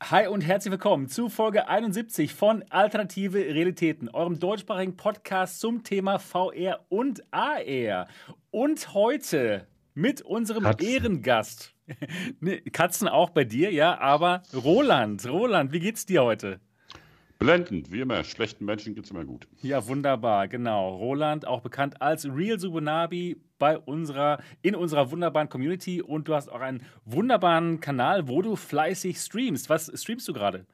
Hi und herzlich willkommen zu Folge 71 von Alternative Realitäten, eurem deutschsprachigen Podcast zum Thema VR und AR. Und heute mit unserem Katzen. Ehrengast. Katzen auch bei dir, ja, aber Roland, Roland, wie geht's dir heute? Blendend, wie immer. Schlechten Menschen geht's immer gut. Ja, wunderbar, genau. Roland, auch bekannt als Real Subunabi bei unserer, in unserer wunderbaren Community und du hast auch einen wunderbaren Kanal, wo du fleißig streamst. Was streamst du gerade?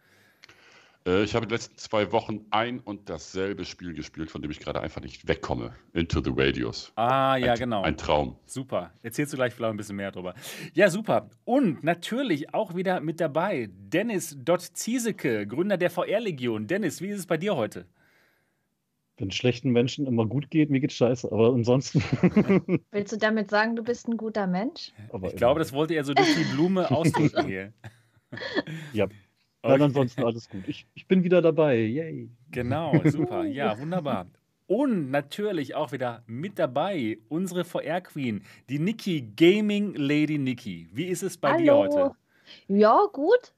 Äh, ich habe die letzten zwei Wochen ein und dasselbe Spiel gespielt, von dem ich gerade einfach nicht wegkomme. Into the Radios. Ah, ja, ein, genau. Ein Traum. Super. Erzählst du gleich vielleicht ein bisschen mehr drüber. Ja, super. Und natürlich auch wieder mit dabei Dennis Ziesecke, Gründer der VR-Legion. Dennis, wie ist es bei dir heute? Wenn schlechten Menschen immer gut geht, mir geht's scheiße, aber ansonsten. Willst du damit sagen, du bist ein guter Mensch? Aber ich glaube, das wollte er so durch die Blume ausdrücken hier. Ja, Okay. Nein, ansonsten alles gut. Ich, ich bin wieder dabei. Yay. Genau, super. Ja, wunderbar. Und natürlich auch wieder mit dabei unsere VR-Queen, die Niki Gaming Lady Niki. Wie ist es bei Hallo. dir heute? Ja, gut.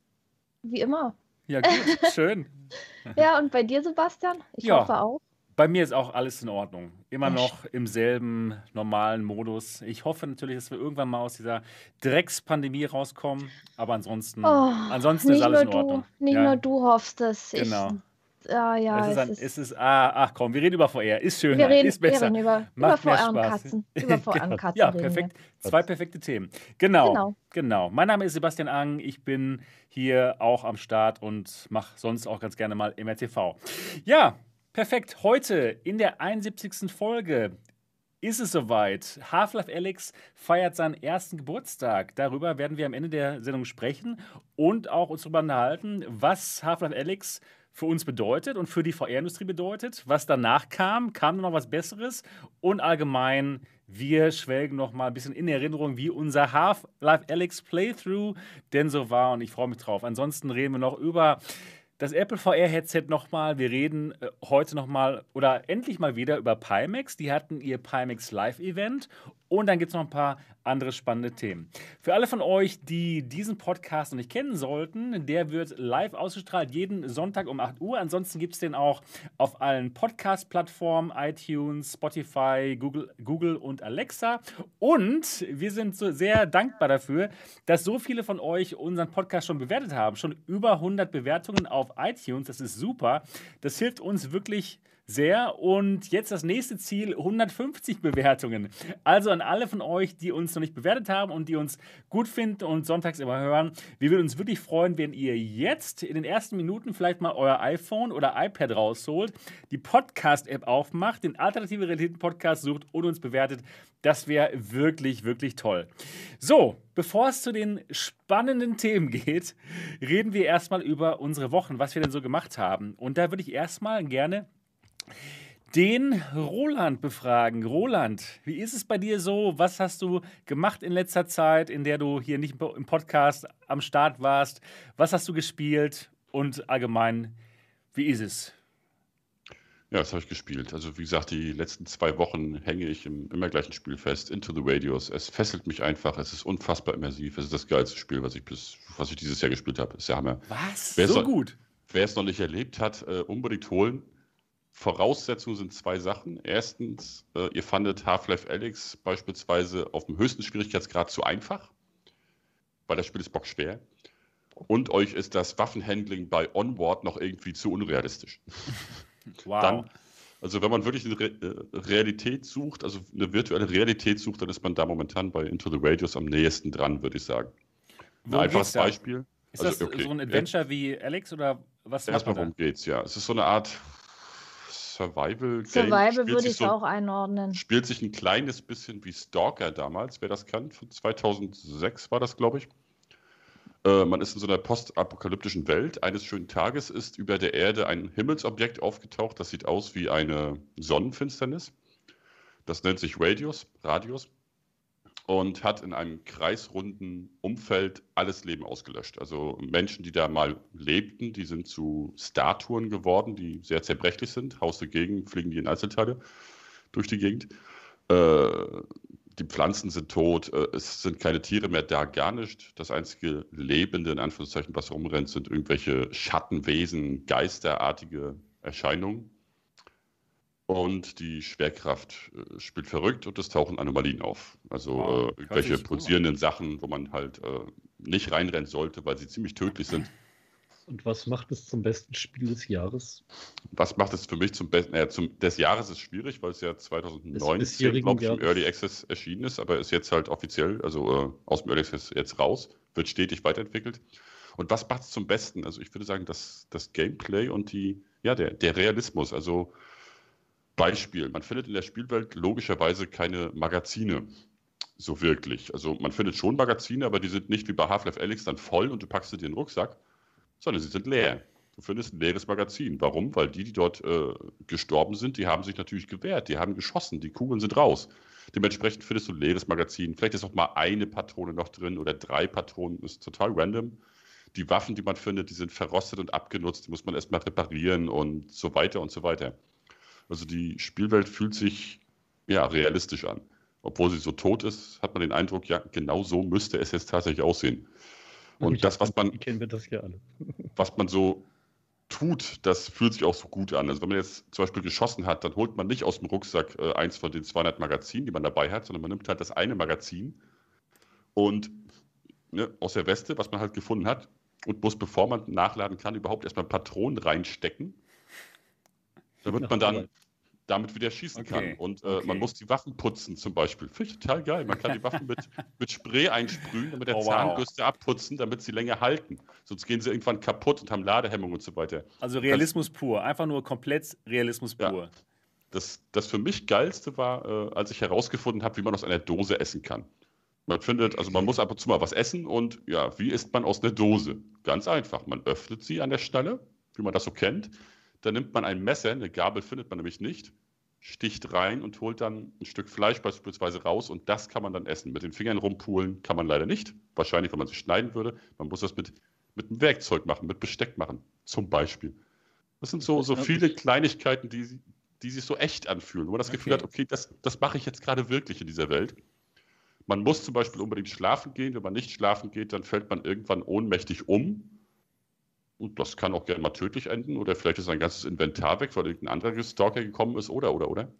Wie immer. Ja, gut, schön. ja, und bei dir, Sebastian? Ich ja. hoffe auch. Bei mir ist auch alles in Ordnung. Immer noch im selben normalen Modus. Ich hoffe natürlich, dass wir irgendwann mal aus dieser Dreckspandemie rauskommen. Aber ansonsten, oh, ansonsten ist alles in Ordnung. Du, nicht ja. nur du hoffst es. Genau. Ich, ah, ja, es ist, ein, es ist, ah, ach komm, wir reden über VR. Ist schöner, wir reden, ist besser. Wir reden über, über VR und Katzen. Über VR und Katzen. ja, perfekt. Zwei perfekte Themen. Genau, genau, genau. Mein Name ist Sebastian Ang. Ich bin hier auch am Start und mache sonst auch ganz gerne mal MRTV. Ja, Perfekt. Heute in der 71. Folge ist es soweit. Half-Life Alex feiert seinen ersten Geburtstag. Darüber werden wir am Ende der Sendung sprechen und auch uns darüber unterhalten, was Half-Life Alex für uns bedeutet und für die VR-Industrie bedeutet. Was danach kam, kam noch was Besseres und allgemein, wir schwelgen noch mal ein bisschen in Erinnerung, wie unser Half-Life Alex Playthrough denn so war und ich freue mich drauf. Ansonsten reden wir noch über das Apple VR-Headset nochmal. Wir reden äh, heute nochmal oder endlich mal wieder über Pimax. Die hatten ihr Pimax Live-Event und dann gibt es noch ein paar andere spannende Themen. Für alle von euch, die diesen Podcast noch nicht kennen sollten, der wird live ausgestrahlt jeden Sonntag um 8 Uhr. Ansonsten gibt es den auch auf allen Podcast-Plattformen, iTunes, Spotify, Google, Google und Alexa. Und wir sind so sehr dankbar dafür, dass so viele von euch unseren Podcast schon bewertet haben. Schon über 100 Bewertungen auf iTunes. Das ist super. Das hilft uns wirklich sehr. Und jetzt das nächste Ziel, 150 Bewertungen. Also an alle von euch, die uns noch nicht bewertet haben und die uns gut finden und sonntags immer hören. Wir würden uns wirklich freuen, wenn ihr jetzt in den ersten Minuten vielleicht mal euer iPhone oder iPad rausholt, die Podcast-App aufmacht, den Alternative Realitäten Podcast sucht und uns bewertet. Das wäre wirklich, wirklich toll. So, bevor es zu den spannenden Themen geht, reden wir erstmal über unsere Wochen, was wir denn so gemacht haben. Und da würde ich erstmal gerne den Roland befragen. Roland, wie ist es bei dir so? Was hast du gemacht in letzter Zeit, in der du hier nicht im Podcast am Start warst? Was hast du gespielt und allgemein, wie ist es? Ja, das habe ich gespielt. Also wie gesagt, die letzten zwei Wochen hänge ich im immer gleichen Spiel fest, Into the Radios. Es fesselt mich einfach, es ist unfassbar immersiv. Es ist das geilste Spiel, was ich bis, was ich dieses Jahr gespielt habe. Ist ja Hammer. Was? Wer so noch, gut? Wer es noch nicht erlebt hat, äh, unbedingt holen. Voraussetzungen sind zwei Sachen. Erstens, äh, ihr fandet Half-Life Alyx beispielsweise auf dem höchsten Schwierigkeitsgrad zu einfach, weil das Spiel ist bockschwer. Und euch ist das Waffenhandling bei Onward noch irgendwie zu unrealistisch. Wow. Dann, also wenn man wirklich eine Re äh, Realität sucht, also eine virtuelle Realität sucht, dann ist man da momentan bei Into the Radius am nächsten dran, würde ich sagen. Ein einfaches Beispiel. Ist also, das okay. so ein Adventure ja. wie Alex oder was? Erstmal, worum geht's, ja. Es ist so eine Art Survival Game. Survival würde ich so, auch einordnen. Spielt sich ein kleines bisschen wie Stalker damals, wer das kann. Von 2006 war das, glaube ich. Äh, man ist in so einer postapokalyptischen Welt. Eines schönen Tages ist über der Erde ein Himmelsobjekt aufgetaucht. Das sieht aus wie eine Sonnenfinsternis. Das nennt sich Radius, Radius und hat in einem kreisrunden Umfeld alles Leben ausgelöscht. Also Menschen, die da mal lebten, die sind zu Statuen geworden, die sehr zerbrechlich sind. Haus dagegen fliegen die in Einzelteile durch die Gegend. Äh, die Pflanzen sind tot, äh, es sind keine Tiere mehr da, gar nicht. Das einzige Lebende, in Anführungszeichen, was rumrennt, sind irgendwelche Schattenwesen, geisterartige Erscheinungen. Und die Schwerkraft äh, spielt verrückt und es tauchen Anomalien auf. Also wow, äh, irgendwelche pulsierenden Sachen, wo man halt äh, nicht reinrennen sollte, weil sie ziemlich tödlich sind. Und was macht es zum besten Spiel des Jahres? Was macht es für mich zum besten? Äh, zum, des Jahres ist schwierig, weil es ja 2019, glaube ich, im Early Access erschienen ist, aber ist jetzt halt offiziell, also äh, aus dem Early Access jetzt raus, wird stetig weiterentwickelt. Und was macht es zum Besten? Also ich würde sagen, dass das Gameplay und die, ja, der, der Realismus, also Beispiel, man findet in der Spielwelt logischerweise keine Magazine so wirklich. Also man findet schon Magazine, aber die sind nicht wie bei Half-Life Alyx dann voll und du packst sie dir in den Rucksack, sondern sie sind leer. Du findest ein leeres Magazin. Warum? Weil die, die dort äh, gestorben sind, die haben sich natürlich gewehrt, die haben geschossen, die Kugeln sind raus. Dementsprechend findest du ein leeres Magazin. Vielleicht ist auch mal eine Patrone noch drin oder drei Patronen, ist total random. Die Waffen, die man findet, die sind verrostet und abgenutzt, die muss man erstmal reparieren und so weiter und so weiter. Also die Spielwelt fühlt sich ja realistisch an. Obwohl sie so tot ist, hat man den Eindruck, ja, genau so müsste es jetzt tatsächlich aussehen. Und das, was man, kennen wir das ja alle. was man so tut, das fühlt sich auch so gut an. Also wenn man jetzt zum Beispiel geschossen hat, dann holt man nicht aus dem Rucksack äh, eins von den 200 Magazinen, die man dabei hat, sondern man nimmt halt das eine Magazin und ne, aus der Weste, was man halt gefunden hat, und muss, bevor man nachladen kann, überhaupt erstmal Patronen reinstecken. Damit man dann damit wieder schießen okay. kann. Und äh, okay. man muss die Waffen putzen zum Beispiel. Finde ich total geil. Man kann die Waffen mit, mit Spray einsprühen und mit der oh, Zahnbürste wow. abputzen, damit sie länger halten. Sonst gehen sie irgendwann kaputt und haben Ladehemmung und so weiter. Also Realismus das, pur. Einfach nur komplett Realismus pur. Ja. Das, das für mich geilste war, äh, als ich herausgefunden habe, wie man aus einer Dose essen kann. Man findet, also man muss ab und zu mal was essen und ja, wie isst man aus einer Dose? Ganz einfach. Man öffnet sie an der Stelle, wie man das so kennt dann nimmt man ein Messer, eine Gabel findet man nämlich nicht, sticht rein und holt dann ein Stück Fleisch beispielsweise raus und das kann man dann essen. Mit den Fingern rumpulen kann man leider nicht. Wahrscheinlich, wenn man sich schneiden würde. Man muss das mit, mit einem Werkzeug machen, mit Besteck machen, zum Beispiel. Das sind so, so viele Kleinigkeiten, die, die sich so echt anfühlen, wo man das Gefühl okay. hat, okay, das, das mache ich jetzt gerade wirklich in dieser Welt. Man muss zum Beispiel unbedingt schlafen gehen. Wenn man nicht schlafen geht, dann fällt man irgendwann ohnmächtig um und das kann auch gerne mal tödlich enden oder vielleicht ist ein ganzes Inventar weg, weil irgendein anderer Stalker gekommen ist oder, oder, oder.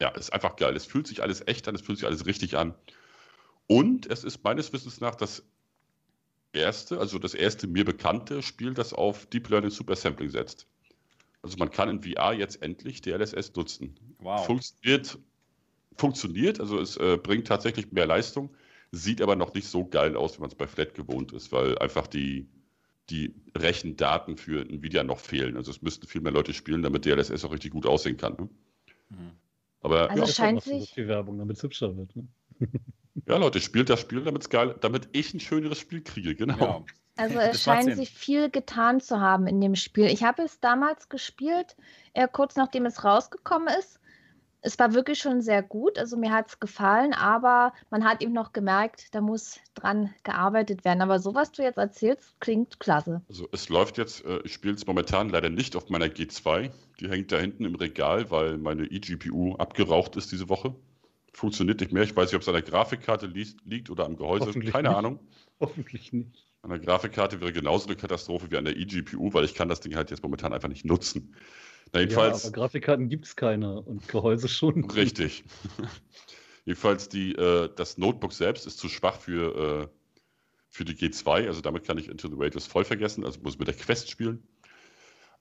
Ja, ist einfach geil. Es fühlt sich alles echt an, es fühlt sich alles richtig an. Und es ist meines Wissens nach das erste, also das erste mir bekannte Spiel, das auf Deep Learning Super Sampling setzt. Also man kann in VR jetzt endlich DLSS nutzen. Wow. Funktioniert, funktioniert also es äh, bringt tatsächlich mehr Leistung, sieht aber noch nicht so geil aus, wie man es bei Flat gewohnt ist, weil einfach die, die Rechendaten für Nvidia noch fehlen. Also es müssten viel mehr Leute spielen, damit DLSS auch richtig gut aussehen kann. Ne? Mhm. Aber also ja, scheint sich viel Werbung, damit es hübscher wird. Ne? ja, Leute, spielt das Spiel, damit's geil, damit ich ein schöneres Spiel kriege, genau. Ja. Also es scheint sich viel getan zu haben in dem Spiel. Ich habe es damals gespielt, äh, kurz nachdem es rausgekommen ist es war wirklich schon sehr gut. Also mir hat es gefallen, aber man hat eben noch gemerkt, da muss dran gearbeitet werden. Aber so, was du jetzt erzählst, klingt klasse. Also es läuft jetzt, äh, ich spiele es momentan leider nicht auf meiner G2. Die hängt da hinten im Regal, weil meine eGPU abgeraucht ist diese Woche. Funktioniert nicht mehr. Ich weiß nicht, ob es an der Grafikkarte li liegt oder am Gehäuse. Keine nicht. Ahnung. Hoffentlich nicht. An der Grafikkarte wäre genauso eine Katastrophe wie an der eGPU, weil ich kann das Ding halt jetzt momentan einfach nicht nutzen. Jedenfalls, ja, aber Grafikkarten gibt es keine und Gehäuse schon. Richtig. jedenfalls die, äh, das Notebook selbst ist zu schwach für, äh, für die G2, also damit kann ich Into the Raiders voll vergessen, also muss mit der Quest spielen.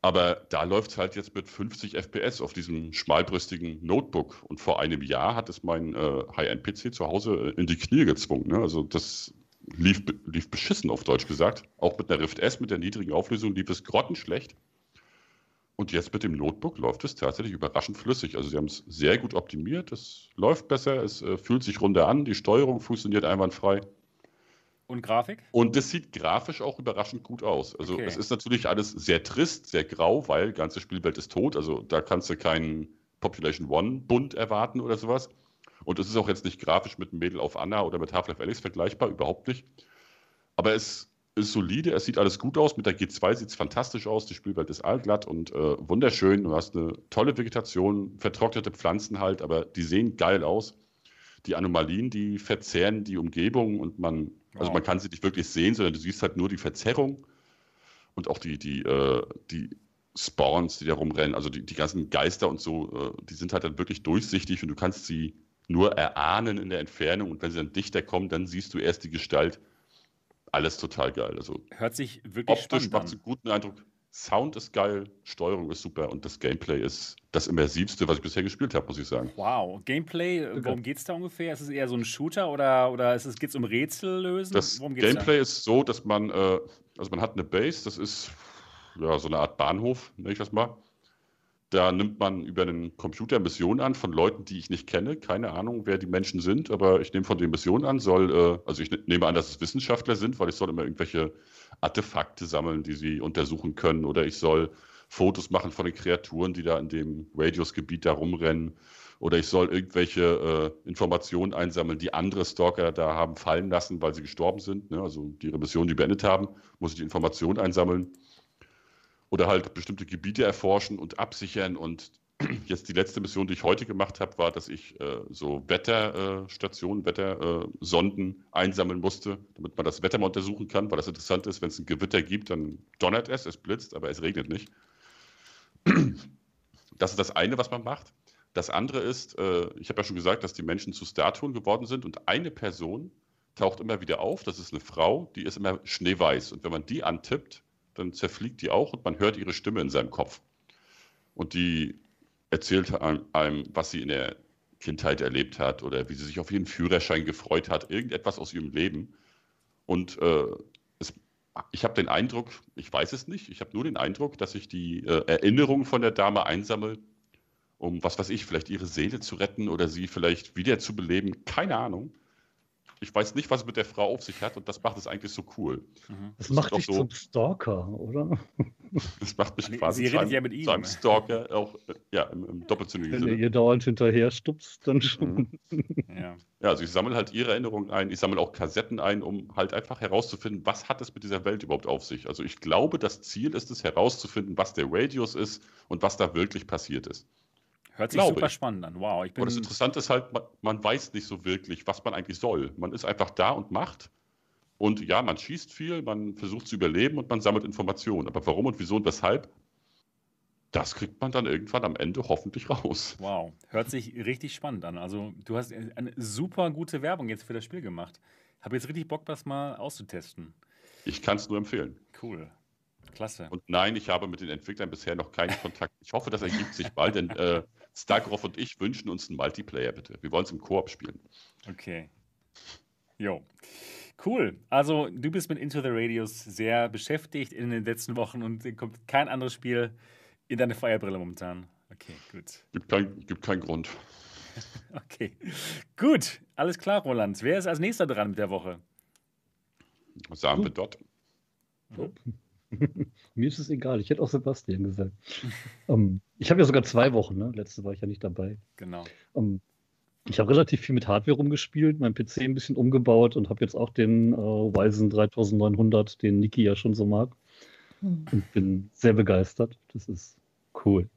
Aber da läuft es halt jetzt mit 50 FPS auf diesem schmalbrüstigen Notebook. Und vor einem Jahr hat es mein äh, High-End-PC zu Hause äh, in die Knie gezwungen. Ne? Also das lief, lief beschissen auf Deutsch gesagt. Auch mit der Rift S, mit der niedrigen Auflösung, lief es grottenschlecht. Und jetzt mit dem Notebook läuft es tatsächlich überraschend flüssig. Also sie haben es sehr gut optimiert, es läuft besser, es äh, fühlt sich runter an, die Steuerung funktioniert einwandfrei. Und Grafik? Und es sieht grafisch auch überraschend gut aus. Also okay. es ist natürlich alles sehr trist, sehr grau, weil die ganze Spielwelt ist tot. Also da kannst du keinen Population One-Bund erwarten oder sowas. Und es ist auch jetzt nicht grafisch mit Mädel auf Anna oder mit Half-Life Alyx vergleichbar, überhaupt nicht. Aber es ist solide, es sieht alles gut aus. Mit der G2 sieht es fantastisch aus. Die Spielwelt ist allglatt und äh, wunderschön. Du hast eine tolle Vegetation, vertrocknete Pflanzen halt, aber die sehen geil aus. die Anomalien, die verzehren die Umgebung und man, also man kann sie nicht wirklich sehen, sondern du siehst halt nur die Verzerrung und auch die, die, äh, die Spawns, die da rumrennen, also die, die ganzen Geister und so, äh, die sind halt dann wirklich durchsichtig und du kannst sie nur erahnen in der Entfernung und wenn sie dann dichter kommen, dann siehst du erst die Gestalt. Alles total geil. Also Hört sich wirklich optisch macht es einen guten Eindruck. Sound ist geil, Steuerung ist super und das Gameplay ist das immersivste, was ich bisher gespielt habe, muss ich sagen. Wow. Gameplay, okay. worum geht es da ungefähr? Ist es eher so ein Shooter oder, oder geht es um Rätsel lösen? Das Gameplay da? ist so, dass man, äh, also man hat eine Base, das ist ja so eine Art Bahnhof, nenne ich das mal. Da nimmt man über einen Computer Missionen an von Leuten, die ich nicht kenne. Keine Ahnung, wer die Menschen sind, aber ich nehme von den Missionen an, soll, äh, also ich ne-, nehme an, dass es Wissenschaftler sind, weil ich soll immer irgendwelche Artefakte sammeln, die sie untersuchen können. Oder ich soll Fotos machen von den Kreaturen, die da in dem Radius-Gebiet da rumrennen. Oder ich soll irgendwelche äh, Informationen einsammeln, die andere Stalker da haben fallen lassen, weil sie gestorben sind. Ne? Also die ihre Mission, die beendet haben, muss ich die Informationen einsammeln oder halt bestimmte Gebiete erforschen und absichern. Und jetzt die letzte Mission, die ich heute gemacht habe, war, dass ich äh, so Wetterstationen, äh, Wettersonden einsammeln musste, damit man das Wetter mal untersuchen kann, weil das interessant ist, wenn es ein Gewitter gibt, dann donnert es, es blitzt, aber es regnet nicht. Das ist das eine, was man macht. Das andere ist, äh, ich habe ja schon gesagt, dass die Menschen zu Statuen geworden sind und eine Person taucht immer wieder auf, das ist eine Frau, die ist immer schneeweiß. Und wenn man die antippt, dann zerfliegt die auch und man hört ihre Stimme in seinem Kopf. Und die erzählt einem, was sie in der Kindheit erlebt hat oder wie sie sich auf ihren Führerschein gefreut hat, irgendetwas aus ihrem Leben. Und äh, es, ich habe den Eindruck, ich weiß es nicht, ich habe nur den Eindruck, dass ich die äh, Erinnerungen von der Dame einsammle, um, was weiß ich, vielleicht ihre Seele zu retten oder sie vielleicht wieder zu beleben, keine Ahnung ich weiß nicht, was es mit der Frau auf sich hat und das macht es eigentlich so cool. Mhm. Das, das macht dich so, zum Stalker, oder? Das macht mich quasi zu einem, ja mit ihm, zu einem Stalker, auch ja, im, im doppelzüngigen Sinne. Wenn ihr dauernd hinterher stupst, dann schon. Mhm. Ja. ja, also ich sammle halt ihre Erinnerungen ein, ich sammle auch Kassetten ein, um halt einfach herauszufinden, was hat es mit dieser Welt überhaupt auf sich. Also ich glaube, das Ziel ist es herauszufinden, was der Radius ist und was da wirklich passiert ist. Hört sich super ich. spannend an. Wow. Ich bin Aber das Interessante ist halt, man, man, weiß nicht so wirklich, was man eigentlich soll. Man ist einfach da und macht. Und ja, man schießt viel, man versucht zu überleben und man sammelt Informationen. Aber warum und wieso und weshalb, das kriegt man dann irgendwann am Ende hoffentlich raus. Wow, hört sich richtig spannend an. Also du hast eine super gute Werbung jetzt für das Spiel gemacht. Habe jetzt richtig Bock, das mal auszutesten. Ich kann es nur empfehlen. Cool. Klasse. Und nein, ich habe mit den Entwicklern bisher noch keinen Kontakt. Ich hoffe, das ergibt sich bald, denn äh, Starkroff und ich wünschen uns einen Multiplayer, bitte. Wir wollen es im Koop spielen. Okay. Jo. Cool. Also, du bist mit Into the Radius sehr beschäftigt in den letzten Wochen und kommt kein anderes Spiel in deine Feuerbrille momentan. Okay, gut. Gibt, kein, gibt keinen Grund. okay. Gut. Alles klar, Roland. Wer ist als nächster dran mit der Woche? Sagen wir dort. Oh. Mir ist es egal, ich hätte auch Sebastian gesagt. um, ähm, ich habe ja sogar zwei Wochen, ne? Letzte war ich ja nicht dabei. Genau. Um, ähm, ich habe relativ viel mit Hardware rumgespielt, mein PC ein bisschen umgebaut und habe jetzt auch den äh, Ryzen 3900, den Niki ja schon so mag. Hm. Und bin sehr begeistert. Das ist cool.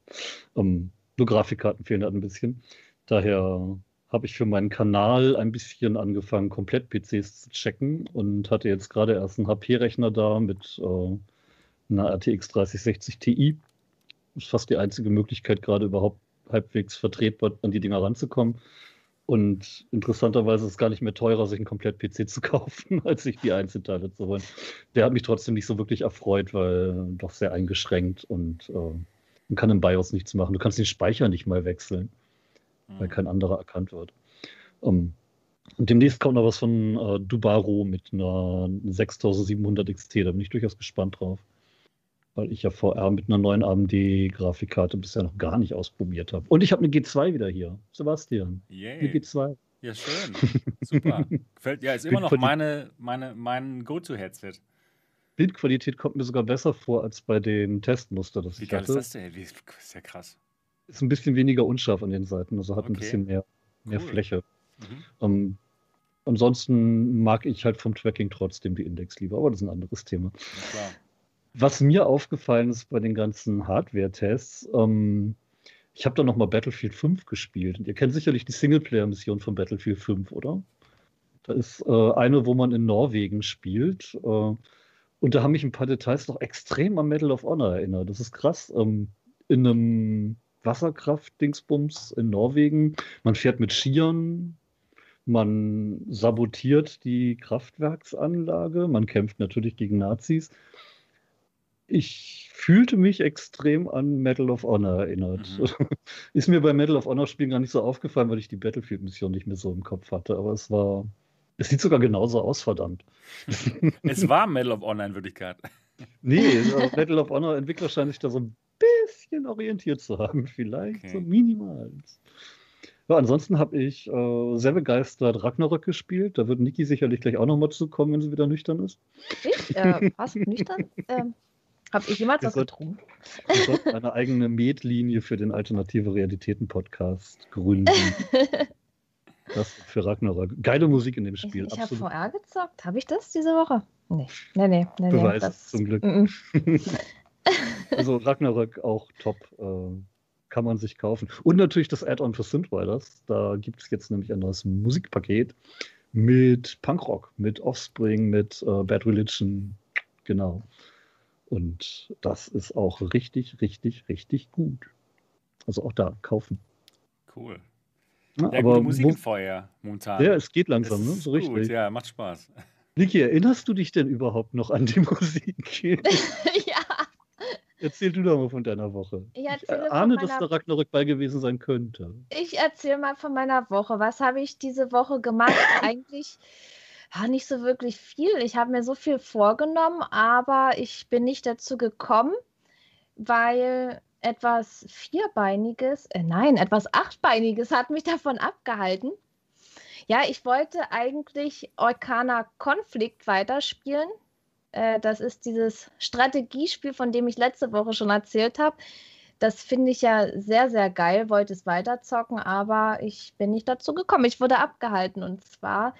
Um, ähm, nur Grafikkarten fehlen halt ein bisschen. Daher habe ich für meinen Kanal ein bisschen angefangen, komplett PCs zu checken und hatte jetzt gerade erst einen HP-Rechner da mit äh, einer RTX 3060 Ti. Das ist fast die einzige Möglichkeit, gerade überhaupt halbwegs vertretbar an die Dinger ranzukommen. Und interessanterweise ist es gar nicht mehr teurer, sich einen Komplett-PC zu kaufen, als sich die Einzelteile zu holen. Der hat mich trotzdem nicht so wirklich erfreut, weil doch sehr eingeschränkt und äh, man kann im BIOS nichts machen. Du kannst den Speicher nicht mal wechseln, mhm. weil kein anderer erkannt wird. Um, ähm, und demnächst kommt noch was von äh, Dubaro mit einer 6700 XT. Da bin ich durchaus gespannt drauf weil ich ja VR mit einer neuen AMD-Grafikkarte bisher noch gar nicht ausprobiert habe. Und ich habe eine G2 wieder hier. Sebastian. Yay. Eine G2. Ja, schön. Super. Gefällt, ja, ist immer noch meine, meine, mein Go-To-Headset. Bildqualität kommt mir sogar besser vor als bei den Testmuster, das Wie ich geil hatte. ist das denn? Ist ja krass. Ist ein bisschen weniger unscharf an den Seiten, also hat okay. ein bisschen mehr, mehr cool. Fläche. Mhm. Um, ähm, ansonsten mag ich halt vom Tracking trotzdem die Index lieber, aber das ist ein anderes Thema. Ja, klar. Was mir aufgefallen ist bei den ganzen Hardware-Tests, ähm, ich habe dann nochmal Battlefield 5 gespielt. Und ihr kennt sicherlich die Singleplayer-Mission von Battlefield 5, oder? Da ist äh, eine, wo man in Norwegen spielt. Äh, und da haben mich ein paar Details noch extrem an Medal of Honor erinnert. Das ist krass. Ähm, in einem Wasserkraft-Dingsbums in Norwegen. Man fährt mit Skiern, man sabotiert die Kraftwerksanlage, man kämpft natürlich gegen Nazis. Ich fühlte mich extrem an Medal of Honor erinnert. Mhm. Ist mir bei Medal of Honor Spielen gar nicht so aufgefallen, weil ich die Battlefield-Mission nicht mehr so im Kopf hatte. Aber es war. Es sieht sogar genauso aus, verdammt. es war Medal of Honor in Wirklichkeit. Nee, Medal of Honor Entwickler scheinen sich da so ein bisschen orientiert zu haben, vielleicht okay. so minimal. Ja, ansonsten habe ich äh, sehr begeistert Ragnarök gespielt. Da wird Niki sicherlich gleich auch nochmal zukommen, wenn sie wieder nüchtern ist. Ich? Äh, was? Nüchtern? Ähm, habe ich jemals was getrunken? Ich sollte eine eigene Medlinie für den Alternative Realitäten Podcast gründen. das für Ragnarök. Geile Musik in dem Spiel. Ich, ich habe VR gezockt. Habe ich das diese Woche? Nee. Nee, nee, nee. Beweis nee, das... zum Glück. Mm -mm. also Ragnarök auch top. Äh, kann man sich kaufen. Und natürlich das Add-on für Synthriders. Da gibt es jetzt nämlich ein neues Musikpaket mit Punkrock, mit Offspring, mit äh, Bad Religion. Genau. Und das ist auch richtig, richtig, richtig gut. Also auch da kaufen. Cool. Ja, aber Musik im Feuer momentan. Ja, es geht langsam, ne? So richtig. Gut, ja, macht Spaß. Niki, erinnerst du dich denn überhaupt noch an die Musik? ja. Erzähl du doch mal von deiner Woche. Ich, ich ahne, meiner... dass da Ragnarök bei gewesen sein könnte. Ich erzähle mal von meiner Woche. Was habe ich diese Woche gemacht? Eigentlich ja, nicht so wirklich viel. Ich habe mir so viel vorgenommen, aber ich bin nicht dazu gekommen, weil etwas Vierbeiniges, äh, nein, etwas Achtbeiniges hat mich davon abgehalten. Ja, ich wollte eigentlich Eukana Konflikt weiterspielen. Äh, das ist dieses Strategiespiel, von dem ich letzte Woche schon erzählt habe. Das finde ich ja sehr, sehr geil, wollte es weiterzocken, aber ich bin nicht dazu gekommen. Ich wurde abgehalten. Und zwar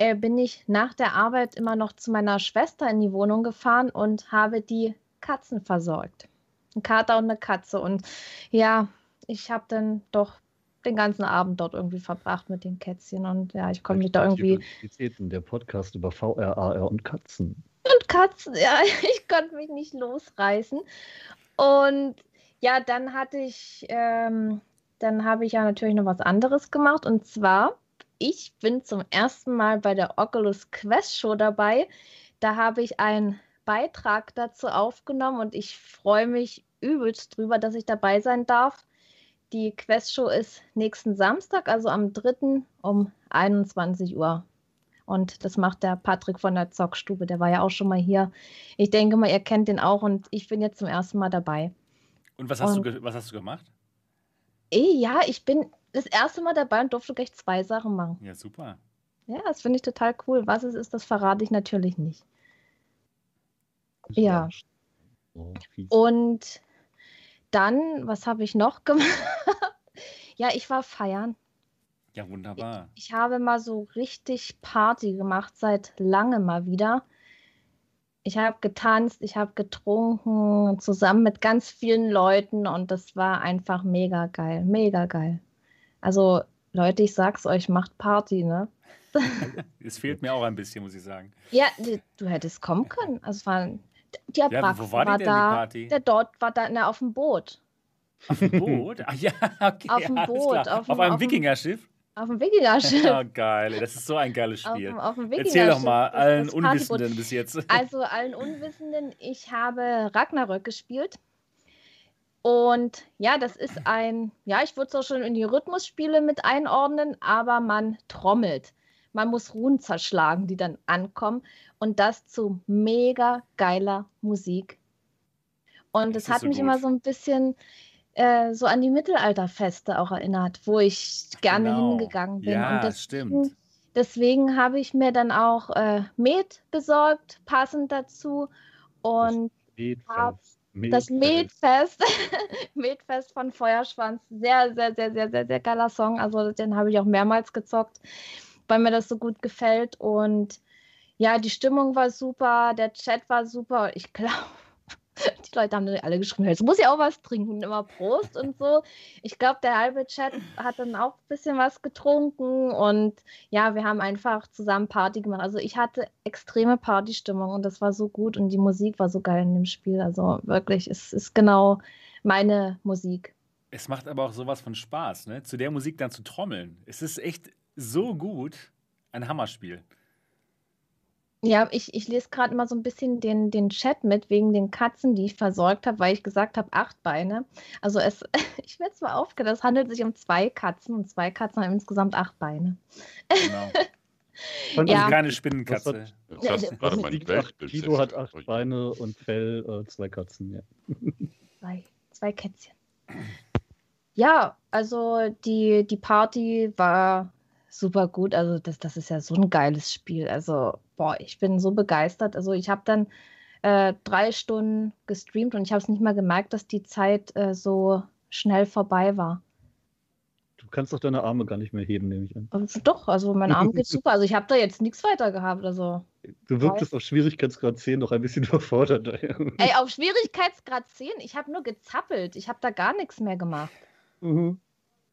äh, bin ich nach der Arbeit immer noch zu meiner Schwester in die Wohnung gefahren und habe die Katzen versorgt. Ein Kater und eine Katze. Und ja, ich habe dann doch den ganzen Abend dort irgendwie verbracht mit den Kätzchen. Und ja, ich komme mich da irgendwie. Der Podcast über VR, AR und Katzen und Katzen. Ja, ich konnte mich nicht losreißen. Und ja, dann hatte ich, ähm, dann habe ich ja natürlich noch was anderes gemacht. Und zwar, ich bin zum ersten Mal bei der Oculus Quest Show dabei. Da habe ich einen Beitrag dazu aufgenommen und ich freue mich übelst drüber, dass ich dabei sein darf. Die Quest Show ist nächsten Samstag, also am 3. um 21 Uhr. Und das macht der Patrick von der Zockstube, der war ja auch schon mal hier. Ich denke mal, ihr kennt den auch und ich bin jetzt zum ersten Mal dabei. Und was hast, und, du, was hast du gemacht? Eh, ja, ich bin das erste Mal dabei und durfte gleich zwei Sachen machen. Ja, super. Ja, das finde ich total cool. Was es ist, das verrate ich natürlich nicht. Ja. Und dann, was habe ich noch gemacht? ja, ich war feiern. Ja, wunderbar. Ich, ich habe mal so richtig Party gemacht, seit langem mal wieder. Ich habe getanzt, ich habe getrunken, zusammen mit ganz vielen Leuten und das war einfach mega geil, mega geil. Also Leute, ich sag's euch, macht Party, ne? es fehlt mir auch ein bisschen, muss ich sagen. Ja, du hättest kommen können. Also war, der ja, wo war, war die denn, da, die Party? Der dort war da na, auf dem Boot. Auf dem Boot? Ach ja, okay. Auf dem Boot. Auf, auf, einem Wikingerschiff? Auf dem Wikingerschiff. Ja, geil. Das ist so ein geiles Spiel. Auf, auf dem Erzähl doch mal allen Unwissenden bis jetzt. Also allen Unwissenden, ich habe Ragnarök gespielt. Und ja, das ist ein, ja, ich würde es auch schon in die Rhythmusspiele mit einordnen, aber man trommelt. Man muss Runen zerschlagen, die dann ankommen. Und das zu mega geiler Musik. Und es hat so mich gut. immer so ein bisschen äh, so an die Mittelalterfeste auch erinnert, wo ich gerne genau. hingegangen bin. Ja, und das stimmt. Deswegen habe ich mir dann auch äh, Met besorgt, passend dazu. Und das Metfest, das Metfest, Metfest von Feuerschwanz, sehr, sehr, sehr, sehr, sehr, sehr geiler Song. Also den habe ich auch mehrmals gezockt, weil mir das so gut gefällt. Und ja, die Stimmung war super, der Chat war super. Ich glaube, Die Leute haben dann alle geschrieben, jetzt muss ich auch was trinken, immer Prost und so. Ich glaube, der halbe Chat hat dann auch ein bisschen was getrunken und ja, wir haben einfach zusammen Party gemacht. Also ich hatte extreme Partystimmung und das war so gut und die Musik war so geil in dem Spiel. Also wirklich, es ist genau meine Musik. Es macht aber auch sowas von Spaß, ne? Zu der Musik dann zu trommeln. Es ist echt so gut. Ein Hammerspiel. Ja, ich, ich lese gerade mal so ein bisschen den, den Chat mit wegen den Katzen, die ich versorgt habe, weil ich gesagt habe, acht Beine. Also es, ich werde zwar aufgehört, es handelt sich um zwei Katzen und zwei Katzen haben insgesamt acht Beine. Genau. Und ja. keine Spinnenkatze. Das hast gerade mein Weltbild. Guido hat acht Beine und Fell, äh, zwei Katzen, ja. Zwei, zwei Kätzchen. Ja, also die, die Party war super gut. Also das, das ist ja so ein geiles Spiel. Also, boah, ich bin so begeistert. Also ich habe dann äh, drei Stunden gestreamt und ich habe es nicht mal gemerkt, dass die Zeit äh, so schnell vorbei war. Du kannst doch deine Arme gar nicht mehr heben, nehme ich an. Also, doch, also mein Arm geht super. Also ich habe da jetzt nichts weiter gehabt. Also. Du wirktest auf Schwierigkeitsgrad 10 noch ein bisschen überfordert. Ey, auf Schwierigkeitsgrad 10? Ich habe nur gezappelt. Ich habe da gar nichts mehr gemacht. Mhm.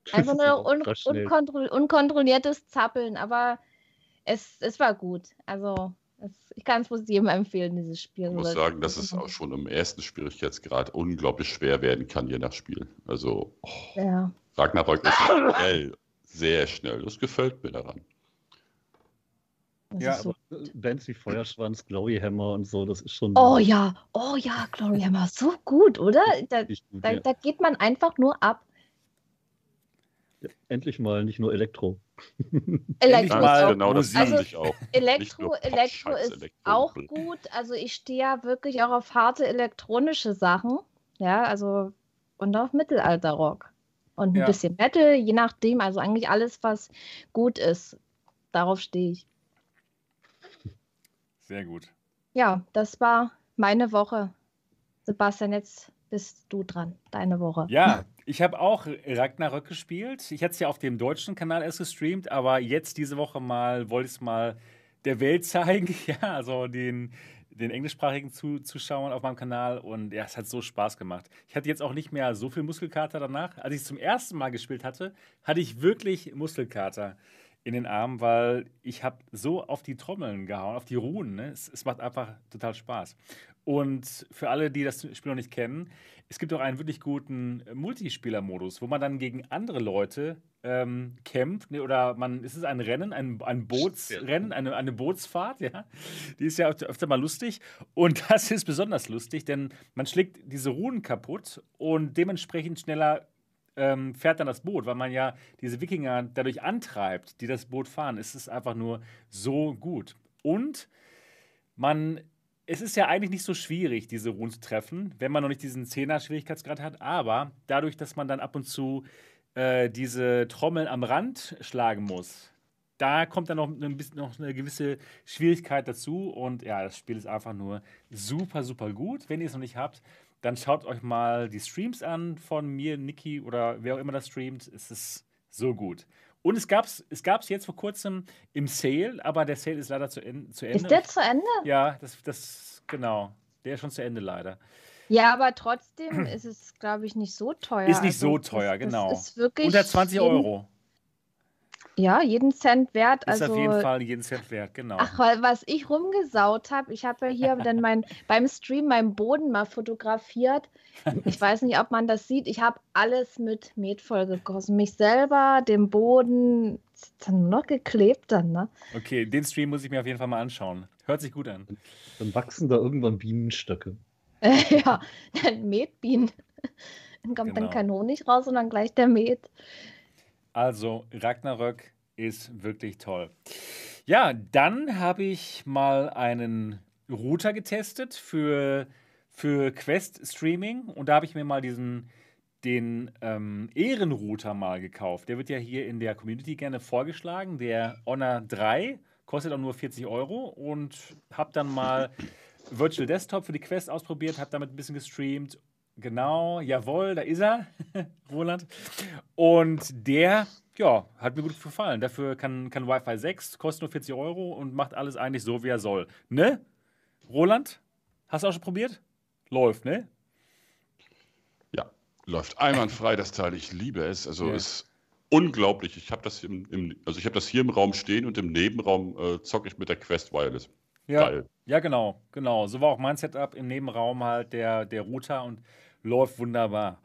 Einfach nur un unkontro unkontrolliertes Zappeln, aber es, es war gut. Also es, ich kann es jedem empfehlen, dieses Spiel. Ich muss sagen, dass es auch schon im ersten Schwierigkeitsgrad unglaublich schwer werden kann, je nach Spiel. Also oh, ja. Ragnarök ist schnell, sehr schnell. Das gefällt mir daran. Das ja, so Bands wie Feuerschwanz, Glory Hammer und so, das ist schon. Oh ja, oh ja, Glory Hammer, so gut, oder? Da, gut, da, ja. da geht man einfach nur ab. Endlich mal nicht nur Elektro. Elektro mal, genau, das also, ich auch. Elektro, Elektro ist Elektro auch gut. Also ich stehe ja wirklich auch auf harte elektronische Sachen. Ja, also und auf Mittelalterrock. Und ein ja. bisschen Metal, je nachdem. Also eigentlich alles, was gut ist. Darauf stehe ich. Sehr gut. Ja, das war meine Woche. Sebastian, jetzt bist du dran, deine Woche. Ja, ich habe auch Ragnarök gespielt. Ich hätte es ja auf dem deutschen Kanal erst gestreamt, aber jetzt diese Woche mal wollte ich es mal der Welt zeigen. Ja, also den, den englischsprachigen Zuschauern auf meinem Kanal und ja, es hat so Spaß gemacht. Ich hatte jetzt auch nicht mehr so viel Muskelkater danach. Als ich es zum ersten Mal gespielt hatte, hatte ich wirklich Muskelkater in den Armen, weil ich habe so auf die Trommeln gehauen, auf die Ruhen. Ne? Es, es, macht einfach total Spaß. Und für alle, die das Spiel noch nicht kennen, es gibt auch einen wirklich guten Multispieler-Modus, wo man dann gegen andere Leute ähm, kämpft. Ne? Oder man, es ist ein Rennen, ein, ein Bootsrennen, eine, eine Bootsfahrt, ja. Die ist ja öfter mal lustig. Und das ist besonders lustig, denn man schlägt diese Ruhen kaputt und dementsprechend schneller ähm, fährt dann das Boot, weil man ja diese Wikinger dadurch antreibt, die das Boot fahren. Es ist einfach nur so gut. Und man, es ist ja eigentlich nicht so schwierig, diese Runen zu treffen, wenn man noch nicht diesen 10er Schwierigkeitsgrad hat, aber dadurch, dass man dann ab und zu äh, diese Trommeln am Rand schlagen muss, da kommt dann noch, ein bisschen, noch eine gewisse Schwierigkeit dazu. Und ja, das Spiel ist einfach nur super, super gut. Wenn ihr es noch nicht habt, dann schaut euch mal die Streams an von mir, Niki oder wer auch immer das streamt. Es ist so gut. Und es gab es es gab's jetzt vor kurzem im Sale, aber der Sale ist leider zu, en zu Ende. Ist der zu Ende? Ja, das, das genau. Der ist schon zu Ende leider. Ja, aber trotzdem ist es, glaube ich, nicht so teuer. Ist nicht also, so teuer, das, genau. Das ist wirklich Unter 20 Euro. Ja, jeden Cent wert. Ist also, auf jeden Fall jeden Cent wert, genau. Ach, weil was ich rumgesaut habe, ich habe ja hier dann mein, beim Stream meinen Boden mal fotografiert. Ich weiß nicht, ob man das sieht. Ich habe alles mit Met vollgegossen. Mich selber, den Boden, dann nur noch geklebt dann, ne? Okay, den Stream muss ich mir auf jeden Fall mal anschauen. Hört sich gut an. Dann wachsen da irgendwann Bienenstöcke. ja, dann Metbienen. Dann kommt genau. dann kein Honig raus, sondern gleich der Met. Also Ragnarök ist wirklich toll. Ja, dann habe ich mal einen Router getestet für, für Quest Streaming und da habe ich mir mal diesen den ähm, Ehrenrouter mal gekauft. Der wird ja hier in der Community gerne vorgeschlagen. Der Honor 3 kostet auch nur 40 Euro und habe dann mal Virtual Desktop für die Quest ausprobiert, habe damit ein bisschen gestreamt Genau, jawohl, da ist er, Roland. Und der, ja, hat mir gut gefallen. Dafür kann, kann Wi-Fi 6, kostet nur 40 Euro und macht alles eigentlich so, wie er soll. Ne? Roland? Hast du auch schon probiert? läuft, ne? Ja, läuft einwandfrei, das Teil. Ich liebe es. Also ja. ist unglaublich. Ich habe das, im, im, also hab das hier im Raum stehen und im Nebenraum äh, zocke ich mit der Quest Wireless. Ja, Geil. ja, genau, genau. So war auch mein Setup im Nebenraum halt der, der Router und läuft wunderbar.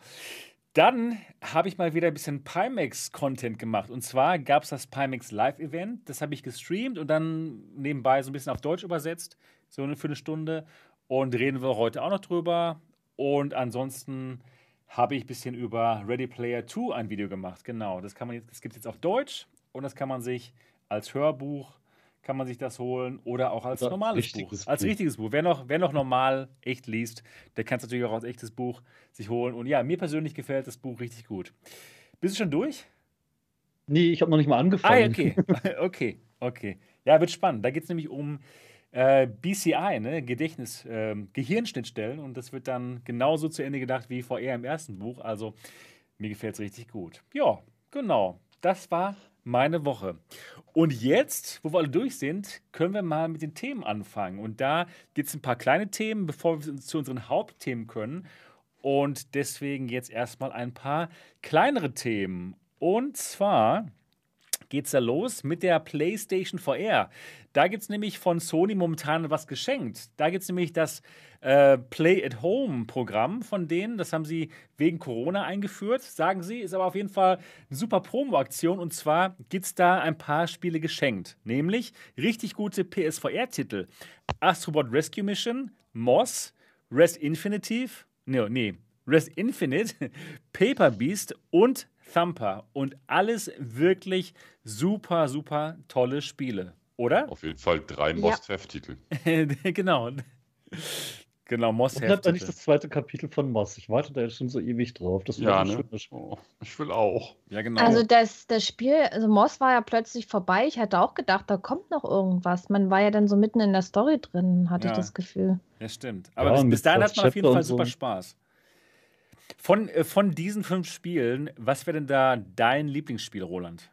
Dann habe ich mal wieder ein bisschen Pimax-Content gemacht. Und zwar gab es das Pimax Live-Event. Das habe ich gestreamt und dann nebenbei so ein bisschen auf Deutsch übersetzt, so für eine Stunde. Und reden wir heute auch noch drüber. Und ansonsten habe ich ein bisschen über Ready Player 2 ein Video gemacht. Genau, das, das gibt es jetzt auf Deutsch und das kann man sich als Hörbuch kann man sich das holen oder auch als oder normales Buch. Buch. Als richtiges Buch. Wer noch, wer noch normal echt liest, der kann es natürlich auch als echtes Buch sich holen. Und ja, mir persönlich gefällt das Buch richtig gut. Bist du schon durch? Nee, ich habe noch nicht mal angefangen. Ah, okay. okay, okay. Ja, wird spannend. Da geht es nämlich um äh, BCI, ne? Gedächtnis, äh, Gehirnschnittstellen. Und das wird dann genauso zu Ende gedacht wie vorher im ersten Buch. Also mir gefällt es richtig gut. Ja, genau. Das war meine Woche. Und jetzt, wo wir alle durch sind, können wir mal mit den Themen anfangen. Und da gibt es ein paar kleine Themen, bevor wir zu unseren Hauptthemen können. Und deswegen jetzt erstmal ein paar kleinere Themen. Und zwar geht es da los mit der PlayStation VR. Da gibt es nämlich von Sony momentan was geschenkt. Da gibt es nämlich das äh, Play-at-Home-Programm von denen. Das haben sie wegen Corona eingeführt, sagen sie. Ist aber auf jeden Fall eine super Promo-Aktion. Und zwar gibt es da ein paar Spiele geschenkt. Nämlich richtig gute PSVR-Titel. Astrobot Rescue Mission, Moss, Rest Infinitive, nee, nee, Rest Infinite, Paper Beast und Thumper. Und alles wirklich super, super tolle Spiele, oder? Auf jeden Fall drei Most-Have-Titel. genau. Genau, Moss Ich habe nicht das zweite Kapitel von Moss. Ich warte da jetzt schon so ewig drauf. Das ja, ne? Oh, ich will auch. Ja, genau. Also das, das Spiel, also Moss war ja plötzlich vorbei. Ich hatte auch gedacht, da kommt noch irgendwas. Man war ja dann so mitten in der Story drin, hatte ja. ich das Gefühl. Ja, stimmt. Aber ja, bis, bis dahin hat man auf jeden Fall super so. Spaß. Von, äh, von diesen fünf Spielen, was wäre denn da dein Lieblingsspiel, Roland?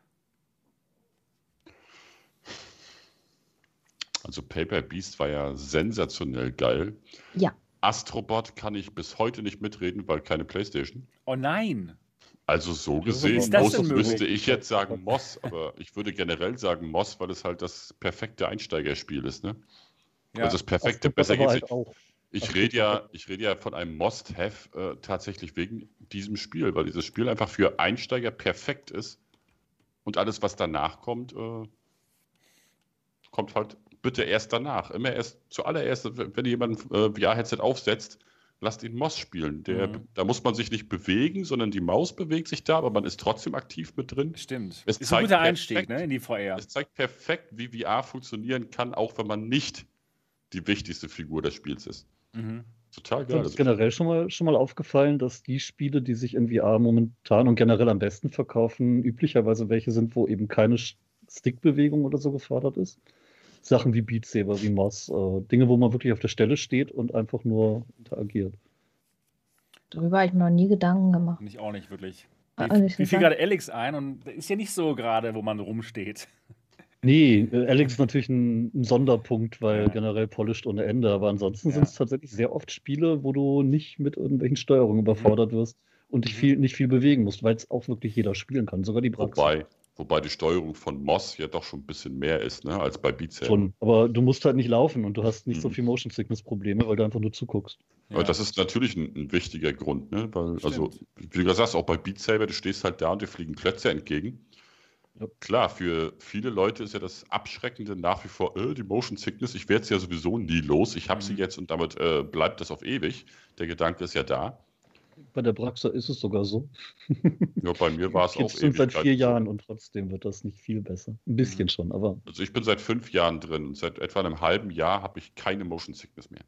Also Paper Beast war ja sensationell geil. Ja. Astrobot kann ich bis heute nicht mitreden, weil keine Playstation. Oh nein. Also so gesehen muss, müsste ich jetzt sagen Moss, aber ich würde generell sagen Moss, weil es halt das perfekte Einsteigerspiel ist, ne? Ja. Also das perfekte, besser geht's halt nicht. Ich rede ja, ich rede ja von einem Must-Have äh, tatsächlich wegen diesem Spiel, weil dieses Spiel einfach für Einsteiger perfekt ist und alles, was danach kommt, äh, kommt halt bitte erst danach. Immer erst zuallererst, wenn jemand äh, VR-Headset aufsetzt, lasst ihn Moss spielen. Der, mhm. Da muss man sich nicht bewegen, sondern die Maus bewegt sich da, aber man ist trotzdem aktiv mit drin. Stimmt. Es ist ein guter Einstieg ne, in die VR. Es zeigt perfekt, wie VR funktionieren kann, auch wenn man nicht die wichtigste Figur des Spiels ist. Mhm. Total geil. Ist generell schon mal, schon mal aufgefallen, dass die Spiele, die sich in VR momentan und generell am besten verkaufen, üblicherweise welche sind, wo eben keine Stickbewegung oder so gefordert ist? Sachen wie Beat Saber, wie Moss, äh, Dinge, wo man wirklich auf der Stelle steht und einfach nur interagiert. Darüber habe ich mir noch nie Gedanken gemacht. Ich auch nicht wirklich. Mir fiel gerade Alex ein und ist ja nicht so gerade, wo man rumsteht. Nee, Alex ist natürlich ein, ein Sonderpunkt, weil ja. generell polished ohne Ende. Aber ansonsten ja. sind es tatsächlich sehr oft Spiele, wo du nicht mit irgendwelchen Steuerungen überfordert wirst und dich mhm. viel, nicht viel bewegen musst, weil es auch wirklich jeder spielen kann, sogar die Praxis. Wobei, wobei die Steuerung von Moss ja doch schon ein bisschen mehr ist, ne, als bei Beat Saber. Schon, aber du musst halt nicht laufen und du hast nicht mhm. so viel Motion Sickness Probleme, weil du einfach nur zuguckst. Ja. Aber das ist natürlich ein, ein wichtiger Grund, ne? Weil, also, wie du sagst, auch bei Beat Saber, du stehst halt da und dir fliegen Klötze entgegen. Klar, für viele Leute ist ja das Abschreckende nach wie vor, äh, die Motion Sickness, ich werde sie ja sowieso nie los, ich habe mhm. sie jetzt und damit äh, bleibt das auf ewig. Der Gedanke ist ja da. Bei der Braxa ist es sogar so. Ja, bei mir war es auch ewig. seit vier Jahren und trotzdem wird das nicht viel besser. Ein bisschen mhm. schon, aber. Also ich bin seit fünf Jahren drin und seit etwa einem halben Jahr habe ich keine Motion Sickness mehr.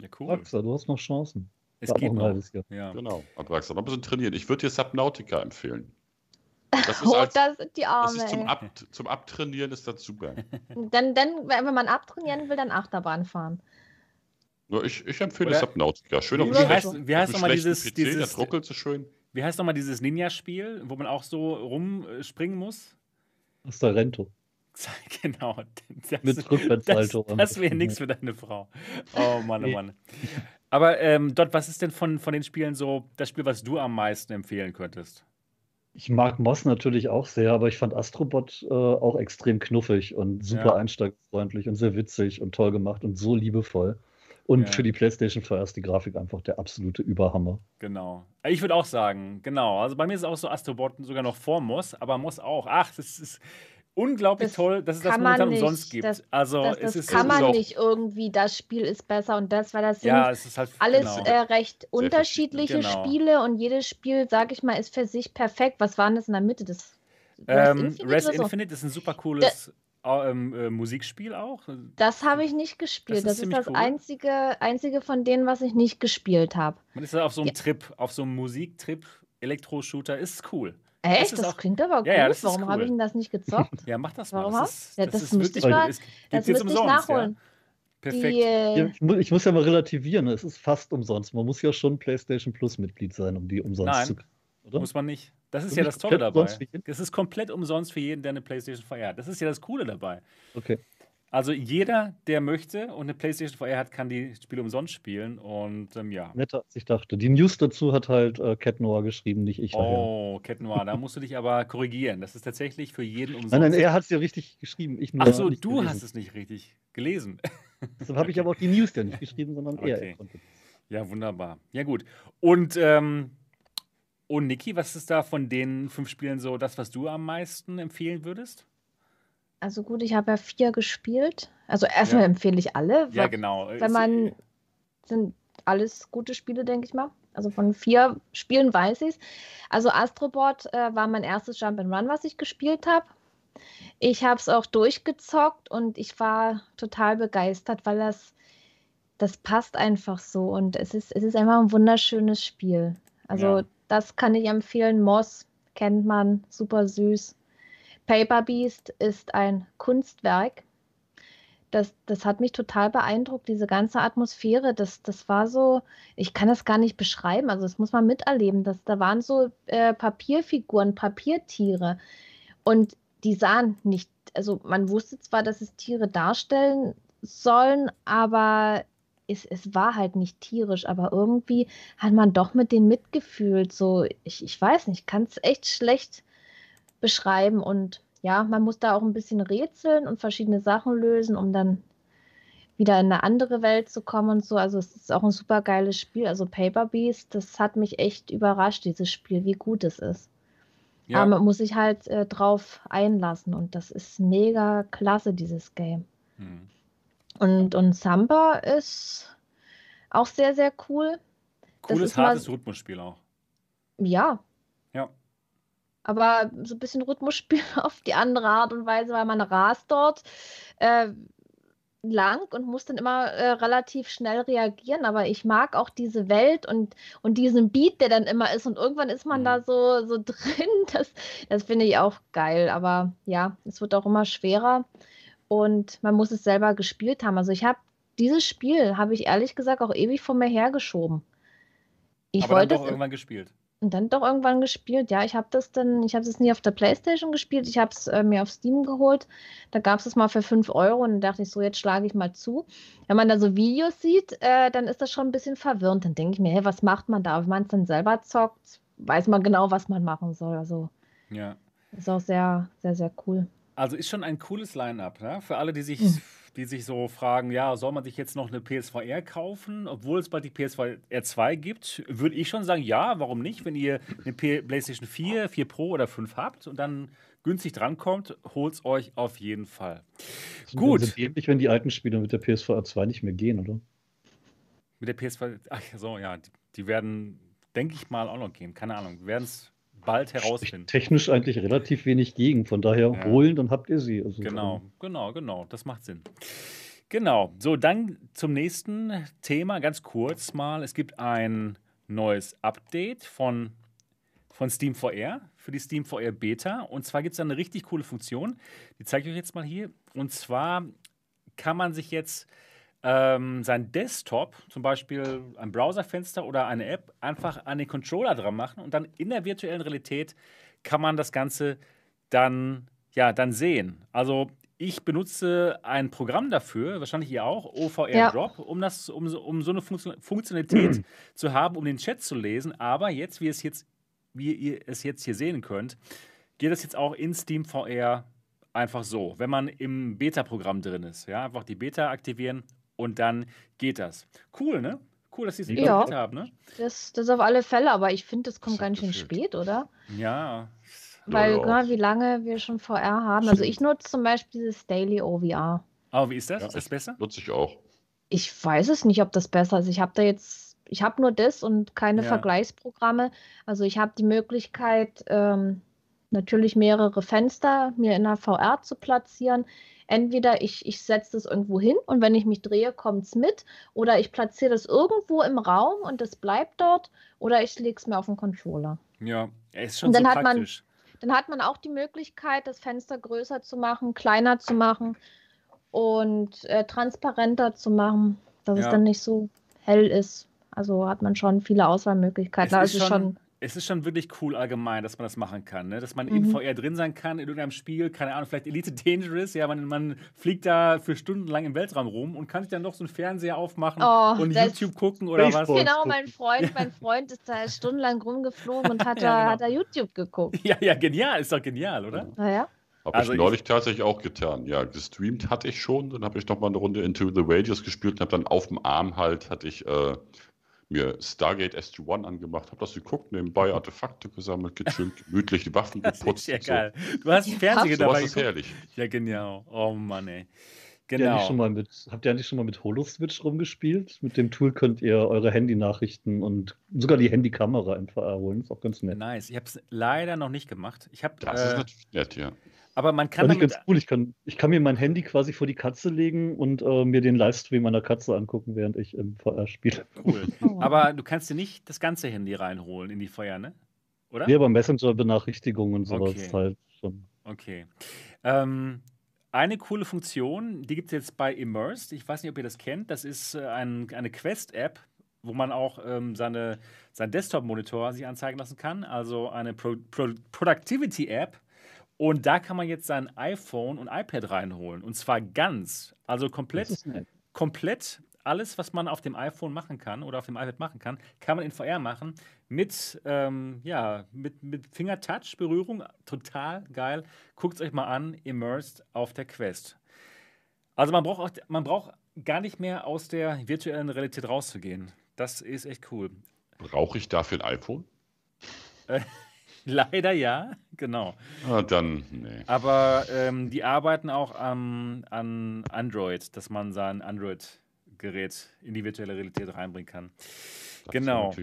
Ja, cool. Braxa, du hast noch Chancen. Es geht noch. Ein Jahr. Ja. Genau, Abraxa, noch ein bisschen trainieren. Ich würde dir Subnautica empfehlen. Das oh, als, das sind die Arme. Das ist zum, Ab, zum, Abtrainieren ist das super. dann, dann, wenn man abtrainieren will, dann Achterbahn fahren. Nur ich, ich empfehle Subnautica. Schön wie, heißt, wie heißt nochmal dieses, PC, dieses, der ruckelt so schön. Wie heißt nochmal dieses Ninja-Spiel, wo man auch so rumspringen muss? Das ist der Rento. Genau. Das, Mit Rückwärtssalto. Das, das wäre nichts für deine Frau. Oh Mann, oh Mann. Aber ähm, dort, was ist denn von, von den Spielen so das Spiel, was du am meisten empfehlen könntest? Ich mag Moss natürlich auch sehr, aber ich fand Astrobot äh, auch extrem knuffig und super ja. einsteigerfreundlich und sehr witzig und toll gemacht und so liebevoll. Und ja. für die PlayStation 4 ist die Grafik einfach der absolute Überhammer. Genau. Ich würde auch sagen, genau. Also bei mir ist es auch so Astrobot sogar noch vor Moss, aber Moss auch. Ach, das ist unglaublich das toll, dass es das momentan nicht, umsonst gibt. Das, also das, das es kann man nicht irgendwie, das Spiel ist besser und das, weil das sind ja, halt, alles genau. äh, recht unterschiedliche genau. Spiele und jedes Spiel, sage ich mal, ist für sich perfekt. Was war denn das in der Mitte? Das ähm, Infinite, Res so? Infinite ist ein super cooles ähm, äh, Musikspiel auch. Das habe ich nicht gespielt. Das ist das, ist das cool. einzige, einzige von denen, was ich nicht gespielt habe. Man ist auf so einem ja. Trip, auf so einem Musiktrip, Elektro-Shooter, ist cool. Echt? Das, das klingt aber gut. Ja, ja, Warum cool. habe ich denn das nicht gezockt? ja, mach das mal. Warum? Das, ist, ja, das, das müsste ich mal. Das müsste ich nachholen. Perfekt. Die, äh... ich, muss, ich, muss, ja mal relativieren. Es ist fast umsonst. Man muss ja schon PlayStation Plus Mitglied sein, um die umsonst Nein, zu oder? Muss man nicht. Das ist ja das Tolle dabei. Das ist komplett umsonst für jeden, der eine PlayStation hat. Das ist ja das Coole dabei. Okay. Also jeder, der möchte und eine PlayStation VR hat, kann die Spiele umsonst spielen und ähm, ja. Netter, als ich dachte. Die News dazu hat halt äh, Cat Noir geschrieben, nicht ich. Oh, daher. Cat Noir, da musst du dich aber korrigieren. Das ist tatsächlich für jeden umsonst. Nein, nein, er hat es ja richtig geschrieben. Ich nur Ach so, du gelesen. hast es nicht richtig gelesen. Deshalb habe ich aber auch die News ja nicht geschrieben, sondern okay. er. Ja, wunderbar. Ja, gut. Und ähm, und Niki, was ist da von den fünf Spielen so das, was du am meisten empfehlen würdest? Also gut, ich habe ja vier gespielt. Also erstmal ja. empfehle ich alle. Ja, genau. Wenn man sind alles gute Spiele, denke ich mal. Also von vier Spielen weiß ich es. Also Astrobot äh, war mein erstes Jump and Run, was ich gespielt habe. Ich habe es auch durchgezockt und ich war total begeistert, weil das das passt einfach so und es ist es ist einfach ein wunderschönes Spiel. Also ja. Das kann ich empfehlen. Moss kennt man, super süß. Paper Beast ist ein Kunstwerk. Das, das hat mich total beeindruckt, diese ganze Atmosphäre. Das, das war so, ich kann das gar nicht beschreiben, also das muss man miterleben. Das, da waren so äh, Papierfiguren, Papiertiere. Und die sahen nicht, also man wusste zwar, dass es Tiere darstellen sollen, aber es, es war halt nicht tierisch, aber irgendwie hat man doch mit denen mitgefühlt. So, ich, ich weiß nicht, kann es echt schlecht beschreiben. Und ja, man muss da auch ein bisschen rätseln und verschiedene Sachen lösen, um dann wieder in eine andere Welt zu kommen und so. Also es ist auch ein super geiles Spiel. Also Paper Beast, das hat mich echt überrascht, dieses Spiel, wie gut es ist. Ja. Aber man muss sich halt äh, drauf einlassen und das ist mega klasse, dieses Game. Hm. Und, und Samba ist auch sehr, sehr cool. Cooles, hartes mal, Rhythmusspiel auch. Ja. Ja. Aber so ein bisschen Rhythmusspiel auf die andere Art und Weise, weil man rast dort äh, lang und muss dann immer äh, relativ schnell reagieren. Aber ich mag auch diese Welt und, und diesen Beat, der dann immer ist. Und irgendwann ist man mhm. da so, so drin. Das, das finde ich auch geil. Aber ja, es wird auch immer schwerer und man muss es selber gespielt haben. Also ich habe dieses Spiel, habe ich ehrlich gesagt auch ewig vor mir hergeschoben. Ich Aber wollte dann doch irgendwann gespielt. Und dann doch irgendwann gespielt. Ja, ich habe das dann, ich habe es nie auf der Playstation gespielt, ich habe es äh, mir auf Steam geholt. Da gab es es mal für 5 Euro und dann dachte ich so, jetzt schlage ich mal zu. Wenn man da so Videos sieht, äh, dann ist das schon ein bisschen verwirrend. Dann denke ich mir, hey, was macht man da? Wenn man es dann selber zockt, weiß man genau, was man machen soll. Also ja. ist auch sehr, sehr, sehr cool. Also ist schon ein cooles Line-up, ne? Für alle, die sich, mhm. Die sich so fragen, ja, soll man sich jetzt noch eine PSVR kaufen, obwohl es bald die PSVR 2 gibt, würde ich schon sagen, ja, warum nicht? Wenn ihr eine PlayStation 4, 4 Pro oder 5 habt und dann günstig drankommt, holt es euch auf jeden Fall. Das Gut. Es dämlich, wenn die alten Spiele mit der PSVR 2 nicht mehr gehen, oder? Mit der PSVR, ach so, ja, die werden, denke ich mal, auch noch gehen. Keine Ahnung. Wir werden es bald herausfinden. Technisch eigentlich relativ wenig gegen, von daher ja. holen, dann habt ihr sie. Also genau, genau, genau, das macht Sinn. Genau, so dann zum nächsten Thema, ganz kurz mal. Es gibt ein neues Update von, von Steam VR für die Steam VR Beta. Und zwar gibt es eine richtig coole Funktion, die zeige ich euch jetzt mal hier. Und zwar kann man sich jetzt ähm, sein Desktop, zum Beispiel ein Browserfenster oder eine App, einfach an den Controller dran machen und dann in der virtuellen Realität kann man das Ganze dann, ja, dann sehen. Also ich benutze ein Programm dafür, wahrscheinlich ihr auch, OVR ja. Drop, um, das, um, um so eine Funktionalität zu haben, um den Chat zu lesen. Aber jetzt, wie, es jetzt, wie ihr es jetzt hier sehen könnt, geht das jetzt auch in Steam VR einfach so, wenn man im Beta-Programm drin ist. Ja, einfach die Beta aktivieren und dann geht das. Cool, ne? Cool, dass sie es ja. haben, ne? Das, das auf alle Fälle, aber ich finde, das kommt das ganz schön spät, oder? Ja. Weil, ja, wie lange wir schon VR haben. Also ich nutze zum Beispiel dieses Daily OVR. Aber wie ist das? Ja, ist das besser? Nutze ich auch. Ich weiß es nicht, ob das besser ist. Ich habe da jetzt, ich habe nur das und keine ja. Vergleichsprogramme. Also ich habe die Möglichkeit, ähm, natürlich mehrere Fenster mir in der VR zu platzieren. Entweder ich, ich setze das irgendwo hin und wenn ich mich drehe, kommt es mit, oder ich platziere das irgendwo im Raum und das bleibt dort, oder ich lege es mir auf den Controller. Ja, ist schon und dann so hat praktisch. Man, dann hat man auch die Möglichkeit, das Fenster größer zu machen, kleiner zu machen und äh, transparenter zu machen, dass ja. es dann nicht so hell ist. Also hat man schon viele Auswahlmöglichkeiten. Es also schon, schon es ist schon wirklich cool allgemein, dass man das machen kann. Ne? Dass man mhm. in VR drin sein kann, in irgendeinem Spiel, keine Ahnung, vielleicht Elite Dangerous, ja, man, man fliegt da für Stunden lang im Weltraum rum und kann sich dann noch so einen Fernseher aufmachen oh, und YouTube gucken oder was. Genau, mein Freund, mein Freund ist da stundenlang rumgeflogen und hat, ja, da, genau. hat da YouTube geguckt. Ja, ja, genial, ist doch genial, oder? Naja. Habe also ich neulich ich, tatsächlich auch getan. Ja, gestreamt hatte ich schon. Dann habe ich noch mal eine Runde Into the Radius gespielt und habe dann auf dem Arm halt, hatte ich äh, mir Stargate SG-1 angemacht, habe das geguckt, nebenbei Artefakte gesammelt, gechillt, gemütlich die Waffen geputzt. Das ist ja geil. Du hast einen Fernseher dabei. Das ist herrlich. Ja, genau. Oh Mann, ey. Genau. Habt ihr, schon mal mit, habt ihr eigentlich schon mal mit HoloSwitch rumgespielt? Mit dem Tool könnt ihr eure Handy-Nachrichten und sogar die Handykamera einfach erholen. Ist auch ganz nett. Nice. Ich habe es leider noch nicht gemacht. Ich hab, das äh, ist natürlich nett, ja. Aber man kann. Das ist ganz cool. Ich kann, ich kann mir mein Handy quasi vor die Katze legen und äh, mir den Livestream meiner Katze angucken, während ich im VR spiele. Cool. Oh. Aber du kannst dir nicht das ganze Handy reinholen in die Feuer, ne? Oder? Nee, aber Messenger-Benachrichtigungen und sowas okay. halt schon. Okay. Ähm, eine coole Funktion, die gibt es jetzt bei Immersed. Ich weiß nicht, ob ihr das kennt. Das ist äh, ein, eine Quest-App, wo man auch ähm, seine, seinen Desktop-Monitor sich anzeigen lassen kann. Also eine Pro Pro Productivity-App und da kann man jetzt sein iPhone und iPad reinholen. Und zwar ganz. Also komplett, komplett alles, was man auf dem iPhone machen kann oder auf dem iPad machen kann, kann man in VR machen. Mit, ähm, ja, mit, mit Fingertouch-Berührung. Total geil. Guckt es euch mal an. Immersed auf der Quest. Also man braucht, auch, man braucht gar nicht mehr aus der virtuellen Realität rauszugehen. Das ist echt cool. Brauche ich dafür ein iPhone? Leider ja, genau. Ah, dann, nee. Aber ähm, die arbeiten auch am, an Android, dass man sein Android-Gerät in die virtuelle Realität reinbringen kann. Das genau.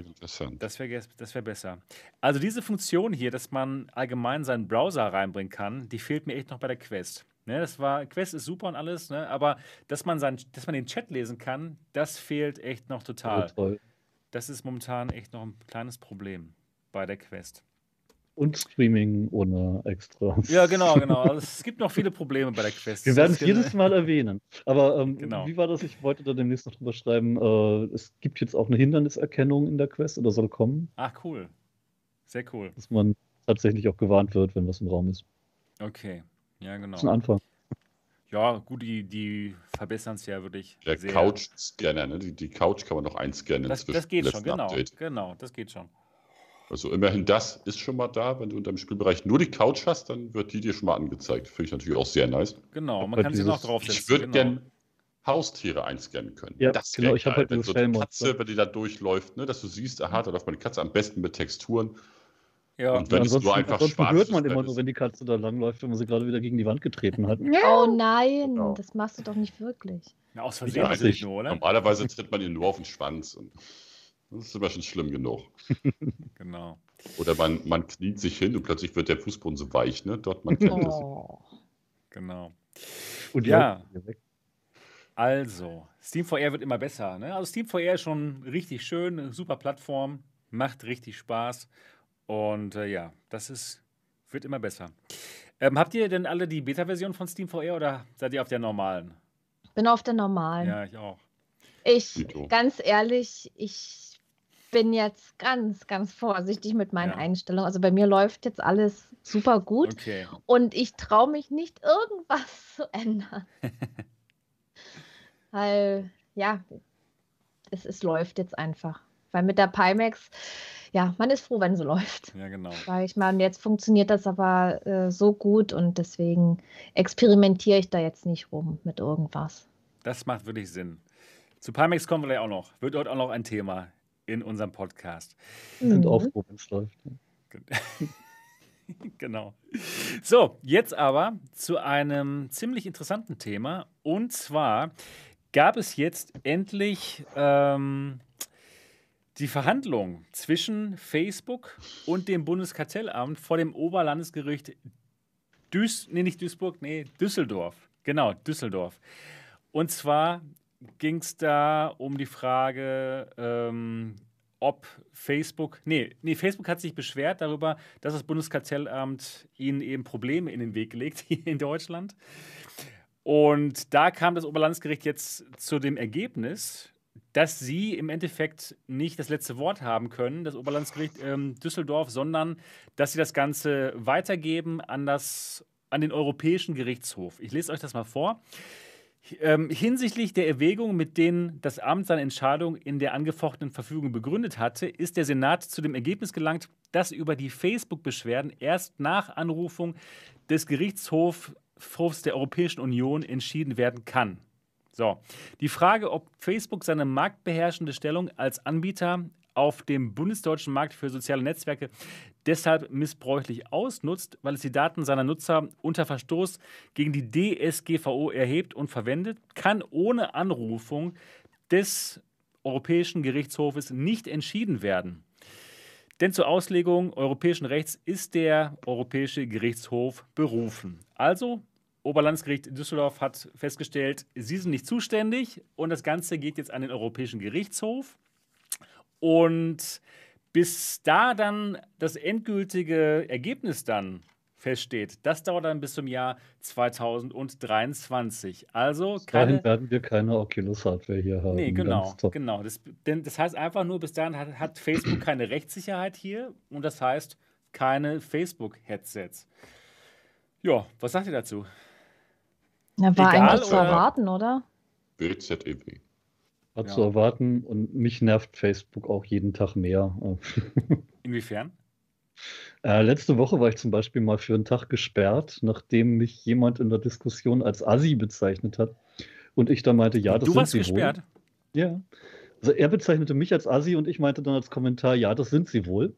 Das wäre das wär besser. Also diese Funktion hier, dass man allgemein seinen Browser reinbringen kann, die fehlt mir echt noch bei der Quest. Ne, das war, Quest ist super und alles, ne, aber dass man, sein, dass man den Chat lesen kann, das fehlt echt noch total. Oh, das ist momentan echt noch ein kleines Problem bei der Quest. Und Streaming ohne Extras. Ja, genau, genau. Also es gibt noch viele Probleme bei der Quest. Wir werden es jedes Mal erwähnen. Aber ähm, genau. wie war das? Ich wollte da demnächst noch drüber schreiben. Äh, es gibt jetzt auch eine Hinderniserkennung in der Quest oder soll kommen. Ach, cool. Sehr cool. Dass man tatsächlich auch gewarnt wird, wenn was im Raum ist. Okay, ja, genau. Das ist ein Anfang. Ja, gut, die, die verbessern es ja wirklich. Der Couch-Scanner, ne? Die, die Couch kann man noch einscannen. Das, das geht schon, genau. Update. Genau, das geht schon. Also immerhin das ist schon mal da. Wenn du in deinem Spielbereich nur die Couch hast, dann wird die dir schon mal angezeigt. Finde ich natürlich auch sehr nice. Genau, man kann sie noch draufsetzen. Ich würde genau. gern Haustiere einscannen können. Ja, das genau. Ich habe halt wenn so eine Katze, wenn die da durchläuft, ne, dass du siehst, aha, da läuft meine Katze am besten mit Texturen. Ja, und wenn ja, es nur einfach schwarz hört man immer nur, wenn die Katze da langläuft, wenn man sie gerade wieder gegen die Wand getreten hat. Oh nein, genau. das machst du doch nicht wirklich. Ja, aus Versehen ja, nicht nur, oder? Normalerweise tritt man ihn nur auf den Schwanz. Und das ist immer schon schlimm genug. genau. Oder man, man kniet sich hin und plötzlich wird der Fußboden so weich, ne? Dort, man kennt oh. das. Genau. Und ja. Also, SteamVR wird immer besser. Ne? Also SteamVR ist schon richtig schön, eine super Plattform, macht richtig Spaß. Und äh, ja, das ist, wird immer besser. Ähm, habt ihr denn alle die Beta-Version von SteamVR oder seid ihr auf der normalen? Bin auf der normalen. Ja, ich auch. Ich, ganz ehrlich, ich bin jetzt ganz, ganz vorsichtig mit meinen ja. Einstellungen. Also bei mir läuft jetzt alles super gut okay. und ich traue mich nicht, irgendwas zu ändern. Weil, ja, es, es läuft jetzt einfach. Weil mit der Pimax, ja, man ist froh, wenn sie läuft. Ja, genau. Weil ich meine, jetzt funktioniert das aber äh, so gut und deswegen experimentiere ich da jetzt nicht rum mit irgendwas. Das macht wirklich Sinn. Zu Pimax kommen wir gleich auch noch. Wird dort auch noch ein Thema in unserem Podcast. Sind mhm. auch froh, wenn es läuft. genau. So, jetzt aber zu einem ziemlich interessanten Thema. Und zwar gab es jetzt endlich ähm, die Verhandlung zwischen Facebook und dem Bundeskartellamt vor dem Oberlandesgericht Duis, nee, nicht Duisburg, nee, Düsseldorf. Genau, Düsseldorf. Und zwar ging es da um die Frage, ähm, ob Facebook, nee, nee, Facebook hat sich beschwert darüber, dass das Bundeskartellamt ihnen eben Probleme in den Weg legt hier in Deutschland. Und da kam das Oberlandesgericht jetzt zu dem Ergebnis, dass sie im Endeffekt nicht das letzte Wort haben können, das Oberlandesgericht ähm, Düsseldorf, sondern dass sie das Ganze weitergeben an, das, an den Europäischen Gerichtshof. Ich lese euch das mal vor. Ähm, hinsichtlich der Erwägungen, mit denen das Amt seine Entscheidung in der angefochtenen Verfügung begründet hatte, ist der Senat zu dem Ergebnis gelangt, dass über die Facebook-Beschwerden erst nach Anrufung des Gerichtshofs der Europäischen Union entschieden werden kann. So, die Frage, ob Facebook seine marktbeherrschende Stellung als Anbieter auf dem bundesdeutschen Markt für soziale Netzwerke deshalb missbräuchlich ausnutzt, weil es die Daten seiner Nutzer unter Verstoß gegen die DSGVO erhebt und verwendet, kann ohne Anrufung des Europäischen Gerichtshofes nicht entschieden werden. Denn zur Auslegung europäischen Rechts ist der Europäische Gerichtshof berufen. Also, Oberlandesgericht Düsseldorf hat festgestellt, sie sind nicht zuständig und das Ganze geht jetzt an den Europäischen Gerichtshof. Und bis da dann das endgültige Ergebnis dann feststeht, das dauert dann bis zum Jahr 2023. Also keine, werden wir keine Oculus-Hardware hier haben. Nee, genau. genau. Das, denn das heißt einfach nur, bis dahin hat, hat Facebook keine Rechtssicherheit hier und das heißt keine Facebook-Headsets. Ja, was sagt ihr dazu? Ja, war Egal, eigentlich zu erwarten, oder? BZEW. War ja. zu erwarten und mich nervt Facebook auch jeden Tag mehr. Inwiefern? Äh, letzte Woche war ich zum Beispiel mal für einen Tag gesperrt, nachdem mich jemand in der Diskussion als Assi bezeichnet hat. Und ich dann meinte, ja, das du sind warst sie gesperrt? Wohl. Ja. Also er bezeichnete mich als Assi und ich meinte dann als Kommentar, ja, das sind sie wohl.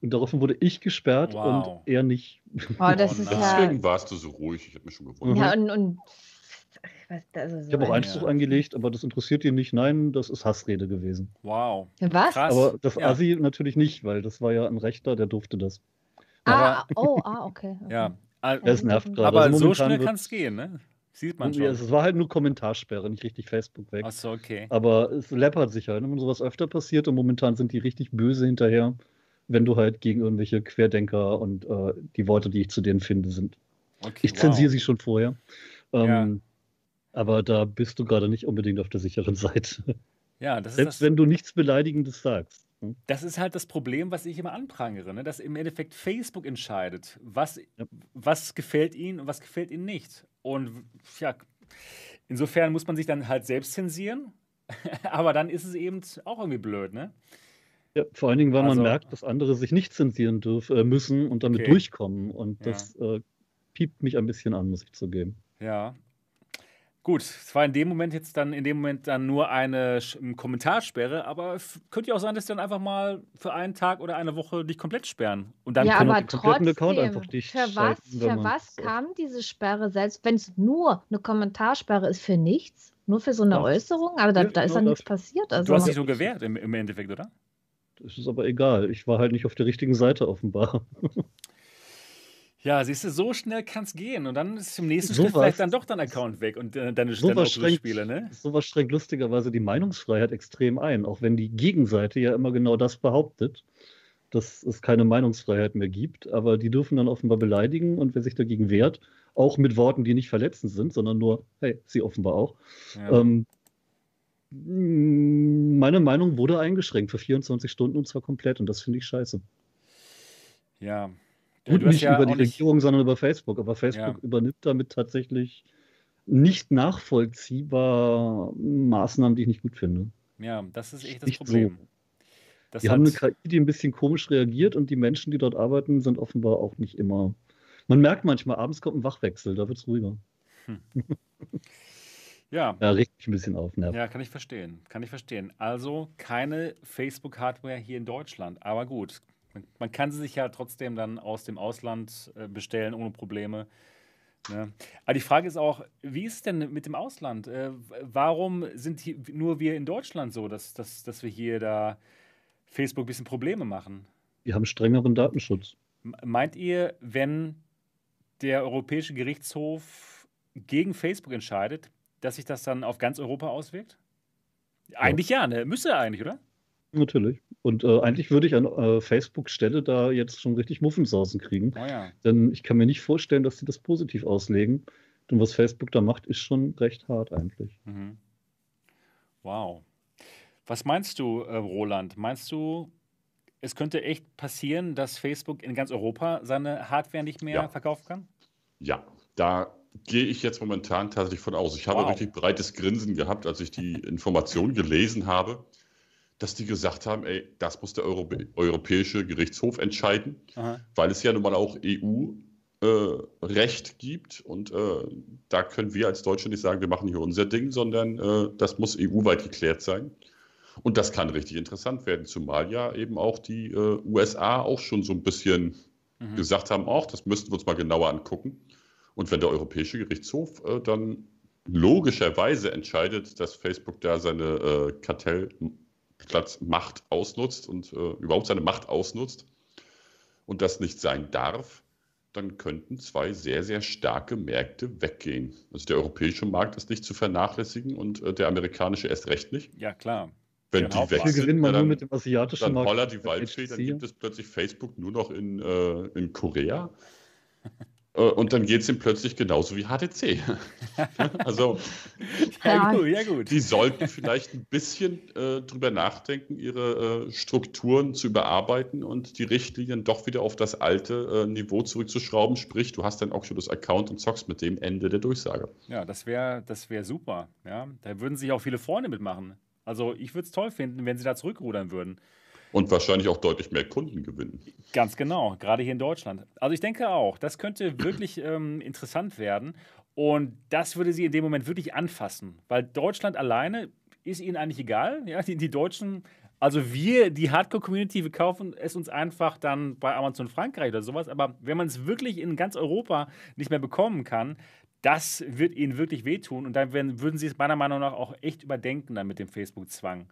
Und daraufhin wurde ich gesperrt wow. und er nicht. Oh, das ist Deswegen ja... warst du so ruhig, ich habe mich schon gewundert. Ja, und, und also so ich habe auch Einspruch ja. eingelegt, aber das interessiert ihn nicht. Nein, das ist Hassrede gewesen. Wow. Was? Krass. Aber das ja. Asi natürlich nicht, weil das war ja ein Rechter, der durfte das. Ah, oh, ah, okay. okay. Ja. Das nervt gerade. Aber also so schnell kann es gehen, ne? Sieht man schon. Es war halt nur Kommentarsperre, nicht richtig Facebook weg. Achso, okay. Aber es läppert sich halt, wenn sowas öfter passiert und momentan sind die richtig böse hinterher, wenn du halt gegen irgendwelche Querdenker und äh, die Worte, die ich zu denen finde, sind. Okay, ich zensiere wow. sie schon vorher. Ähm, ja. Aber da bist du gerade nicht unbedingt auf der sicheren Seite. Ja, das Selbst das, wenn du nichts Beleidigendes sagst. Hm? Das ist halt das Problem, was ich immer anprangere, ne? dass im Endeffekt Facebook entscheidet, was, ja. was gefällt ihnen und was gefällt ihnen nicht. Und ja, insofern muss man sich dann halt selbst zensieren, aber dann ist es eben auch irgendwie blöd, ne? Ja, vor allen Dingen, weil also, man merkt, dass andere sich nicht zensieren dürfen, äh, müssen und damit okay. durchkommen. Und das ja. äh, piept mich ein bisschen an, muss ich zugeben. Ja, Gut, es war in dem Moment jetzt dann in dem Moment dann nur eine Kommentarsperre, aber könnte ja auch sein, dass sie dann einfach mal für einen Tag oder eine Woche dich komplett sperren. Und dann ja, aber den trotzdem, Account einfach dicht für was, für was kam diese Sperre, selbst wenn es nur eine Kommentarsperre ist für nichts, nur für so eine ja. Äußerung, aber da, ja, da ist ja nichts passiert. Also du hast dich so gewehrt im, im Endeffekt, oder? Das ist aber egal. Ich war halt nicht auf der richtigen Seite offenbar. Ja, siehst du, so schnell kann es gehen. Und dann ist im nächsten so Schritt vielleicht dann doch dein Account weg und äh, deine so Spiele, ne? Sowas schränkt lustigerweise die Meinungsfreiheit extrem ein, auch wenn die Gegenseite ja immer genau das behauptet, dass es keine Meinungsfreiheit mehr gibt. Aber die dürfen dann offenbar beleidigen und wer sich dagegen wehrt, auch mit Worten, die nicht verletzend sind, sondern nur, hey, sie offenbar auch, ja. ähm, Hm, meine Meinung wurde eingeschränkt für 24 Stunden und zwar komplett und das finde ich scheiße. Ja. Gut, nicht ja über die nicht... Regierung, sondern über Facebook. Aber Facebook ja. übernimmt damit tatsächlich nicht nachvollziehbar Maßnahmen, die ich nicht gut finde. Ja, das ist echt das nicht Problem. So. Das die haben eine KI, die ein bisschen komisch reagiert und die Menschen, die dort arbeiten, sind offenbar auch nicht immer. Man merkt manchmal, abends kommt ein Wachwechsel, da wird es ruhiger. Hm. Ja. Ja, regt mich ein bisschen auf. Nerv. Ja, kann ich verstehen. Kann ich verstehen. Also keine Facebook-Hardware hier in Deutschland. Aber gut, man, man, kann sie sich ja trotzdem dann aus dem Ausland äh, bestellen ohne Probleme. Ne? Aber die Frage ist auch, wie ist es denn mit dem Ausland? Äh, warum sind hier, nur wir in Deutschland so, dass, dass, dass wir hier da Facebook ein bisschen Probleme machen? Wir haben strengeren Datenschutz. Meint ihr, wenn der Europäische Gerichtshof gegen Facebook entscheidet, dass sich das dann auf ganz Europa auswirkt? Eigentlich ja, ja ne? Müsste eigentlich, oder? Natürlich. Und äh, eigentlich würde ich an äh, Facebook-Stelle da jetzt schon richtig Muffensausen kriegen. Oh ja. Denn ich kann mir nicht vorstellen, dass sie das positiv auslegen. Denn was Facebook da macht, ist schon recht hart eigentlich. Mhm. Wow. Was meinst du, äh, Roland? Meinst du, es könnte echt passieren, dass Facebook in ganz Europa seine Hardware nicht mehr ja. verkaufen kann? Ja, da gehe ich jetzt momentan tatsächlich von aus. Ich habe wow. richtig breites Grinsen gehabt, als ich die Information gelesen habe, dass die gesagt haben, ey, das muss der Europä Europäische Gerichtshof entscheiden, Aha. weil es ja nun mal auch EU-Recht äh, gibt und äh, da können wir als Deutsche nicht sagen, wir machen hier unser Ding, sondern äh, das muss EU-weit geklärt sein. Und das kann richtig interessant werden, zumal ja eben auch die äh, USA auch schon so ein bisschen mhm. gesagt haben, auch das müssten wir uns mal genauer angucken. Und wenn der Europäische Gerichtshof äh, dann logischerweise entscheidet, dass Facebook da seine äh, Kartellplatzmacht ausnutzt und äh, überhaupt seine Macht ausnutzt und das nicht sein darf, dann könnten zwei sehr, sehr starke Märkte weggehen. Also der europäische Markt ist nicht zu vernachlässigen und äh, der amerikanische erst recht nicht. Ja, klar. Wenn die weg sind, gewinnen man dann, nur mit dem asiatischen dann Markt. Dann die Waldfee, dann gibt es plötzlich Facebook nur noch in, äh, in Korea. Äh, und dann geht es ihm plötzlich genauso wie HTC. also, ja, gut, ja, gut. Die sollten vielleicht ein bisschen äh, drüber nachdenken, ihre äh, Strukturen zu überarbeiten und die Richtlinien doch wieder auf das alte äh, Niveau zurückzuschrauben. Sprich, du hast dein Oculus-Account und zockst mit dem Ende der Durchsage. Ja, das wäre das wär super. Ja? Da würden sich auch viele Freunde mitmachen. Also, ich würde es toll finden, wenn sie da zurückrudern würden. Und wahrscheinlich auch deutlich mehr Kunden gewinnen. Ganz genau, gerade hier in Deutschland. Also ich denke auch, das könnte wirklich ähm, interessant werden. Und das würde sie in dem Moment wirklich anfassen. Weil Deutschland alleine ist ihnen eigentlich egal. Ja, die, die Deutschen, also wir, die Hardcore-Community, wir kaufen es uns einfach dann bei Amazon Frankreich oder sowas. Aber wenn man es wirklich in ganz Europa nicht mehr bekommen kann, das wird ihnen wirklich wehtun. Und dann werden, würden sie es meiner Meinung nach auch echt überdenken dann mit dem Facebook-Zwang.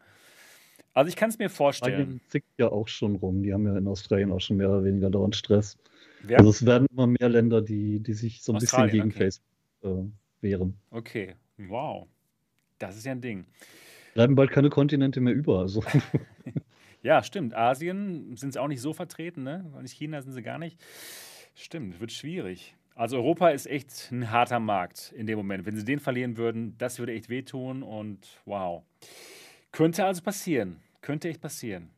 Also ich kann es mir vorstellen. Australien zickt ja auch schon rum. Die haben ja in Australien auch schon mehr oder weniger dauernd Stress. Wer? Also es werden immer mehr Länder, die, die sich so ein Australien, bisschen gegen okay. Facebook äh, wehren. Okay, wow. Das ist ja ein Ding. Bleiben bald keine Kontinente mehr über. Also. ja, stimmt. Asien sind sie auch nicht so vertreten, ne? Und China sind sie gar nicht. Stimmt, wird schwierig. Also Europa ist echt ein harter Markt in dem Moment. Wenn sie den verlieren würden, das würde echt wehtun und wow. Könnte also passieren. Könnte echt passieren.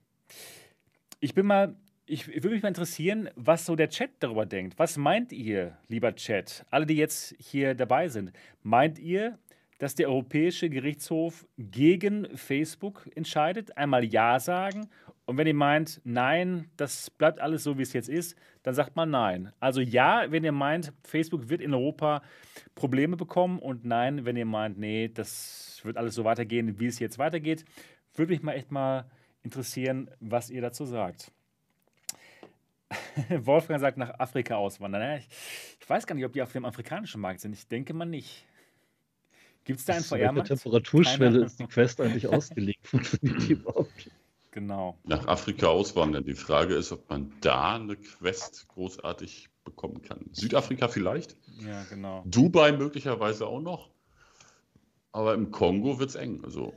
Ich bin mal, ich, ich würde mich mal interessieren, was so der Chat darüber denkt. Was meint ihr, lieber Chat, alle, die jetzt hier dabei sind? Meint ihr, dass der Europäische Gerichtshof gegen Facebook entscheidet? Einmal Ja sagen. Und wenn ihr meint, nein, das bleibt alles so, wie es jetzt ist, dann sagt man nein. Also ja, wenn ihr meint, Facebook wird in Europa Probleme bekommen und nein, wenn ihr meint, nee, das wird alles so weitergehen, wie es jetzt weitergeht. Würde mich mal echt mal interessieren, was ihr dazu sagt. Wolfgang sagt, nach Afrika auswandern. Ich, ich, weiß gar nicht, ob die auf dem afrikanischen Markt sind. Ich denke mal nicht. Gibt es da einen VR-Markt? Temperaturschwelle ist die Quest eigentlich ausgelegt? Funktioniert die überhaupt? Genau. Nach Afrika auswandern. Die Frage ist, ob man da eine Quest großartig bekommen kann. Südafrika vielleicht? Ja, genau. Dubai möglicherweise auch noch. Aber im Kongo wird es eng. Also.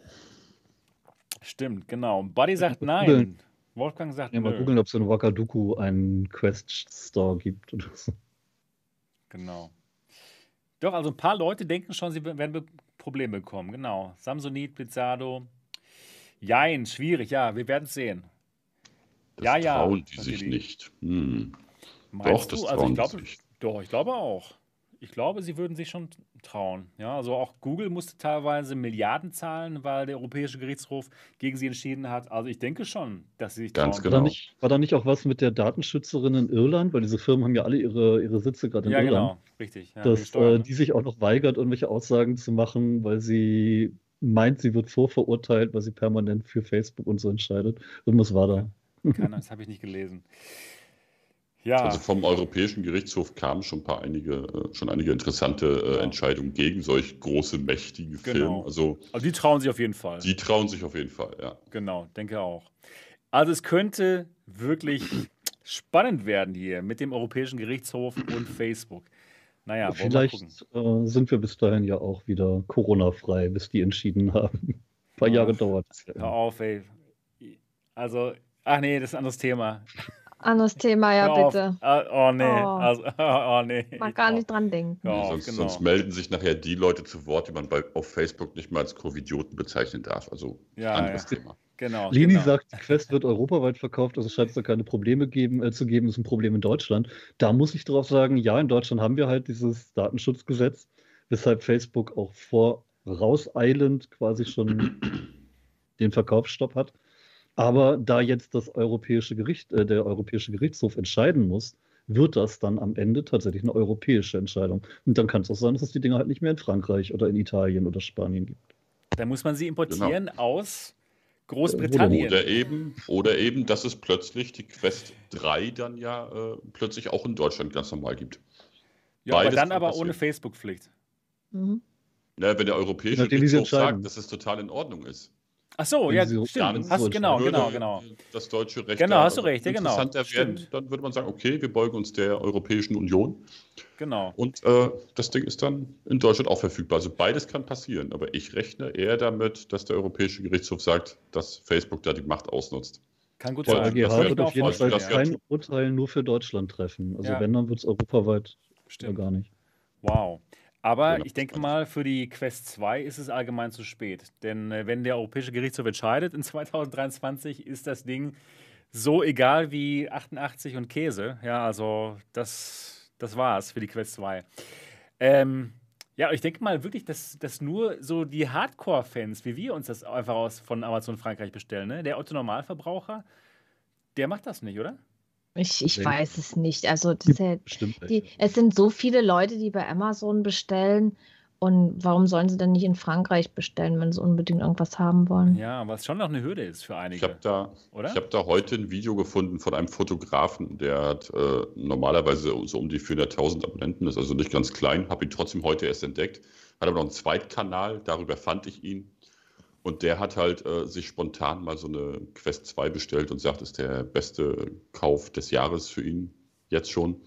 Stimmt, genau. Buddy sagt nein. Wolfgang sagt ja, mal googeln, ob es in Wakaduku einen Quest-Store gibt oder so. Genau. Doch, also ein paar Leute denken schon, sie werden Probleme bekommen, genau. Samsonite, Blizzardo. Jein, schwierig, ja, wir werden es sehen. Das ja, ja. trauen die sich nicht. Hm. Doch, das du? Also ich glaube, doch, ich glaube auch. Ich glaube, sie würden sich schon trauen. Ja, also auch Google musste teilweise Milliarden zahlen, weil der Europäische Gerichtshof gegen sie entschieden hat. Also ich denke schon, dass sie sich Ganz trauen. Genau. War, da nicht, war da nicht auch was mit der Datenschützerin in Irland? Weil diese Firmen haben ja alle ihre, ihre Sitze gerade in ja, Irland. Ja, genau, richtig. Ja, dass die, äh, die sich auch noch weigert, irgendwelche Aussagen zu machen, weil sie meint, sie wird vorverurteilt, weil sie permanent für Facebook und so entscheidet. Irgendwas war da. Keine, das habe ich nicht gelesen. Ja. Also vom Europäischen Gerichtshof kamen schon ein paar einige, äh, schon einige interessante äh, ja. Entscheidungen gegen solch große, mächtige Filme. Genau. Also, also die trauen sich auf jeden Fall. Die trauen sich auf jeden Fall, ja. Genau, denke auch. Also es könnte wirklich spannend werden hier mit dem Europäischen Gerichtshof und Facebook. Naja, vielleicht äh, sind wir bis dahin ja auch wieder Corona-frei, bis die entschieden haben. Ein paar Jahre dauert es. Hör auf, ey. Also, ach nee, das ist ein anderes Thema. Anderes Thema, ja, bitte. Ah, oh, nee. Oh. Also, oh, nee. Man gar nicht dran denken. Ja, sonst, genau. sonst, melden sich nachher die Leute zu Wort, die man bei, auf Facebook nicht mal als Covidioten bezeichnen darf. Also ja, anderes ja. Thema. Genau. Lini genau. sagt, die Quest wird europaweit verkauft, also scheint es da keine Probleme geben, äh, zu geben, das ist ein Problem in Deutschland. Da muss ich darauf sagen, ja, in Deutschland haben wir halt dieses Datenschutzgesetz, weshalb Facebook auch vorauseilend quasi schon den Verkaufsstopp hat. Aber da jetzt das Europäische Gericht, äh, der Europäische Gerichtshof entscheiden muss, wird das dann am Ende tatsächlich eine europäische Entscheidung. Und dann kann es auch sein, dass es die Dinge halt nicht mehr in Frankreich oder in Italien oder Spanien gibt. Da muss man sie importieren genau. aus Großbritannien. Oder eben, oder eben, dass es plötzlich die Quest 3 dann ja äh, plötzlich auch in Deutschland ganz normal gibt. Ja, Beides aber dann aber ohne Facebook-Pflicht. Mhm. Na, wenn der Europäische Gerichtshof sagt, dass es total in Ordnung ist. Ach so, ja, stimmt. Hast, genau, genau, genau. Das deutsche Recht genau, hast du recht, ja, genau. werden, dann würde man sagen, okay, wir beugen uns der Europäischen Union. Genau. Und äh, das Ding ist dann in Deutschland auch verfügbar. Also beides kann passieren, aber ich rechne eher damit, dass der Europäische Gerichtshof sagt, dass Facebook da die Macht ausnutzt. Kann gut sein. Der EuGH wird auf jeden Fall kein Urteil nur für Deutschland treffen. Also ja. wenn, dann wird es europaweit Stimmt. gar nicht. Wow. Aber genau. ich denke mal, für die Quest 2 ist es allgemein zu spät. Denn äh, wenn der Europäische Gerichtshof entscheidet in 2023, ist das Ding so egal wie 88 und Käse. Ja, also das, das war's für die Quest 2. Ähm, ja, ich denke mal wirklich, dass, dass nur so die Hardcore-Fans, wie wir uns das einfach aus von Amazon Frankreich bestellen, ne? der Otto-Normalverbraucher, der macht das nicht, oder? Ich, ich weiß es nicht. Also das ja, die, es sind so viele Leute, die bei Amazon bestellen. Und warum sollen sie dann nicht in Frankreich bestellen, wenn sie unbedingt irgendwas haben wollen? Ja, was schon noch eine Hürde ist für einige. Ich habe da, hab da heute ein Video gefunden von einem Fotografen, der hat äh, normalerweise so um die 400.000 Abonnenten, ist also nicht ganz klein, habe ihn trotzdem heute erst entdeckt, hat aber noch einen Zweitkanal, darüber fand ich ihn. Und der hat halt äh, sich spontan mal so eine Quest 2 bestellt und sagt, das ist der beste Kauf des Jahres für ihn jetzt schon.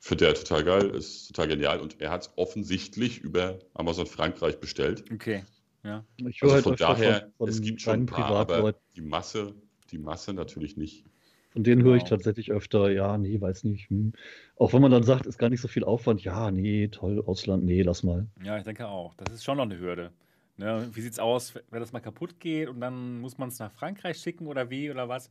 Für der total geil, ist total genial. Und er hat es offensichtlich über Amazon Frankreich bestellt. Okay. Ja. Ich also halt von daher, von, von es gibt schon ein paar, aber die Masse, die Masse natürlich nicht. Von denen genau. höre ich genau. tatsächlich öfter, ja, nee, weiß nicht. Hm. Auch wenn man dann sagt, ist gar nicht so viel Aufwand, ja, nee, toll, Ausland, nee, lass mal. Ja, ich denke auch. Das ist schon noch eine Hürde. Ne, wie es aus, wenn das mal kaputt geht und dann muss man es nach Frankreich schicken oder wie oder was?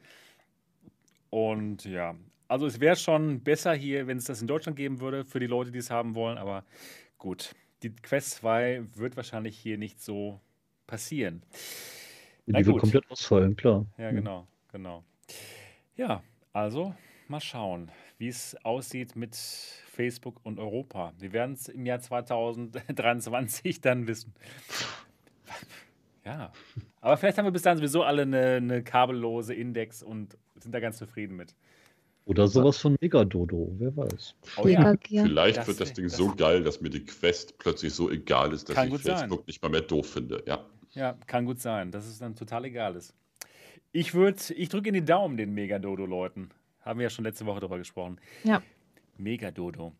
Und ja, also es wäre schon besser hier, wenn es das in Deutschland geben würde für die Leute, die es haben wollen, aber gut. Die Quest 2 wird wahrscheinlich hier nicht so passieren. Die wird komplett ausfallen, klar. Ja, genau, genau. Ja, also mal schauen, wie es aussieht mit Facebook und Europa. Wir werden es im Jahr 2023 dann wissen. Ja, aber vielleicht haben wir bis dahin sowieso alle eine, eine kabellose Index und sind da ganz zufrieden mit. Oder sowas von Megadodo, wer weiß. Oh, ja. Vielleicht das wird das Ding das so geil, dass mir die Quest plötzlich so egal ist, dass ich Facebook sein. nicht mal mehr doof finde. Ja. ja, kann gut sein, dass es dann total egal ist. Ich würde, ich drücke in die Daumen den Megadodo-Leuten. Haben wir ja schon letzte Woche darüber gesprochen. Ja. Megadodo.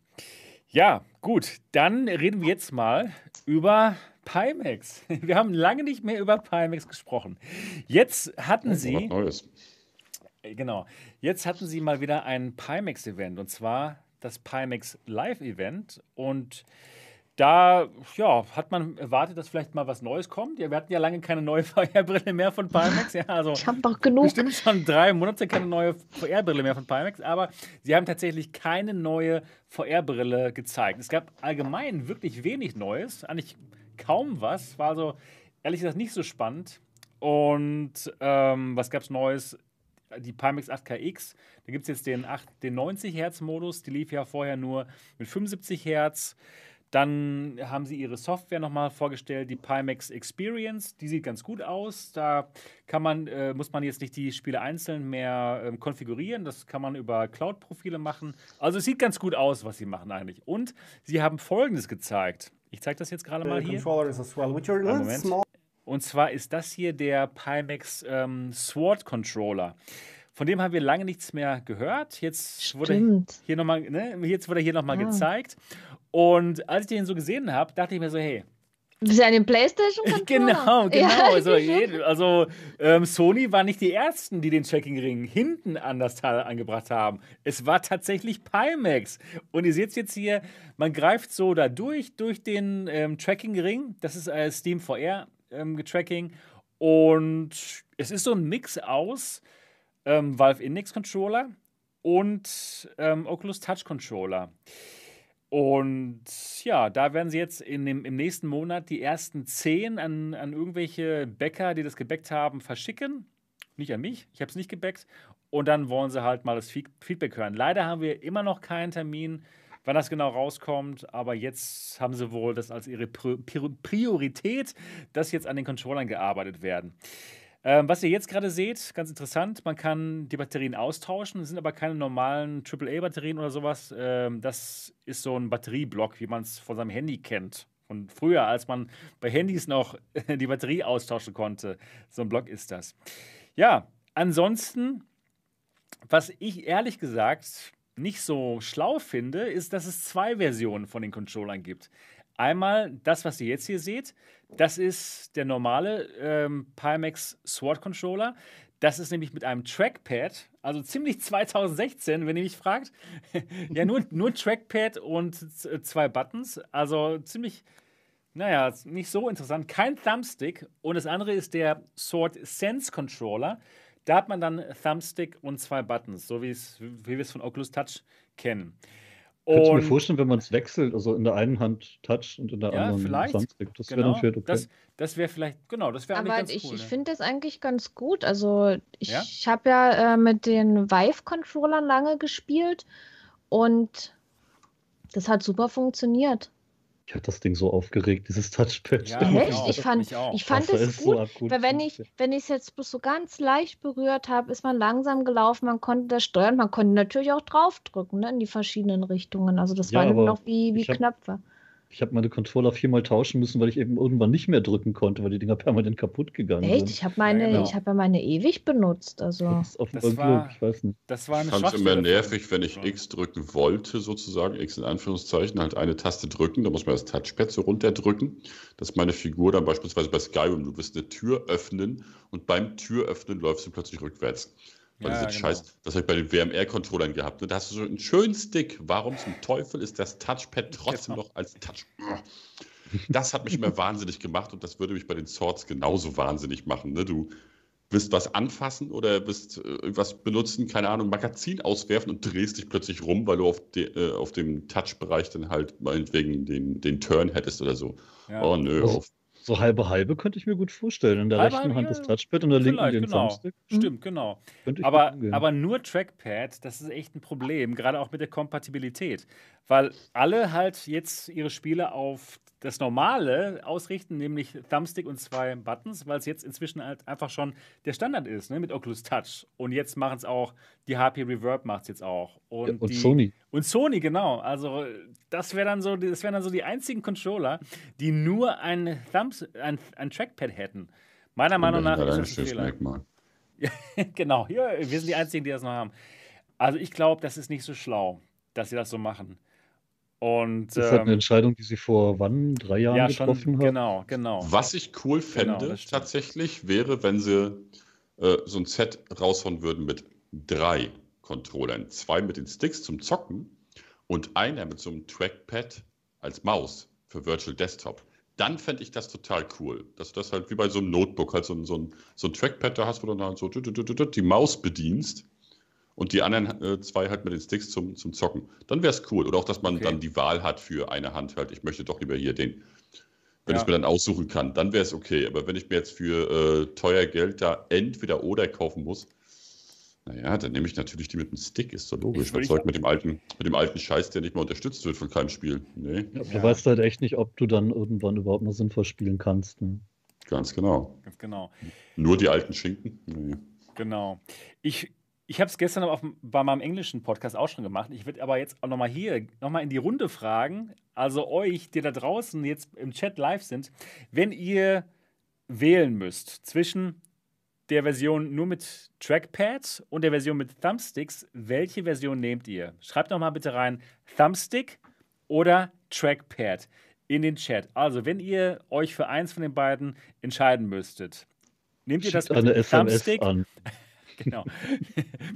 Ja, gut, dann reden wir jetzt mal über Pimax. Wir haben lange nicht mehr über Pimax gesprochen. Jetzt hatten oh, Sie. Neues. Genau. Jetzt hatten Sie mal wieder ein Pimax-Event und zwar das Pimax Live-Event. Und da ja, hat man erwartet, dass vielleicht mal was Neues kommt. Ja, wir hatten ja lange keine neue VR-Brille mehr von Pimax. Ja, also ich habe doch genug. Bestimmt schon drei Monate keine neue VR-Brille mehr von Pimax. Aber sie haben tatsächlich keine neue VR-Brille gezeigt. Es gab allgemein wirklich wenig Neues. Eigentlich kaum was. War also ehrlich gesagt nicht so spannend. Und ähm, was gab es Neues? Die Pimax 8KX. Da gibt es jetzt den, 8, den 90 Hertz Modus. Die lief ja vorher nur mit 75 Hertz. Dann haben sie ihre Software nochmal vorgestellt, die Pimax Experience. Die sieht ganz gut aus. Da kann man, äh, muss man jetzt nicht die Spiele einzeln mehr äh, konfigurieren. Das kann man über Cloud-Profile machen. Also es sieht ganz gut aus, was sie machen eigentlich. Und sie haben Folgendes gezeigt. Ich zeige das jetzt gerade mal hier. Moment. Und zwar ist das hier der Pimax ähm, Sword Controller. Von dem haben wir lange nichts mehr gehört. Jetzt Stimmt. wurde hier nochmal, ne, jetzt wurde hier nochmal ah. gezeigt. Und als ich den so gesehen habe, dachte ich mir so, hey. Das ist ja eine Playstation Genau, genau. Ja. Also, also ähm, Sony war nicht die ersten, die den Tracking-Ring hinten an das Teil angebracht haben. Es war tatsächlich Pimax. Und ihr seht jetzt hier, man greift so da durch, durch den ähm, Tracking-Ring. Das ist äh, Steam VR ähm, Tracking. Und es ist so ein Mix aus ähm, Valve Index Controller und ähm, Oculus Touch Controller. Und ja, da werden sie jetzt in dem, im nächsten Monat die ersten zehn an, an irgendwelche Bäcker, die das gebackt haben, verschicken. Nicht an mich, ich habe es nicht gebackt. Und dann wollen sie halt mal das Feedback hören. Leider haben wir immer noch keinen Termin, wann das genau rauskommt. Aber jetzt haben sie wohl das als ihre Priorität, dass jetzt an den Controllern gearbeitet werden. Ähm, was ihr jetzt gerade seht, ganz interessant, man kann die Batterien austauschen, das sind aber keine normalen AAA-Batterien oder sowas. Ähm, das ist so ein Batterieblock, wie man es von seinem Handy kennt. Und früher, als man bei Handys noch die Batterie austauschen konnte, so ein Block ist das. Ja, ansonsten, was ich ehrlich gesagt nicht so schlau finde, ist, dass es zwei Versionen von den Controllern gibt. Einmal das, was ihr jetzt hier seht, das ist der normale ähm, Pimax Sword Controller. Das ist nämlich mit einem Trackpad, also ziemlich 2016, wenn ihr mich fragt. ja, nur, nur Trackpad und zwei Buttons, also ziemlich, naja, nicht so interessant. Kein Thumbstick. Und das andere ist der Sword Sense Controller. Da hat man dann Thumbstick und zwei Buttons, so wie, wir es von Oculus Touch kennen. Könnte ich mir vorstellen, wenn man es wechselt, also in der einen Hand Touch und in der ja, anderen vielleicht. Sunstick. Das genau. wäre dann vielleicht okay. Das, das wäre vielleicht, genau, das wäre eigentlich ganz ich, cool. Ich ne? finde das eigentlich ganz gut. Also ich ja? habe ja äh, mit den Vive-Controllern lange gespielt und das hat super funktioniert. Ich habe das Ding so aufgeregt, dieses Touchpad. Ja, Echt? Ich fand, ich fand es gut, so weil wenn ich wenn ich es jetzt bloß so ganz leicht berührt habe, ist man langsam gelaufen, man konnte das steuern, man konnte natürlich auch draufdrücken, ne, in die verschiedenen Richtungen. Also das ja, war noch wie, wie Knöpfe. Ich habe meine Controller viermal tauschen müssen, weil ich eben irgendwann nicht mehr drücken konnte, weil die Dinger permanent kaputt gegangen Echt? sind. Ich habe meine, ja, genau. ich ja meine ewig benutzt. Also. Das, das war, ich weiß nicht. Das war eine ich fand es immer nervig, wenn ich X drücken wollte, sozusagen, X in Anführungszeichen, halt eine Taste drücken, da muss man das Touchpad so runterdrücken, dass meine Figur dann beispielsweise bei Skyrim, du wirst eine Tür öffnen und beim Türöffnen läufst du plötzlich rückwärts. Weil ja, genau. Scheiß, das habe ich bei den WMR-Controllern gehabt. Ne? Da hast du so einen schönen Stick. Warum zum Teufel ist das Touchpad trotzdem noch als Touch? Das hat mich immer wahnsinnig gemacht und das würde mich bei den Swords genauso wahnsinnig machen. Ne? Du willst was anfassen oder willst äh, irgendwas benutzen, keine Ahnung, Magazin auswerfen und drehst dich plötzlich rum, weil du auf, de, äh, auf dem Touch-Bereich dann halt meinetwegen den, den Turn hättest oder so. Ja. Oh nö, auf so halbe halbe könnte ich mir gut vorstellen. In der halbe, rechten Hand das Touchpad und in der linken den genau. Thumbstick. Hm? Stimmt, genau. Aber, aber nur Trackpad, das ist echt ein Problem, gerade auch mit der Kompatibilität. Weil alle halt jetzt ihre Spiele auf das Normale ausrichten, nämlich Thumbstick und zwei Buttons, weil es jetzt inzwischen halt einfach schon der Standard ist, ne, mit Oculus Touch. Und jetzt machen es auch, die HP Reverb macht es jetzt auch. Und, ja, und die, Sony. Und Sony, genau. Also das wäre dann so, das wären dann so die einzigen Controller, die nur ein Thumbs, ein, ein Trackpad hätten. Meiner Meinung nach ist das ein Fehler. Ja, genau, ja, wir sind die Einzigen, die das noch haben. Also ich glaube, das ist nicht so schlau, dass sie das so machen. Und, das ist halt eine ähm, Entscheidung, die sie vor wann? Drei Jahren ja, getroffen schon, haben? Genau, genau. Was ich cool genau, fände, genau, tatsächlich, wäre, wenn sie äh, so ein Set raushauen würden mit drei Controllern. Zwei mit den Sticks zum Zocken und einer mit so einem Trackpad als Maus für Virtual Desktop, dann fände ich das total cool. Dass du das halt wie bei so einem Notebook halt so, so, ein, so ein Trackpad da hast, wo du dann halt so die Maus bedienst und die anderen äh, zwei halt mit den Sticks zum, zum Zocken. Dann wäre es cool. Oder auch, dass man okay. dann die Wahl hat für eine Hand halt. Ich möchte doch lieber hier den, wenn ja. ich es mir dann aussuchen kann, dann wäre es okay. Aber wenn ich mir jetzt für äh, teuer Geld da entweder oder kaufen muss, naja, dann nehme ich natürlich die mit dem Stick, ist so logisch. Was soll ich mit dem alten, mit dem alten Scheiß, der nicht mehr unterstützt wird von keinem Spiel? Nee. Ja, du ja. weißt halt echt nicht, ob du dann irgendwann überhaupt noch sinnvoll spielen kannst. Ne? Ganz genau. Ganz genau. Nur die alten Schinken? Nee. Genau. Ich, ich habe es gestern auf, bei meinem englischen Podcast auch schon gemacht. Ich würde aber jetzt auch nochmal hier, nochmal in die Runde fragen, also euch, die da draußen jetzt im Chat live sind, wenn ihr wählen müsst zwischen der Version nur mit Trackpad und der Version mit Thumbsticks, welche Version nehmt ihr? Schreibt doch mal bitte rein Thumbstick oder Trackpad in den Chat. Also, wenn ihr euch für eins von den beiden entscheiden müsstet, nehmt ihr das mit Thumbstick? An. genau.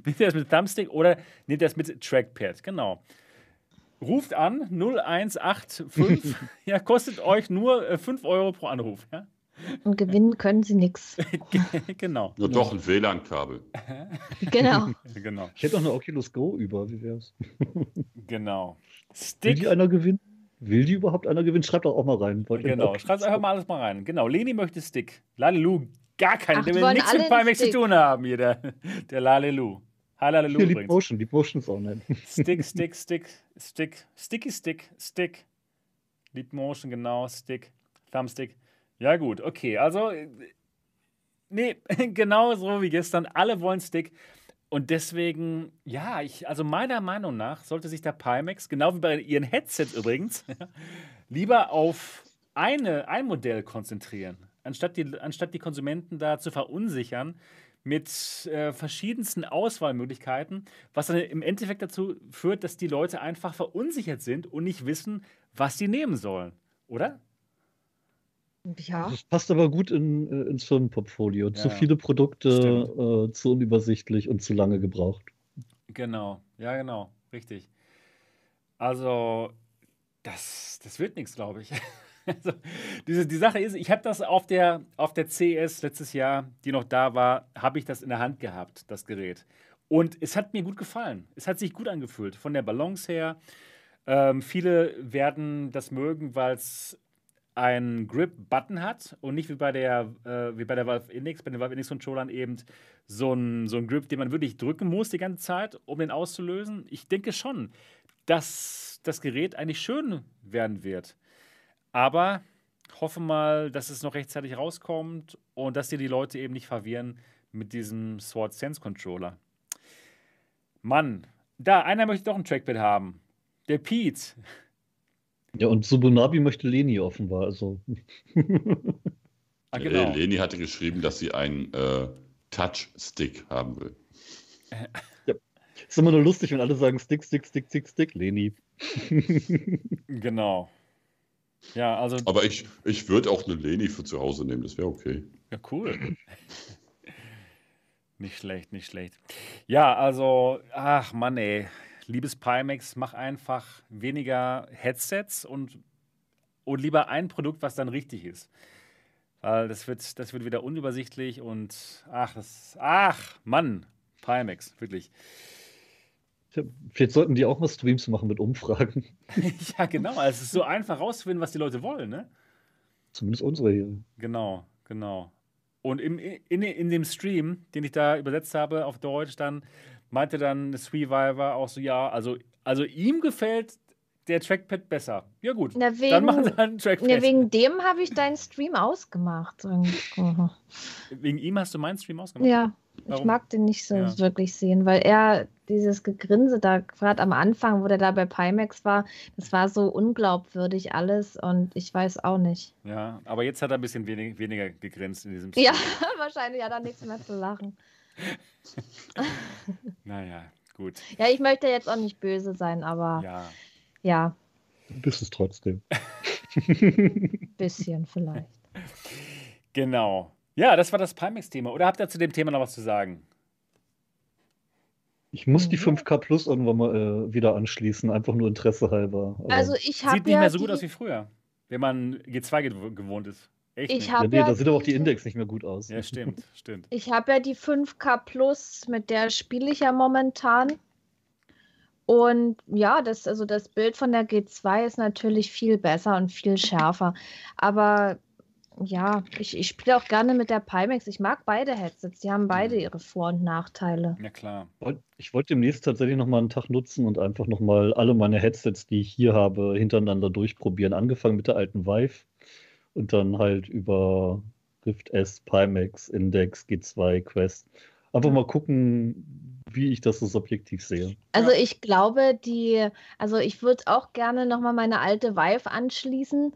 nehmt ihr das mit Thumbstick oder nehmt ihr das mit Trackpad? Genau. Ruft an 0185. ja, kostet euch nur 5 äh, Euro pro Anruf. Ja? Und gewinnen können sie nichts. genau. Nur doch ein WLAN-Kabel. genau. genau. Ich hätte auch eine Oculus Go über, wie wär's? genau. Stick. Will die einer gewinnen? Will die überhaupt einer gewinnen? Schreibt doch auch mal rein. Genau, schreibt einfach mal alles mal rein. Genau, Leni möchte Stick. Lalelu, gar keinen. der will nichts mit Pimax zu tun haben hier, der, der Lalelu. Halalelu Hier, Leap Motion, Leap Motion ist auch nett. Stick, Stick, Stick, Stick, Sticky Stick, Stick. Leap Motion, genau, Stick, Thumbstick. Ja, gut, okay. Also, nee, genau so wie gestern. Alle wollen Stick. Und deswegen, ja, ich, also meiner Meinung nach sollte sich der Pimax, genau wie bei ihren Headsets übrigens, lieber auf eine, ein Modell konzentrieren, anstatt die, anstatt die Konsumenten da zu verunsichern mit äh, verschiedensten Auswahlmöglichkeiten, was dann im Endeffekt dazu führt, dass die Leute einfach verunsichert sind und nicht wissen, was sie nehmen sollen. Oder? Ja. Das passt aber gut in, äh, ins Firmenportfolio. Ja, zu viele Produkte, äh, zu unübersichtlich und zu lange gebraucht. Genau, ja, genau, richtig. Also, das, das wird nichts, glaube ich. Also, diese, die Sache ist, ich habe das auf der, auf der CS letztes Jahr, die noch da war, habe ich das in der Hand gehabt, das Gerät. Und es hat mir gut gefallen. Es hat sich gut angefühlt, von der Balance her. Ähm, viele werden das mögen, weil es einen Grip-Button hat und nicht wie bei der, äh, wie bei der Valve Index, bei den Valve Index Controllern eben so ein, so ein Grip, den man wirklich drücken muss die ganze Zeit, um den auszulösen. Ich denke schon, dass das Gerät eigentlich schön werden wird. Aber hoffe mal, dass es noch rechtzeitig rauskommt und dass dir die Leute eben nicht verwirren mit diesem Sword Sense Controller. Mann, da, einer möchte doch ein Trackpad haben. Der Pete. Ja, und Subunabi möchte Leni offenbar. Also. ah, genau. Leni hatte geschrieben, dass sie einen äh, Touch-Stick haben will. Ja. Ist immer nur lustig, wenn alle sagen Stick, Stick, Stick, Stick, Stick, Leni. genau. Ja, also. Aber ich, ich würde auch eine Leni für zu Hause nehmen, das wäre okay. Ja, cool. nicht schlecht, nicht schlecht. Ja, also, ach Mann, ey liebes Pimax, mach einfach weniger Headsets und, und lieber ein Produkt, was dann richtig ist. Weil das wird, das wird wieder unübersichtlich und ach, das, ach, Mann, Pimax, wirklich. Vielleicht sollten die auch mal Streams machen mit Umfragen. ja, genau. Also es ist so einfach rauszufinden, was die Leute wollen, ne? Zumindest unsere hier. Genau, genau. Und im, in, in dem Stream, den ich da übersetzt habe auf Deutsch, dann meinte dann Sweeviver auch so, ja, also, also ihm gefällt der Trackpad besser. Ja gut, Na, wegen, dann machen sie einen Trackpad. Ja, wegen dem habe ich deinen Stream ausgemacht. wegen ihm hast du meinen Stream ausgemacht? Ja, Warum? ich mag den nicht so ja. wirklich sehen, weil er dieses Gegrinse da gerade am Anfang, wo der da bei Pimax war, das war so unglaubwürdig alles und ich weiß auch nicht. Ja, aber jetzt hat er ein bisschen wenig, weniger gegrinst in diesem Stream. Ja, wahrscheinlich hat er nichts mehr zu lachen. naja, gut. Ja, ich möchte jetzt auch nicht böse sein, aber ja. ja. Du bist es trotzdem. Bisschen vielleicht. Genau. Ja, das war das Pimax-Thema. Oder habt ihr zu dem Thema noch was zu sagen? Ich muss die 5K Plus irgendwann mal äh, wieder anschließen, einfach nur Interesse halber. Aber also ich habe Sieht nicht mehr so gut aus wie früher. wenn man G2 gewohnt ist. Echt ich ja, nee, da sieht aber auch die Index nicht mehr gut aus. Ja, stimmt, stimmt. Ich habe ja die 5K Plus, mit der spiele ich ja momentan. Und ja, das, also das Bild von der G2 ist natürlich viel besser und viel schärfer. Aber ja, ich, ich spiele auch gerne mit der Pimax. Ich mag beide Headsets. Die haben beide mhm. ihre Vor- und Nachteile. Ja, klar. Ich wollte demnächst tatsächlich nochmal einen Tag nutzen und einfach nochmal alle meine Headsets, die ich hier habe, hintereinander durchprobieren. Angefangen mit der alten Vive und dann halt über Rift S, Pimax, Index, G2, Quest. Einfach mal gucken, wie ich das so subjektiv sehe. Also ich glaube, die, also ich würde auch gerne nochmal meine alte Vive anschließen,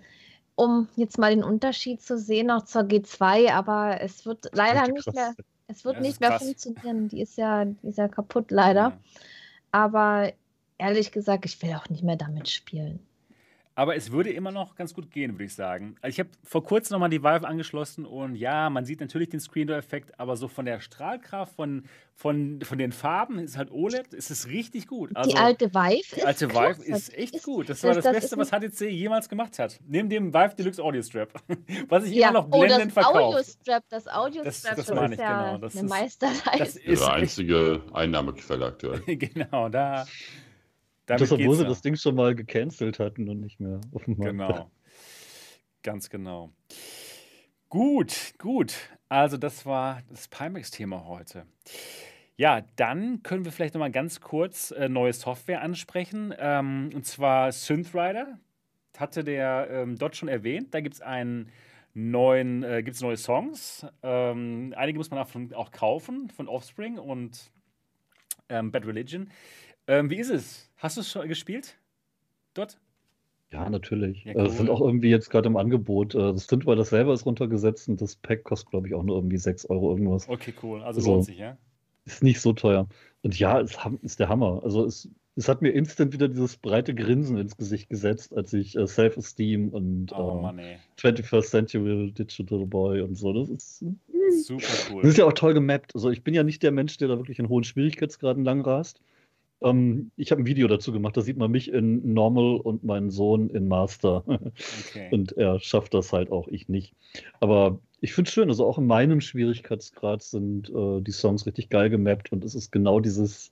um jetzt mal den Unterschied zu sehen noch zur G2, aber es wird leider nicht mehr, es wird ja, nicht mehr funktionieren. Die ist ja, die ist ja kaputt leider. Ja. Aber ehrlich gesagt, ich will auch nicht mehr damit spielen. Aber es würde immer noch ganz gut gehen, würde ich sagen. Also ich habe vor kurzem nochmal die Valve angeschlossen und ja, man sieht natürlich den Screen Door-Effekt, aber so von der Strahlkraft, von, von, von den Farben, ist halt OLED, ist es richtig gut. Also, die alte Vive Die alte Vive ist echt ist, gut. Das war das, das Beste, was HTC jemals gemacht hat. Neben dem Vive Deluxe Audio Strap. was ich ja. immer noch blendend oh, verkaufe. Audio Strap, das Audio Strap das, das meine ich, ja genau. Das eine Meisterleistung. Das ist ihre einzige Einnahmequelle aktuell. genau, da damit das, obwohl sie das Ding schon mal gecancelt hatten und nicht mehr auf dem Markt. Genau. Ganz genau. Gut, gut. Also, das war das Pimax-Thema heute. Ja, dann können wir vielleicht noch mal ganz kurz äh, neue Software ansprechen. Ähm, und zwar Synthrider. Hatte der ähm, dort schon erwähnt. Da gibt es einen neuen, äh, gibt's neue Songs. Ähm, einige muss man auch, auch kaufen von Offspring und ähm, Bad Religion. Ähm, wie ist es? Hast du es schon gespielt? Dort? Ja, natürlich. Ja, cool. Das sind auch irgendwie jetzt gerade im Angebot. Äh, das Synthwire das selber ist runtergesetzt und das Pack kostet, glaube ich, auch nur irgendwie 6 Euro irgendwas. Okay, cool. Also, also lohnt sich, ja? Ist nicht so teuer. Und ja, es ist der Hammer. Also es, es hat mir instant wieder dieses breite Grinsen ins Gesicht gesetzt, als ich äh, Self-Esteem und oh, äh, Mann, 21st Century Digital Boy und so. Das ist super cool. Das ist ja auch toll gemappt. Also ich bin ja nicht der Mensch, der da wirklich in hohen Schwierigkeitsgraden lang rast. Ähm, ich habe ein Video dazu gemacht, da sieht man mich in Normal und meinen Sohn in Master. Okay. Und er schafft das halt auch, ich nicht. Aber ich finde es schön, also auch in meinem Schwierigkeitsgrad sind äh, die Songs richtig geil gemappt und es ist genau dieses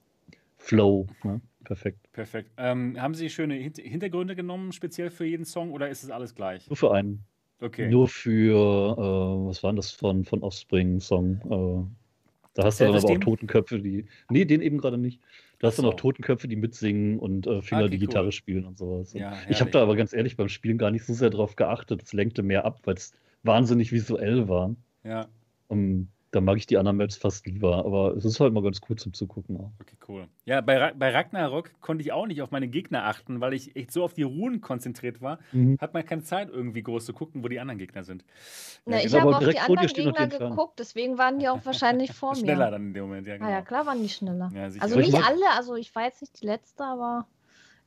Flow. Ne? Perfekt. Perfekt. Ähm, haben Sie schöne Hint Hintergründe genommen, speziell für jeden Song, oder ist es alles gleich? Nur für einen. Okay. Nur für, äh, was war das von, von Offspring-Song? Äh, da hast du dann aber auch Totenköpfe, die. Nee, den eben gerade nicht. Da hast du noch Totenköpfe, die mitsingen und äh, Finger okay, die Gitarre cool. spielen und sowas. Ja, ich habe da aber ganz ehrlich beim Spielen gar nicht so sehr drauf geachtet. Es lenkte mehr ab, weil es wahnsinnig visuell war. Ja. Um, da mag ich die anderen Maps fast lieber, aber es ist halt mal ganz cool zum Zugucken. Auch. Okay, cool. Ja, bei, bei Ragnarok konnte ich auch nicht auf meine Gegner achten, weil ich echt so auf die Runen konzentriert war. Mhm. Hat man keine Zeit, irgendwie groß zu gucken, wo die anderen Gegner sind. Na, ja, ich habe auf die anderen Gegner geguckt, deswegen waren die auch wahrscheinlich vor mir. Schneller dann in dem Moment, ja. Genau. Ah, ja, genau. klar waren die schneller. Ja, also nicht alle, also ich war jetzt nicht die Letzte, aber.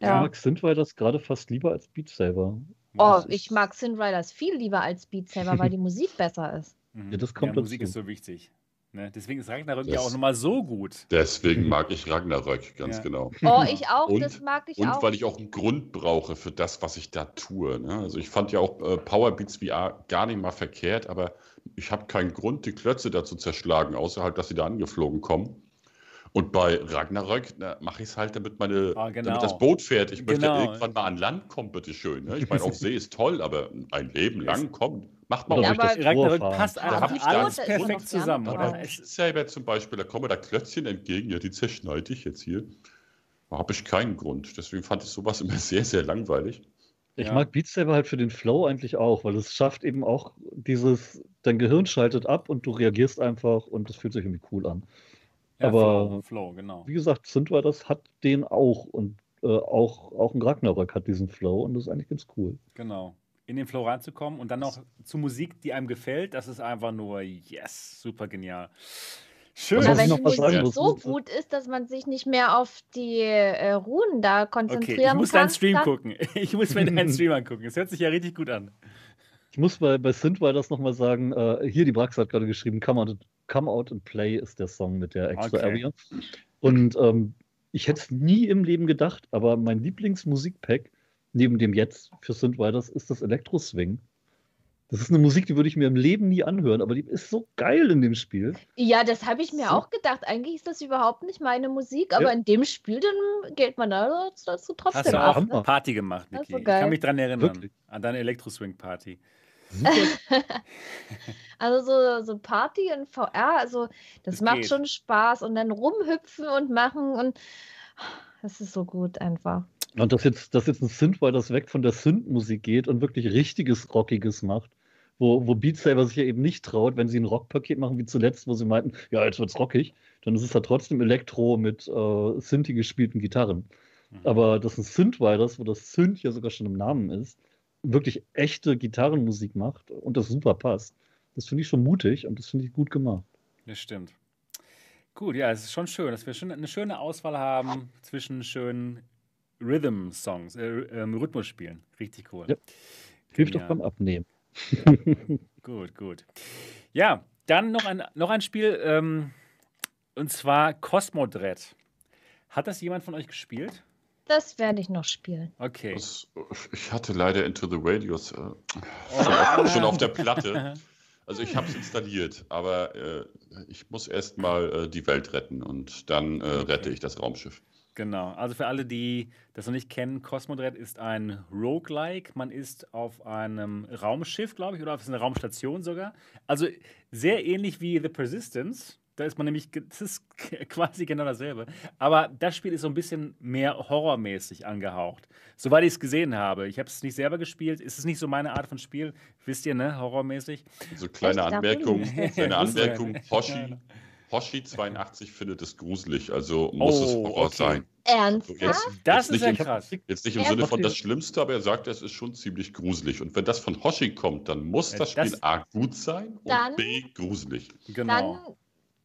Ja. Ich mag Synthriders gerade fast lieber als Beat Saber. Oh, ich mag Synthriders viel lieber als Beat Saber, weil die Musik besser ist. Mhm. Ja, das kommt ja, Musik ist so wichtig. Ne? Deswegen ist Ragnarök das, ja auch nochmal so gut. Deswegen mag ich Ragnarök, ganz ja. genau. Oh, ich auch, und, das mag ich und auch. Und weil ich auch einen Grund brauche für das, was ich da tue. Ne? Also ich fand ja auch äh, Powerbeats VR gar nicht mal verkehrt, aber ich habe keinen Grund, die Klötze da zu zerschlagen, außer halt, dass sie da angeflogen kommen. Und bei Ragnarök mache ich es halt, damit, meine, ah, genau. damit das Boot fährt. Ich möchte genau. irgendwann mal an Land kommen, bitteschön. Ne? Ich meine, auf See ist toll, aber ein Leben lang kommt. Macht man ja, auch nicht. Ragnarök passt einfach alles perfekt zusammen. Oder? Selber zum Beispiel, da kommen da Klötzchen entgegen, ja, die zerschneide ich jetzt hier. Da habe ich keinen Grund. Deswegen fand ich sowas immer sehr, sehr langweilig. Ich ja. mag Beat Saber halt für den Flow eigentlich auch, weil es schafft eben auch dieses, dein Gehirn schaltet ab und du reagierst einfach und das fühlt sich irgendwie cool an. Ja, Aber Flow, Flow, genau. Wie gesagt, Synthriders hat den auch und äh, auch, auch ein Ragnarök hat diesen Flow und das ist eigentlich ganz cool. Genau. In den Flow reinzukommen und dann noch zu Musik, die einem gefällt, das ist einfach nur yes, super genial. Schön. Ja, wenn die Musik so gut ist, dass man sich nicht mehr auf die äh, Runen da konzentrieren okay, ich muss kann. deinen Stream dann... gucken. Ich muss mir deinen Stream angucken. Es hört sich ja richtig gut an. Ich muss bei, bei Synthwire das nochmal sagen. Äh, hier, die Brax hat gerade geschrieben, come out, come out and Play ist der Song mit der Extra okay. Area. Und ähm, ich hätte es nie im Leben gedacht, aber mein Lieblingsmusikpack neben dem jetzt für Synthwriters ist das Elektro-Swing. Das ist eine Musik, die würde ich mir im Leben nie anhören, aber die ist so geil in dem Spiel. Ja, das habe ich mir so. auch gedacht. Eigentlich ist das überhaupt nicht meine Musik, aber ja. in dem Spiel dann geht man dazu trotzdem Hast du auch ne? Party gemacht, Niki. Ich kann mich daran erinnern. Wirklich? An deine Elektro-Swing-Party. also so, so Party in VR, also das, das macht geht. schon Spaß und dann rumhüpfen und machen und das ist so gut einfach. Und dass jetzt, dass jetzt ein Synth, das weg von der Synth-Musik geht und wirklich richtiges Rockiges macht, wo, wo Beat Saber sich ja eben nicht traut, wenn sie ein Rockpaket machen wie zuletzt, wo sie meinten, ja, jetzt wird's rockig, dann ist es ja trotzdem Elektro mit äh, Synthi gespielten Gitarren. Mhm. Aber das ist ein Synthwriters, wo das Synth ja sogar schon im Namen ist, wirklich echte Gitarrenmusik macht und das super passt. Das finde ich schon mutig und das finde ich gut gemacht. Das stimmt. Gut, ja, es ist schon schön, dass wir schon eine schöne Auswahl haben zwischen schönen Rhythm-Songs, äh, äh, Rhythmusspielen. Richtig cool. Ja. Hilft doch beim Abnehmen. gut, gut. Ja, dann noch ein, noch ein Spiel, ähm, und zwar Cosmodred. Hat das jemand von euch gespielt? Das werde ich noch spielen. Okay. Das, ich hatte leider Into the Radios äh, oh. schon auf der Platte. Also ich habe es installiert, aber äh, ich muss erst mal äh, die Welt retten und dann äh, rette ich das Raumschiff. Genau, also für alle, die das noch nicht kennen, Cosmodred ist ein Roguelike. Man ist auf einem Raumschiff, glaube ich, oder auf einer Raumstation sogar. Also sehr ähnlich wie The Persistence. Da ist man nämlich, das ist quasi genau dasselbe. Aber das Spiel ist so ein bisschen mehr horrormäßig angehaucht. Soweit ich es gesehen habe. Ich habe es nicht selber gespielt. Ist es nicht so meine Art von Spiel? Wisst ihr, ne? Horrormäßig. So kleine Anmerkung. Kleine Anmerkung. Hoshi Hoshi82 findet es gruselig, also muss oh, es Horror okay. sein. Ernsthaft? Also jetzt, das jetzt ist ja krass. Jetzt nicht im Sinne von das Schlimmste, aber er sagt, es ist schon ziemlich gruselig. Und wenn das von Hoshi kommt, dann muss das Spiel das, A gut sein und dann, B gruselig. Genau.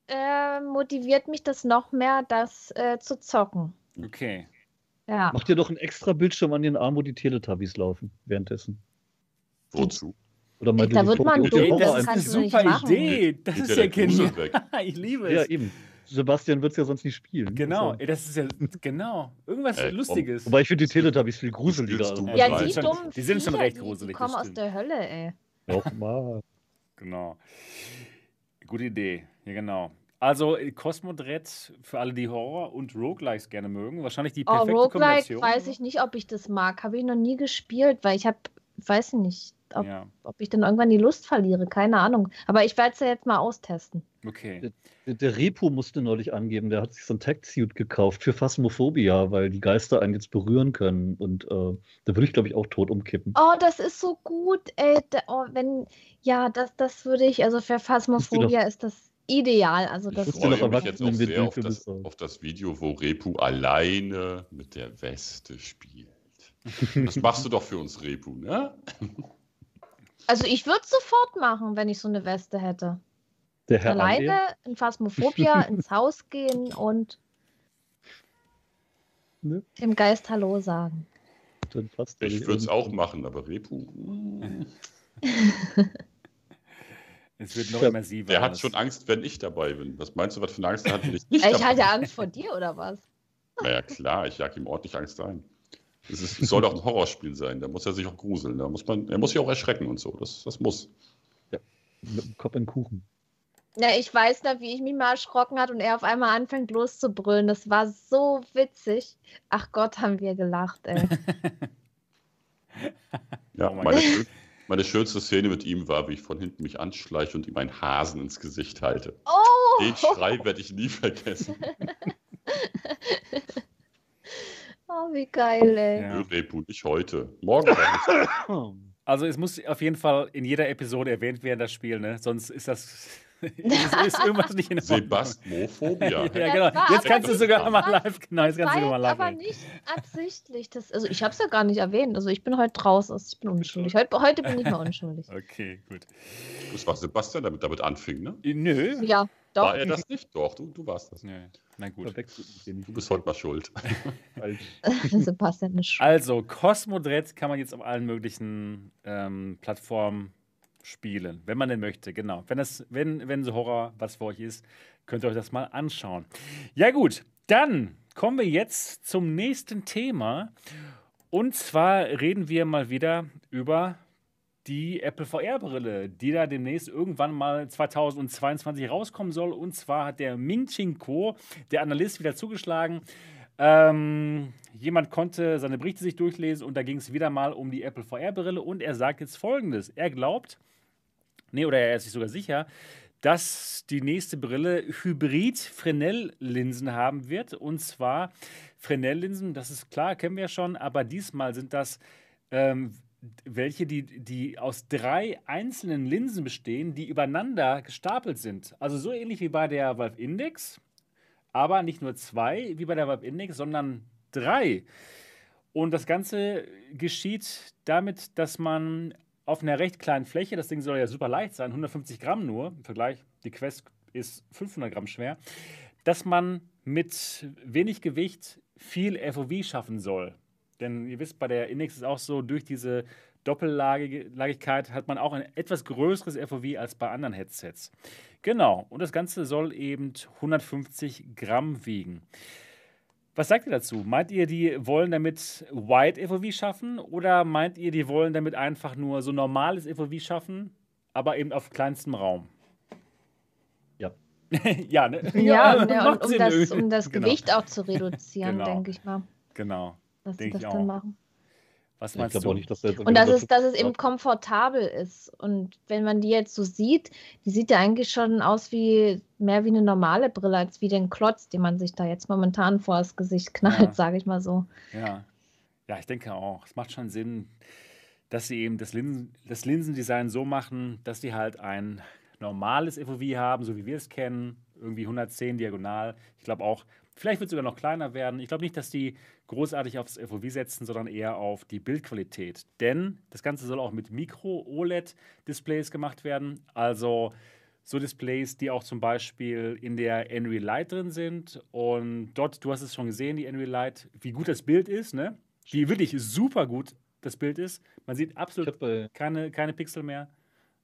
Dann äh, motiviert mich das noch mehr, das äh, zu zocken. Okay. Ja. Mach dir doch einen extra Bildschirm an den Arm, wo die Teletubbies laufen währenddessen. Wozu? Oder mal da wird man doof, das ist eine super Idee. Das ist ja genial. ich liebe es. Ja, eben. Sebastian wird es ja sonst nicht spielen. Genau, also. das ist ja, genau. Irgendwas äh, Lustiges. Wobei ich finde die Teletubbies viel gruseliger. Ja, die, dummen die sind schon recht gruselig. Die kommen aus der Hölle, ey. Nochmal. genau. Gute Idee. Ja, genau. Also Cosmodred für alle, die Horror und Roguelikes gerne mögen, wahrscheinlich die oh, perfekte oh, Roguelike Kombination. weiß ich nicht, ob ich das mag. Habe ich noch nie gespielt, weil ich habe, weiß nicht, ob, ja. ob ich dann irgendwann die Lust verliere. Keine Ahnung. Aber ich werde es ja jetzt mal austesten. Okay. Der, der, Repo musste neulich angeben, der hat sich so ein Tech-Suit gekauft für Phasmophobia, weil die Geister einen jetzt berühren können. Und äh, da würde ich, glaube ich, auch tot umkippen. Oh, das ist so gut. Ey, da, oh, wenn, ja, das, das würde ich, also für Phasmophobia ist das ideal. Also das ich freue mich jetzt auch sehr auf das, auf das Video, wo Repu alleine mit der Weste spielt. Das machst du doch für uns, Repu, ne? Also ich würde es sofort machen, wenn ich so eine Weste hätte. Der Herr Alleine Andi? in Phasmophobia ins Haus gehen und ne? dem Geist Hallo sagen. ich würde es auch machen, aber Repu. es wird noch immersiver. Er hat schon Angst, wenn ich dabei bin. Was meinst du, was für eine Angst er hat, wenn ich nicht Ich hatte Angst vor dir, oder was? Naja, klar, ich jag ihm ordentlich Angst ein. Es, ist, es soll doch ein Horrorspiel sein, da muss er sich auch gruseln, da muss man, er muss sich auch erschrecken und so, das, das muss. Ja, mit dem Kopf in den Kuchen. Ja, ich weiß noch, wie ich mich mal erschrocken hat und er auf einmal anfängt loszubrüllen. Das war so witzig. Ach Gott, haben wir gelacht, ey. ja, oh meine, meine, schönste Szene mit ihm war, wie ich von hinten mich anschleiche und ihm einen Hasen ins Gesicht halte. Oh! Den Schrei werde ich nie vergessen. Oh, wie geil, ey. Ja. Repu, nicht heute. Morgen. also es muss auf jeden Fall in jeder Episode erwähnt werden, das Spiel, ne? Sonst ist das ist, irgendwas nicht in Ordnung. Sebastmophobia. ja, genau. Jetzt kannst du sogar mal live, genau, jetzt kannst du mal live. Aber nicht absichtlich. Das, also ich habe es ja gar nicht erwähnt. Also ich bin heute draußen, also ich bin unschuldig. Heute, heute bin ich mal unschuldig. okay, gut. Das war Sebastian, der damit, damit anfing, ne? Nö. Ja, doch. War er das nicht? Doch, du, du warst das. Nee. Na gut. Du bist heute mal schuld. Sebastian ist schuld. Also, Cosmodred kann man jetzt auf allen möglichen ähm, Plattformen spielen, wenn man denn möchte, genau. Wenn, das, wenn, wenn so Horror was für euch ist, könnt ihr euch das mal anschauen. Ja gut, dann kommen wir jetzt zum nächsten Thema. Und zwar reden wir mal wieder über die Apple VR-Brille, die da demnächst irgendwann mal 2022 rauskommen soll. Und zwar hat der Ming Ching Ko, der Analyst, wieder zugeschlagen. Ähm, jemand konnte seine Berichte sich durchlesen und da ging es wieder mal um die Apple VR-Brille und er sagt jetzt folgendes: Er glaubt, nee, oder er ist sich sogar sicher, dass die nächste Brille Hybrid-Fresnel-Linsen haben wird. Und zwar Fresnel-Linsen, das ist klar, kennen wir ja schon, aber diesmal sind das ähm, welche, die, die aus drei einzelnen Linsen bestehen, die übereinander gestapelt sind. Also so ähnlich wie bei der Valve Index, aber nicht nur zwei wie bei der Valve Index, sondern drei. Und das Ganze geschieht damit, dass man auf einer recht kleinen Fläche, das Ding soll ja super leicht sein, 150 Gramm nur, im Vergleich, die Quest ist 500 Gramm schwer, dass man mit wenig Gewicht viel FOV schaffen soll. Denn ihr wisst, bei der Index ist es auch so, durch diese Doppellagigkeit hat man auch ein etwas größeres FOV als bei anderen Headsets. Genau, und das Ganze soll eben 150 Gramm wiegen. Was sagt ihr dazu? Meint ihr, die wollen damit Wide FOV schaffen oder meint ihr, die wollen damit einfach nur so normales FOV schaffen, aber eben auf kleinstem Raum? Ja. ja, ne? ja, ja, ja und um das, um das genau. Gewicht auch zu reduzieren, genau. denke ich mal. Genau dass sie das dann machen. Was meinst du? Nicht, dass und dass es, dass es eben komfortabel ist. Und wenn man die jetzt so sieht, die sieht ja eigentlich schon aus wie mehr wie eine normale Brille, als wie den Klotz, den man sich da jetzt momentan vor das Gesicht knallt, ja. sage ich mal so. Ja. ja, ich denke auch. Es macht schon Sinn, dass sie eben das, Linsen, das Linsendesign so machen, dass sie halt ein normales FOV haben, so wie wir es kennen, irgendwie 110 diagonal. Ich glaube auch, Vielleicht wird es sogar noch kleiner werden. Ich glaube nicht, dass die großartig aufs FOV setzen, sondern eher auf die Bildqualität. Denn das Ganze soll auch mit Micro-OLED-Displays gemacht werden. Also so Displays, die auch zum Beispiel in der Unreal Light drin sind. Und dort, du hast es schon gesehen, die Unreal Light, wie gut das Bild ist, ne? Wie wirklich super gut das Bild ist. Man sieht absolut keine, keine Pixel mehr.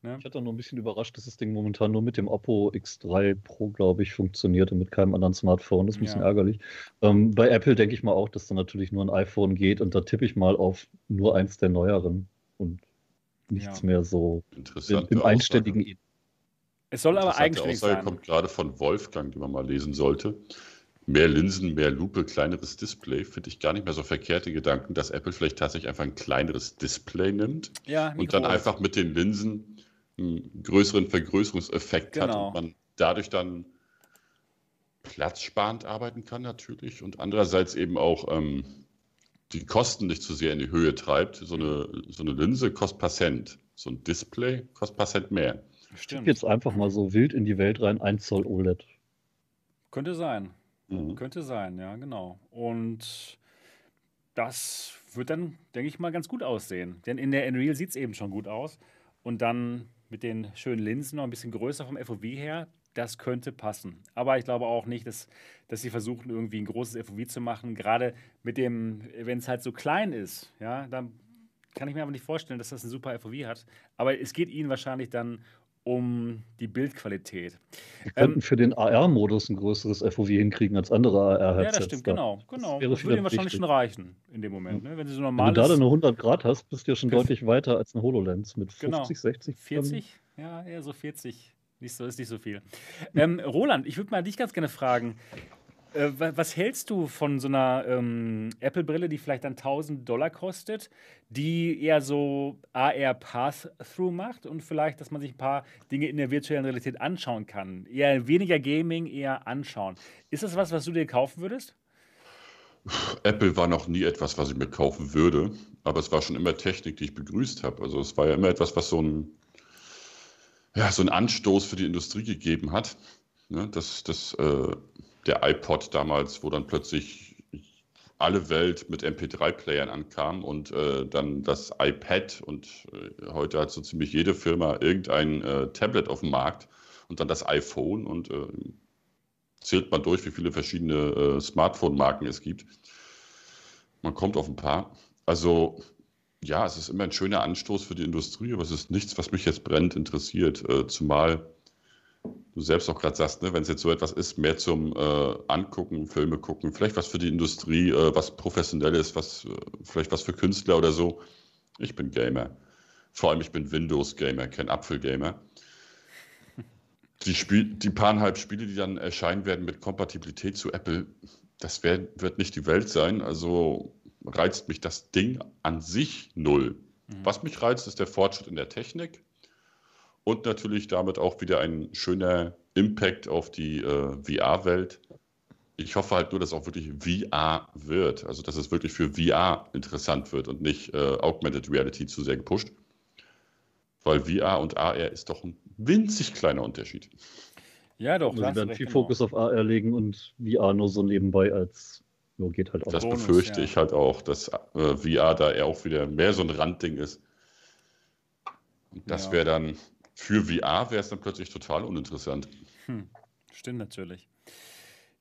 Ne? Ich hatte nur ein bisschen überrascht, dass das Ding momentan nur mit dem Oppo X3 Pro, glaube ich, funktioniert und mit keinem anderen Smartphone. Das ist ein bisschen ja. ärgerlich. Ähm, bei Apple denke ich mal auch, dass da natürlich nur ein iPhone geht und da tippe ich mal auf nur eins der neueren und nichts ja. mehr so im, im einständigen. Es soll aber eigentlich sein. kommt gerade von Wolfgang, die man mal lesen sollte. Mehr Linsen, mehr Lupe, kleineres Display, finde ich gar nicht mehr so verkehrte Gedanken, dass Apple vielleicht tatsächlich einfach ein kleineres Display nimmt ja, und dann einfach mit den Linsen einen größeren Vergrößerungseffekt genau. hat und man dadurch dann platzsparend arbeiten kann natürlich und andererseits eben auch ähm, die Kosten nicht zu sehr in die Höhe treibt. So eine, so eine Linse kostet paar Cent, so ein Display kostet paar Cent mehr. Stimmt. Jetzt einfach mal so wild in die Welt rein, 1 Zoll OLED. Könnte sein. Mhm. Könnte sein, ja, genau. Und das wird dann, denke ich mal, ganz gut aussehen. Denn in der Unreal sieht es eben schon gut aus. Und dann mit den schönen Linsen noch ein bisschen größer vom FOV her, das könnte passen. Aber ich glaube auch nicht, dass, dass sie versuchen, irgendwie ein großes FOV zu machen. Gerade mit dem, wenn es halt so klein ist, ja, dann kann ich mir aber nicht vorstellen, dass das ein super FOV hat. Aber es geht ihnen wahrscheinlich dann um die Bildqualität. Wir könnten ähm, für den AR-Modus ein größeres FOV hinkriegen als andere AR-Headsets. Ja, das stimmt, genau. genau. Das, das würde ihnen wahrscheinlich schon reichen in dem Moment. Ne? Wenn, sie so normal Wenn du da eine 100 Grad hast, bist du ja schon deutlich weiter als eine HoloLens mit 50, genau. 60. 40? Ja, eher so 40. Nicht so, ist nicht so viel. Ähm, Roland, ich würde mal dich ganz gerne fragen. Äh, was hältst du von so einer ähm, Apple-Brille, die vielleicht dann 1000 Dollar kostet, die eher so AR Pass-Through macht und vielleicht, dass man sich ein paar Dinge in der virtuellen Realität anschauen kann? Eher weniger Gaming, eher anschauen. Ist das was, was du dir kaufen würdest? Apple war noch nie etwas, was ich mir kaufen würde, aber es war schon immer Technik, die ich begrüßt habe. Also es war ja immer etwas, was so ein, ja, so einen Anstoß für die Industrie gegeben hat. Ne, das, das äh, der iPod damals, wo dann plötzlich alle Welt mit MP3-Playern ankam und äh, dann das iPad und äh, heute hat so ziemlich jede Firma irgendein äh, Tablet auf dem Markt und dann das iPhone und äh, zählt man durch, wie viele verschiedene äh, Smartphone-Marken es gibt. Man kommt auf ein paar. Also ja, es ist immer ein schöner Anstoß für die Industrie, aber es ist nichts, was mich jetzt brennend interessiert, äh, zumal du selbst auch gerade sagst, ne, wenn es jetzt so etwas ist, mehr zum äh, Angucken, Filme gucken, vielleicht was für die Industrie, äh, was professionell ist, was, äh, vielleicht was für Künstler oder so. Ich bin Gamer. Vor allem, ich bin Windows-Gamer, kein Apfel-Gamer. Die, Spiel, die paareinhalb Spiele, die dann erscheinen werden mit Kompatibilität zu Apple, das wär, wird nicht die Welt sein. Also reizt mich das Ding an sich null. Mhm. Was mich reizt, ist der Fortschritt in der Technik und natürlich damit auch wieder ein schöner Impact auf die äh, VR-Welt. Ich hoffe halt nur, dass auch wirklich VR wird. Also, dass es wirklich für VR interessant wird und nicht äh, Augmented Reality zu sehr gepusht. Weil VR und AR ist doch ein winzig kleiner Unterschied. Ja, doch. Also, sie werden viel genau. Fokus auf AR legen und VR nur so nebenbei als ja, geht halt auch. Das Bonus, befürchte ja. ich halt auch, dass äh, VR da eher auch wieder mehr so ein Randding ist. Und das ja. wäre dann für VR wäre es dann plötzlich total uninteressant. Hm, stimmt natürlich.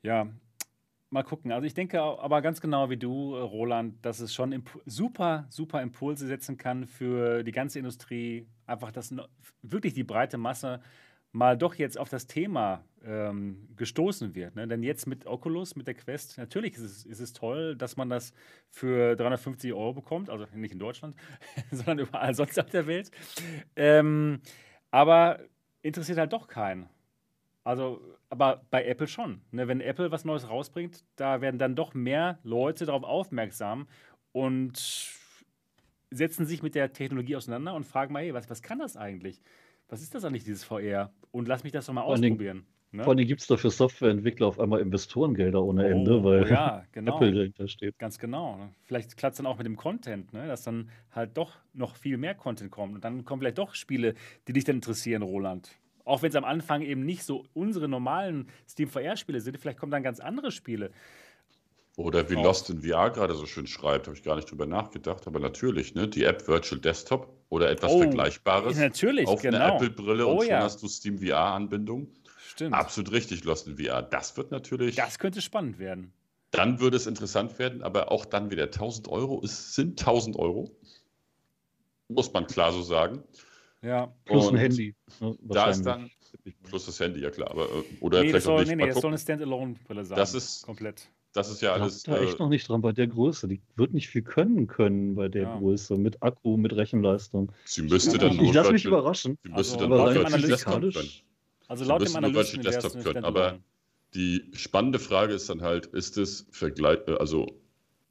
Ja, mal gucken. Also ich denke aber ganz genau wie du, Roland, dass es schon super, super Impulse setzen kann für die ganze Industrie. Einfach, dass wirklich die breite Masse mal doch jetzt auf das Thema ähm, gestoßen wird. Ne? Denn jetzt mit Oculus, mit der Quest, natürlich ist es, ist es toll, dass man das für 350 Euro bekommt. Also nicht in Deutschland, sondern überall sonst auf der Welt. Ähm, aber interessiert halt doch keinen. Also, aber bei Apple schon. Ne? Wenn Apple was Neues rausbringt, da werden dann doch mehr Leute darauf aufmerksam und setzen sich mit der Technologie auseinander und fragen mal, hey, was, was kann das eigentlich? Was ist das eigentlich, dieses VR? Und lass mich das doch mal ausprobieren. Ne? Vor allem gibt es doch für Softwareentwickler auf einmal Investorengelder ohne Ende, oh, weil ja, genau. Apple dahinter steht. Ganz genau. Vielleicht klappt es dann auch mit dem Content, ne? dass dann halt doch noch viel mehr Content kommt. Und dann kommen vielleicht doch Spiele, die dich dann interessieren, Roland. Auch wenn es am Anfang eben nicht so unsere normalen Steam VR-Spiele sind, vielleicht kommen dann ganz andere Spiele. Oder wie oh. Lost in VR gerade so schön schreibt, habe ich gar nicht drüber nachgedacht, aber natürlich, ne? Die App Virtual Desktop oder etwas oh, Vergleichbares natürlich, auf genau. eine Apple-Brille oh, und schon ja. hast du Steam VR-Anbindung. Stimmt. Absolut richtig, Lost in VR. Das wird natürlich. Das könnte spannend werden. Dann würde es interessant werden, aber auch dann wieder 1000 Euro. Es sind 1000 Euro. Muss man klar so sagen. Ja. Plus Und ein Handy. Ne, da ist dann. Plus das Handy, ja klar. Aber, äh, oder nee, vielleicht soll, nicht. Nee, nee, das soll eine Standalone-Brille sein. Das ist komplett. Das ist ja alles. Da echt äh, noch nicht dran bei der Größe. Die wird nicht viel können können bei der ja. Größe mit Akku, mit Rechenleistung. Sie müsste dann nur. Ich lasse mich überraschen. Sie müsste also, dann nur Desktop können. Also laut dem Analysten Desktop können. Aber die spannende Frage ist dann halt, ist es Vergleich, äh, also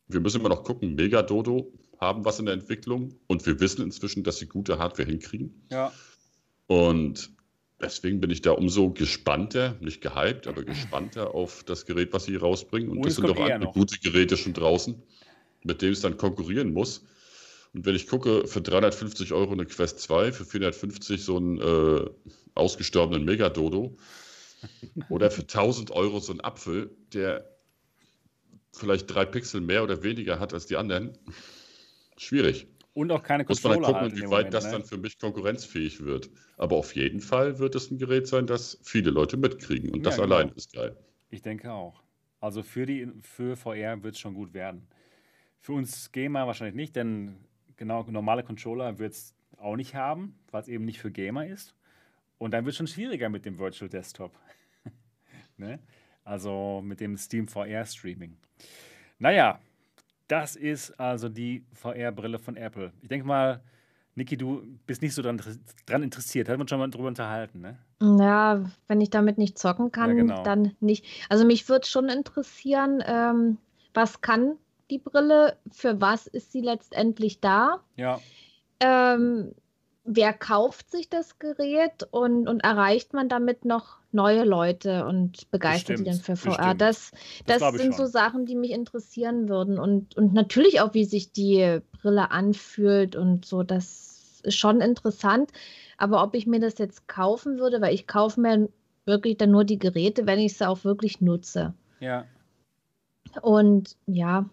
wir müssen immer noch gucken, Megadodo haben was in der Entwicklung und wir wissen inzwischen, dass sie gute Hardware hinkriegen. Ja. Und deswegen bin ich da umso gespannter, nicht gehypt, aber gespannter auf das Gerät, was sie rausbringen. Und, und das sind doch andere noch. gute Geräte schon draußen, mit denen es dann konkurrieren muss. Und wenn ich gucke, für 350 Euro eine Quest 2, für 450 so einen äh, ausgestorbenen Megadodo oder für 1000 Euro so einen Apfel, der vielleicht drei Pixel mehr oder weniger hat als die anderen, schwierig. Und auch keine Controller Muss man dann gucken, inwieweit Moment, das ne? dann für mich konkurrenzfähig wird. Aber auf jeden Fall wird es ein Gerät sein, das viele Leute mitkriegen. Und ja, das genau. allein ist geil. Ich denke auch. Also für, die, für VR wird es schon gut werden. Für uns Gamer wahrscheinlich nicht, denn genau normale Controller wird es auch nicht haben, weil es eben nicht für Gamer ist. Und dann wird es schon schwieriger mit dem Virtual Desktop. ne? Also mit dem Steam VR Streaming. Naja, das ist also die VR-Brille von Apple. Ich denke mal, Niki, du bist nicht so dran, dran interessiert. Hat man schon mal drüber unterhalten, ne? Ja, wenn ich damit nicht zocken kann, ja, genau. dann nicht. Also mich würde schon interessieren, ähm, was kann die Brille, für was ist sie letztendlich da? Ja. Ähm, wer kauft sich das Gerät und, und erreicht man damit noch neue Leute und begeistert bestimmt, die dann für VR? Das, das, das sind so Sachen, die mich interessieren würden. Und, und natürlich auch, wie sich die Brille anfühlt und so, das ist schon interessant. Aber ob ich mir das jetzt kaufen würde, weil ich kaufe mir wirklich dann nur die Geräte, wenn ich sie auch wirklich nutze. Ja. Und ja,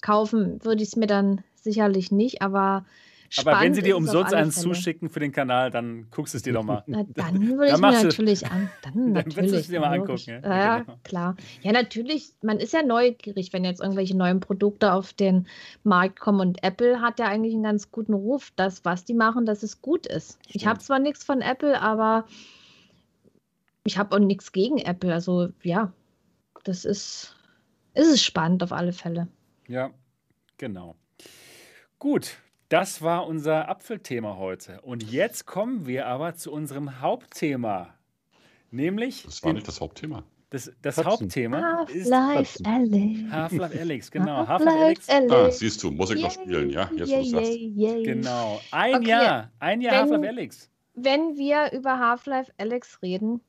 kaufen würde ich es mir dann sicherlich nicht, aber Spannend Aber wenn sie dir umsonst einen zuschicken für den Kanal, dann guckst du es dir doch mal. Na, dann würde ich mir natürlich an. Dann, natürlich, dann willst du dir mal angucken. Ja, ja genau. klar. Ja, natürlich, man ist ja neugierig, wenn jetzt irgendwelche neuen Produkte auf den Markt kommen. Und Apple hat ja eigentlich einen ganz guten Ruf, dass was die machen, dass es gut ist. Stimmt. Ich habe zwar nichts von Apple, aber ich habe auch nichts gegen Apple. Also ja, das ist, ist es spannend auf alle Fälle. Ja, genau. Gut, das war unser Apfelthema heute. Und jetzt kommen wir aber zu unserem Hauptthema. Nämlich. Das war nicht das Hauptthema. Das, das Hauptthema Half-Life Alyx. Half-Life Alyx, genau. Half-Life Alyx. Ah, siehst du, muss ich noch spielen, ja? Jetzt, wo du sagst. Genau. Ein okay. Jahr. Ein Jahr Half-Life Alyx. Wenn wir über Half-Life Alyx reden,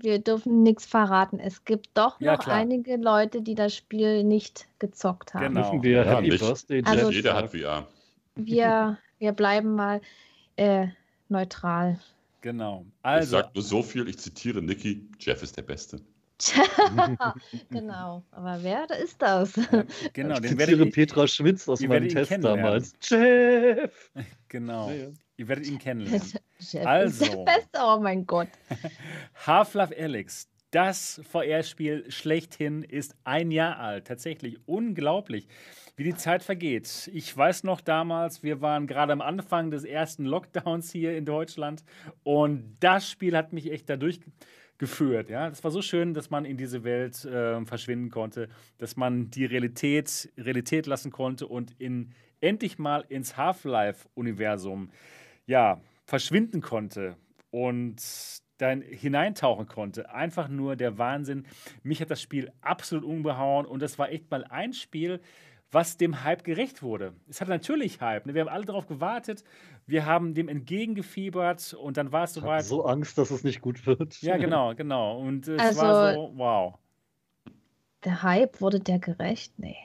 wir dürfen nichts verraten. Es gibt doch noch ja, einige Leute, die das Spiel nicht gezockt haben. Genau. Wir ja, Birthday, also, Jeder hat VR. Wir, wir bleiben mal äh, neutral. Genau. Also, ich sage nur so viel, ich zitiere Niki, Jeff ist der Beste. genau, aber wer ist das? Ja, genau, ich zitiere Petra Schmitz aus meinem Test damals. Jeff! Genau. Ja, ja. Ihr werdet ihn kennenlernen. Jeff also, ist der Beste, oh mein Gott. Half-Life Alyx, das VR-Spiel schlechthin, ist ein Jahr alt. Tatsächlich unglaublich wie die Zeit vergeht. Ich weiß noch damals, wir waren gerade am Anfang des ersten Lockdowns hier in Deutschland und das Spiel hat mich echt dadurch geführt. Ja, das war so schön, dass man in diese Welt äh, verschwinden konnte, dass man die Realität Realität lassen konnte und in endlich mal ins Half-Life-Universum ja verschwinden konnte und dann hineintauchen konnte. Einfach nur der Wahnsinn. Mich hat das Spiel absolut umgehauen und das war echt mal ein Spiel, was dem Hype gerecht wurde. Es hat natürlich Hype. Ne? Wir haben alle darauf gewartet. Wir haben dem entgegengefiebert und dann war es soweit. Ich so Angst, dass es nicht gut wird. Ja, genau, genau. Und es also, war so, wow. Der Hype wurde der gerecht? Nee.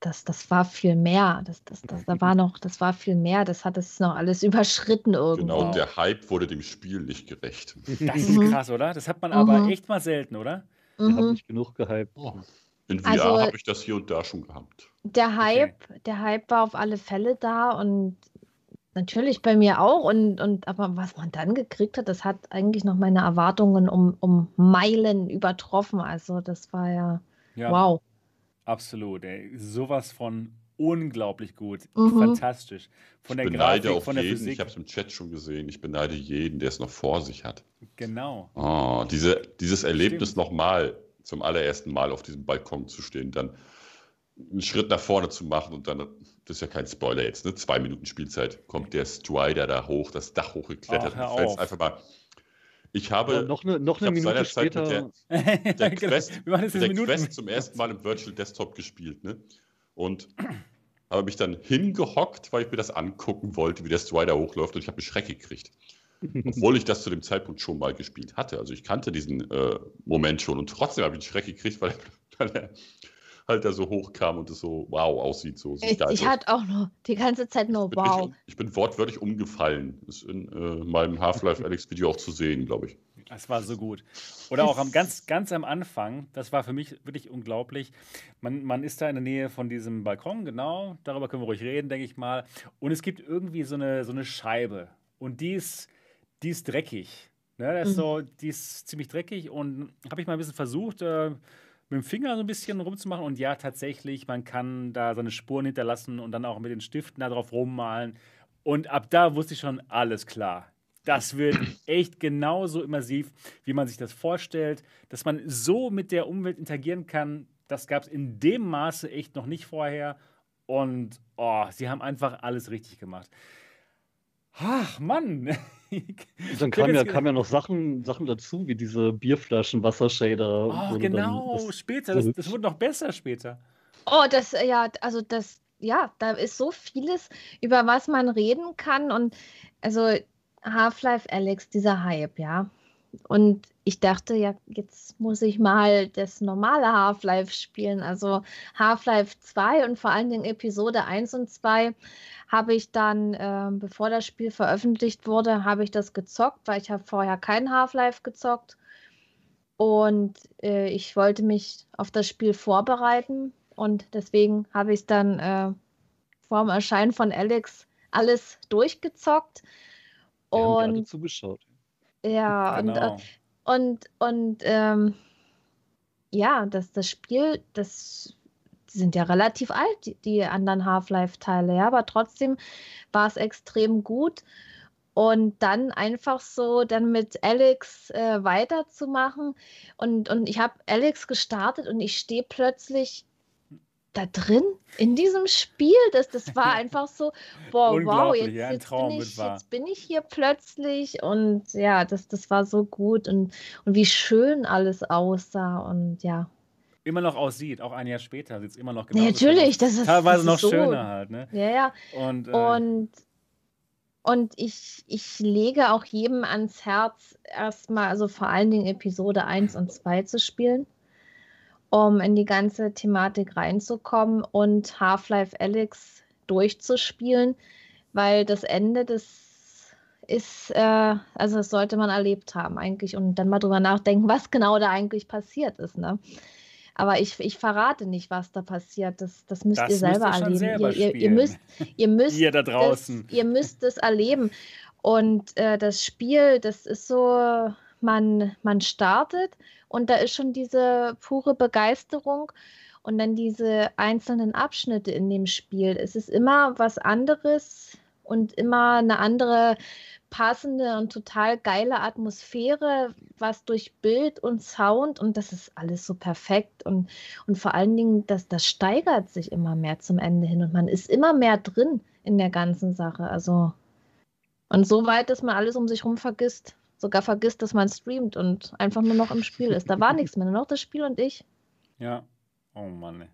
Das, das war viel mehr. Das, das, das, da war noch, das war viel mehr. Das hat es noch alles überschritten irgendwo. Genau, der Hype wurde dem Spiel nicht gerecht. Das ist mhm. krass, oder? Das hat man aber mhm. echt mal selten, oder? Wir mhm. haben nicht genug gehypt. Oh. In VR also, habe ich das hier und da schon gehabt. Der Hype, okay. der Hype war auf alle Fälle da und natürlich bei mir auch. Und, und aber was man dann gekriegt hat, das hat eigentlich noch meine Erwartungen um, um Meilen übertroffen. Also das war ja, ja wow. Absolut, ey. Sowas von unglaublich gut, mhm. fantastisch. Von ich der beneide Grafik, auf von der jeden, Physik. Ich habe es im Chat schon gesehen, ich beneide jeden, der es noch vor sich hat. Genau. Oh, diese, dieses Erlebnis nochmal zum allerersten Mal auf diesem Balkon zu stehen, dann einen Schritt nach vorne zu machen und dann, das ist ja kein Spoiler jetzt, ne? zwei Minuten Spielzeit, kommt der Strider da hoch, das Dach hochgeklettert Ach, und fällt einfach mal. Ich habe ja, noch eine, noch eine Minute später mit der, der Quest, mit der Quest zum ersten Mal im Virtual Desktop gespielt. Ne? Und habe mich dann hingehockt, weil ich mir das angucken wollte, wie der Strider hochläuft und ich habe einen Schreck gekriegt. Obwohl ich das zu dem Zeitpunkt schon mal gespielt hatte. Also ich kannte diesen äh, Moment schon und trotzdem habe ich einen Schreck gekriegt, weil, weil er halt da so hoch kam und es so wow aussieht. So, ich, ich hatte auch nur die ganze Zeit nur ich wow. Bin, ich, ich, bin wortwörtlich umgefallen. Ist in äh, meinem Half-Life Alex Video auch zu sehen, glaube ich. Das war so gut. Oder auch am, ganz, ganz am Anfang, das war für mich wirklich unglaublich. Man, man ist da in der Nähe von diesem Balkon, genau, darüber können wir ruhig reden, denke ich mal. Und es gibt irgendwie so eine, so eine Scheibe. Und die ist die ist dreckig. Ne? Das ist mhm. so, die ist ziemlich dreckig und habe ich mal ein bisschen versucht, äh, mit dem Finger so ein bisschen rumzumachen. Und ja, tatsächlich, man kann da seine Spuren hinterlassen und dann auch mit den Stiften da drauf rummalen. Und ab da wusste ich schon, alles klar. Das wird echt genauso immersiv, wie man sich das vorstellt. Dass man so mit der Umwelt interagieren kann, das gab es in dem Maße echt noch nicht vorher. Und oh, sie haben einfach alles richtig gemacht. Ach, Mann. Dann kamen ja, kam ja noch Sachen, Sachen dazu, wie diese Bierflaschen, Wassershader. Oh, genau, das, später. Das, das wurde noch besser später. Oh, das, ja, also das, ja, da ist so vieles, über was man reden kann. Und also Half-Life Alex, dieser Hype, ja. Und ich dachte, ja, jetzt muss ich mal das normale Half-Life spielen. Also Half-Life 2 und vor allen Dingen Episode 1 und 2 habe ich dann, äh, bevor das Spiel veröffentlicht wurde, habe ich das gezockt, weil ich habe vorher kein Half-Life gezockt. Und äh, ich wollte mich auf das Spiel vorbereiten. Und deswegen habe ich es dann äh, vor dem Erscheinen von Alex alles durchgezockt. Wir und zugeschaut. Ja, äh, genau. und, und, und ähm, ja, das, das Spiel, das die sind ja relativ alt, die, anderen Half-Life-Teile, ja, aber trotzdem war es extrem gut. und dann einfach so dann mit Alex äh, weiterzumachen. Und, und ich habe Alex gestartet und ich stehe plötzlich da drin in diesem Spiel. Das, das war einfach so, boah, wow, jetzt, ja, jetzt, bin ich, jetzt, bin ich, hier plötzlich und ja, das, das war so gut und, und wie schön alles aussah und ja. Immer noch aussieht, auch ein Jahr später sieht es immer noch genau nee, Natürlich, das ist teilweise das ist noch so, schöner halt. Ne? Ja, ja. Und, äh, und, und ich, ich lege auch jedem ans Herz, erstmal, also vor allen Dingen Episode 1 und 2 zu spielen um in die ganze Thematik reinzukommen und Half-Life Alyx durchzuspielen, weil das Ende, das ist, äh, also das sollte man erlebt haben eigentlich und dann mal drüber nachdenken, was genau da eigentlich passiert ist. Ne? Aber ich, ich verrate nicht, was da passiert. Das, das müsst das ihr selber erleben. Selber ihr, ihr, ihr, müsst, ihr müsst ihr da draußen. Das, ihr müsst es erleben. Und äh, das Spiel, das ist so, man, man startet und da ist schon diese pure Begeisterung und dann diese einzelnen Abschnitte in dem Spiel. Es ist immer was anderes und immer eine andere passende und total geile Atmosphäre, was durch Bild und Sound und das ist alles so perfekt und, und vor allen Dingen, das, das steigert sich immer mehr zum Ende hin und man ist immer mehr drin in der ganzen Sache. Also und so weit, dass man alles um sich herum vergisst sogar vergisst, dass man streamt und einfach nur noch im Spiel ist. Da war nichts mehr, nur noch das Spiel und ich. Ja. Oh Mann.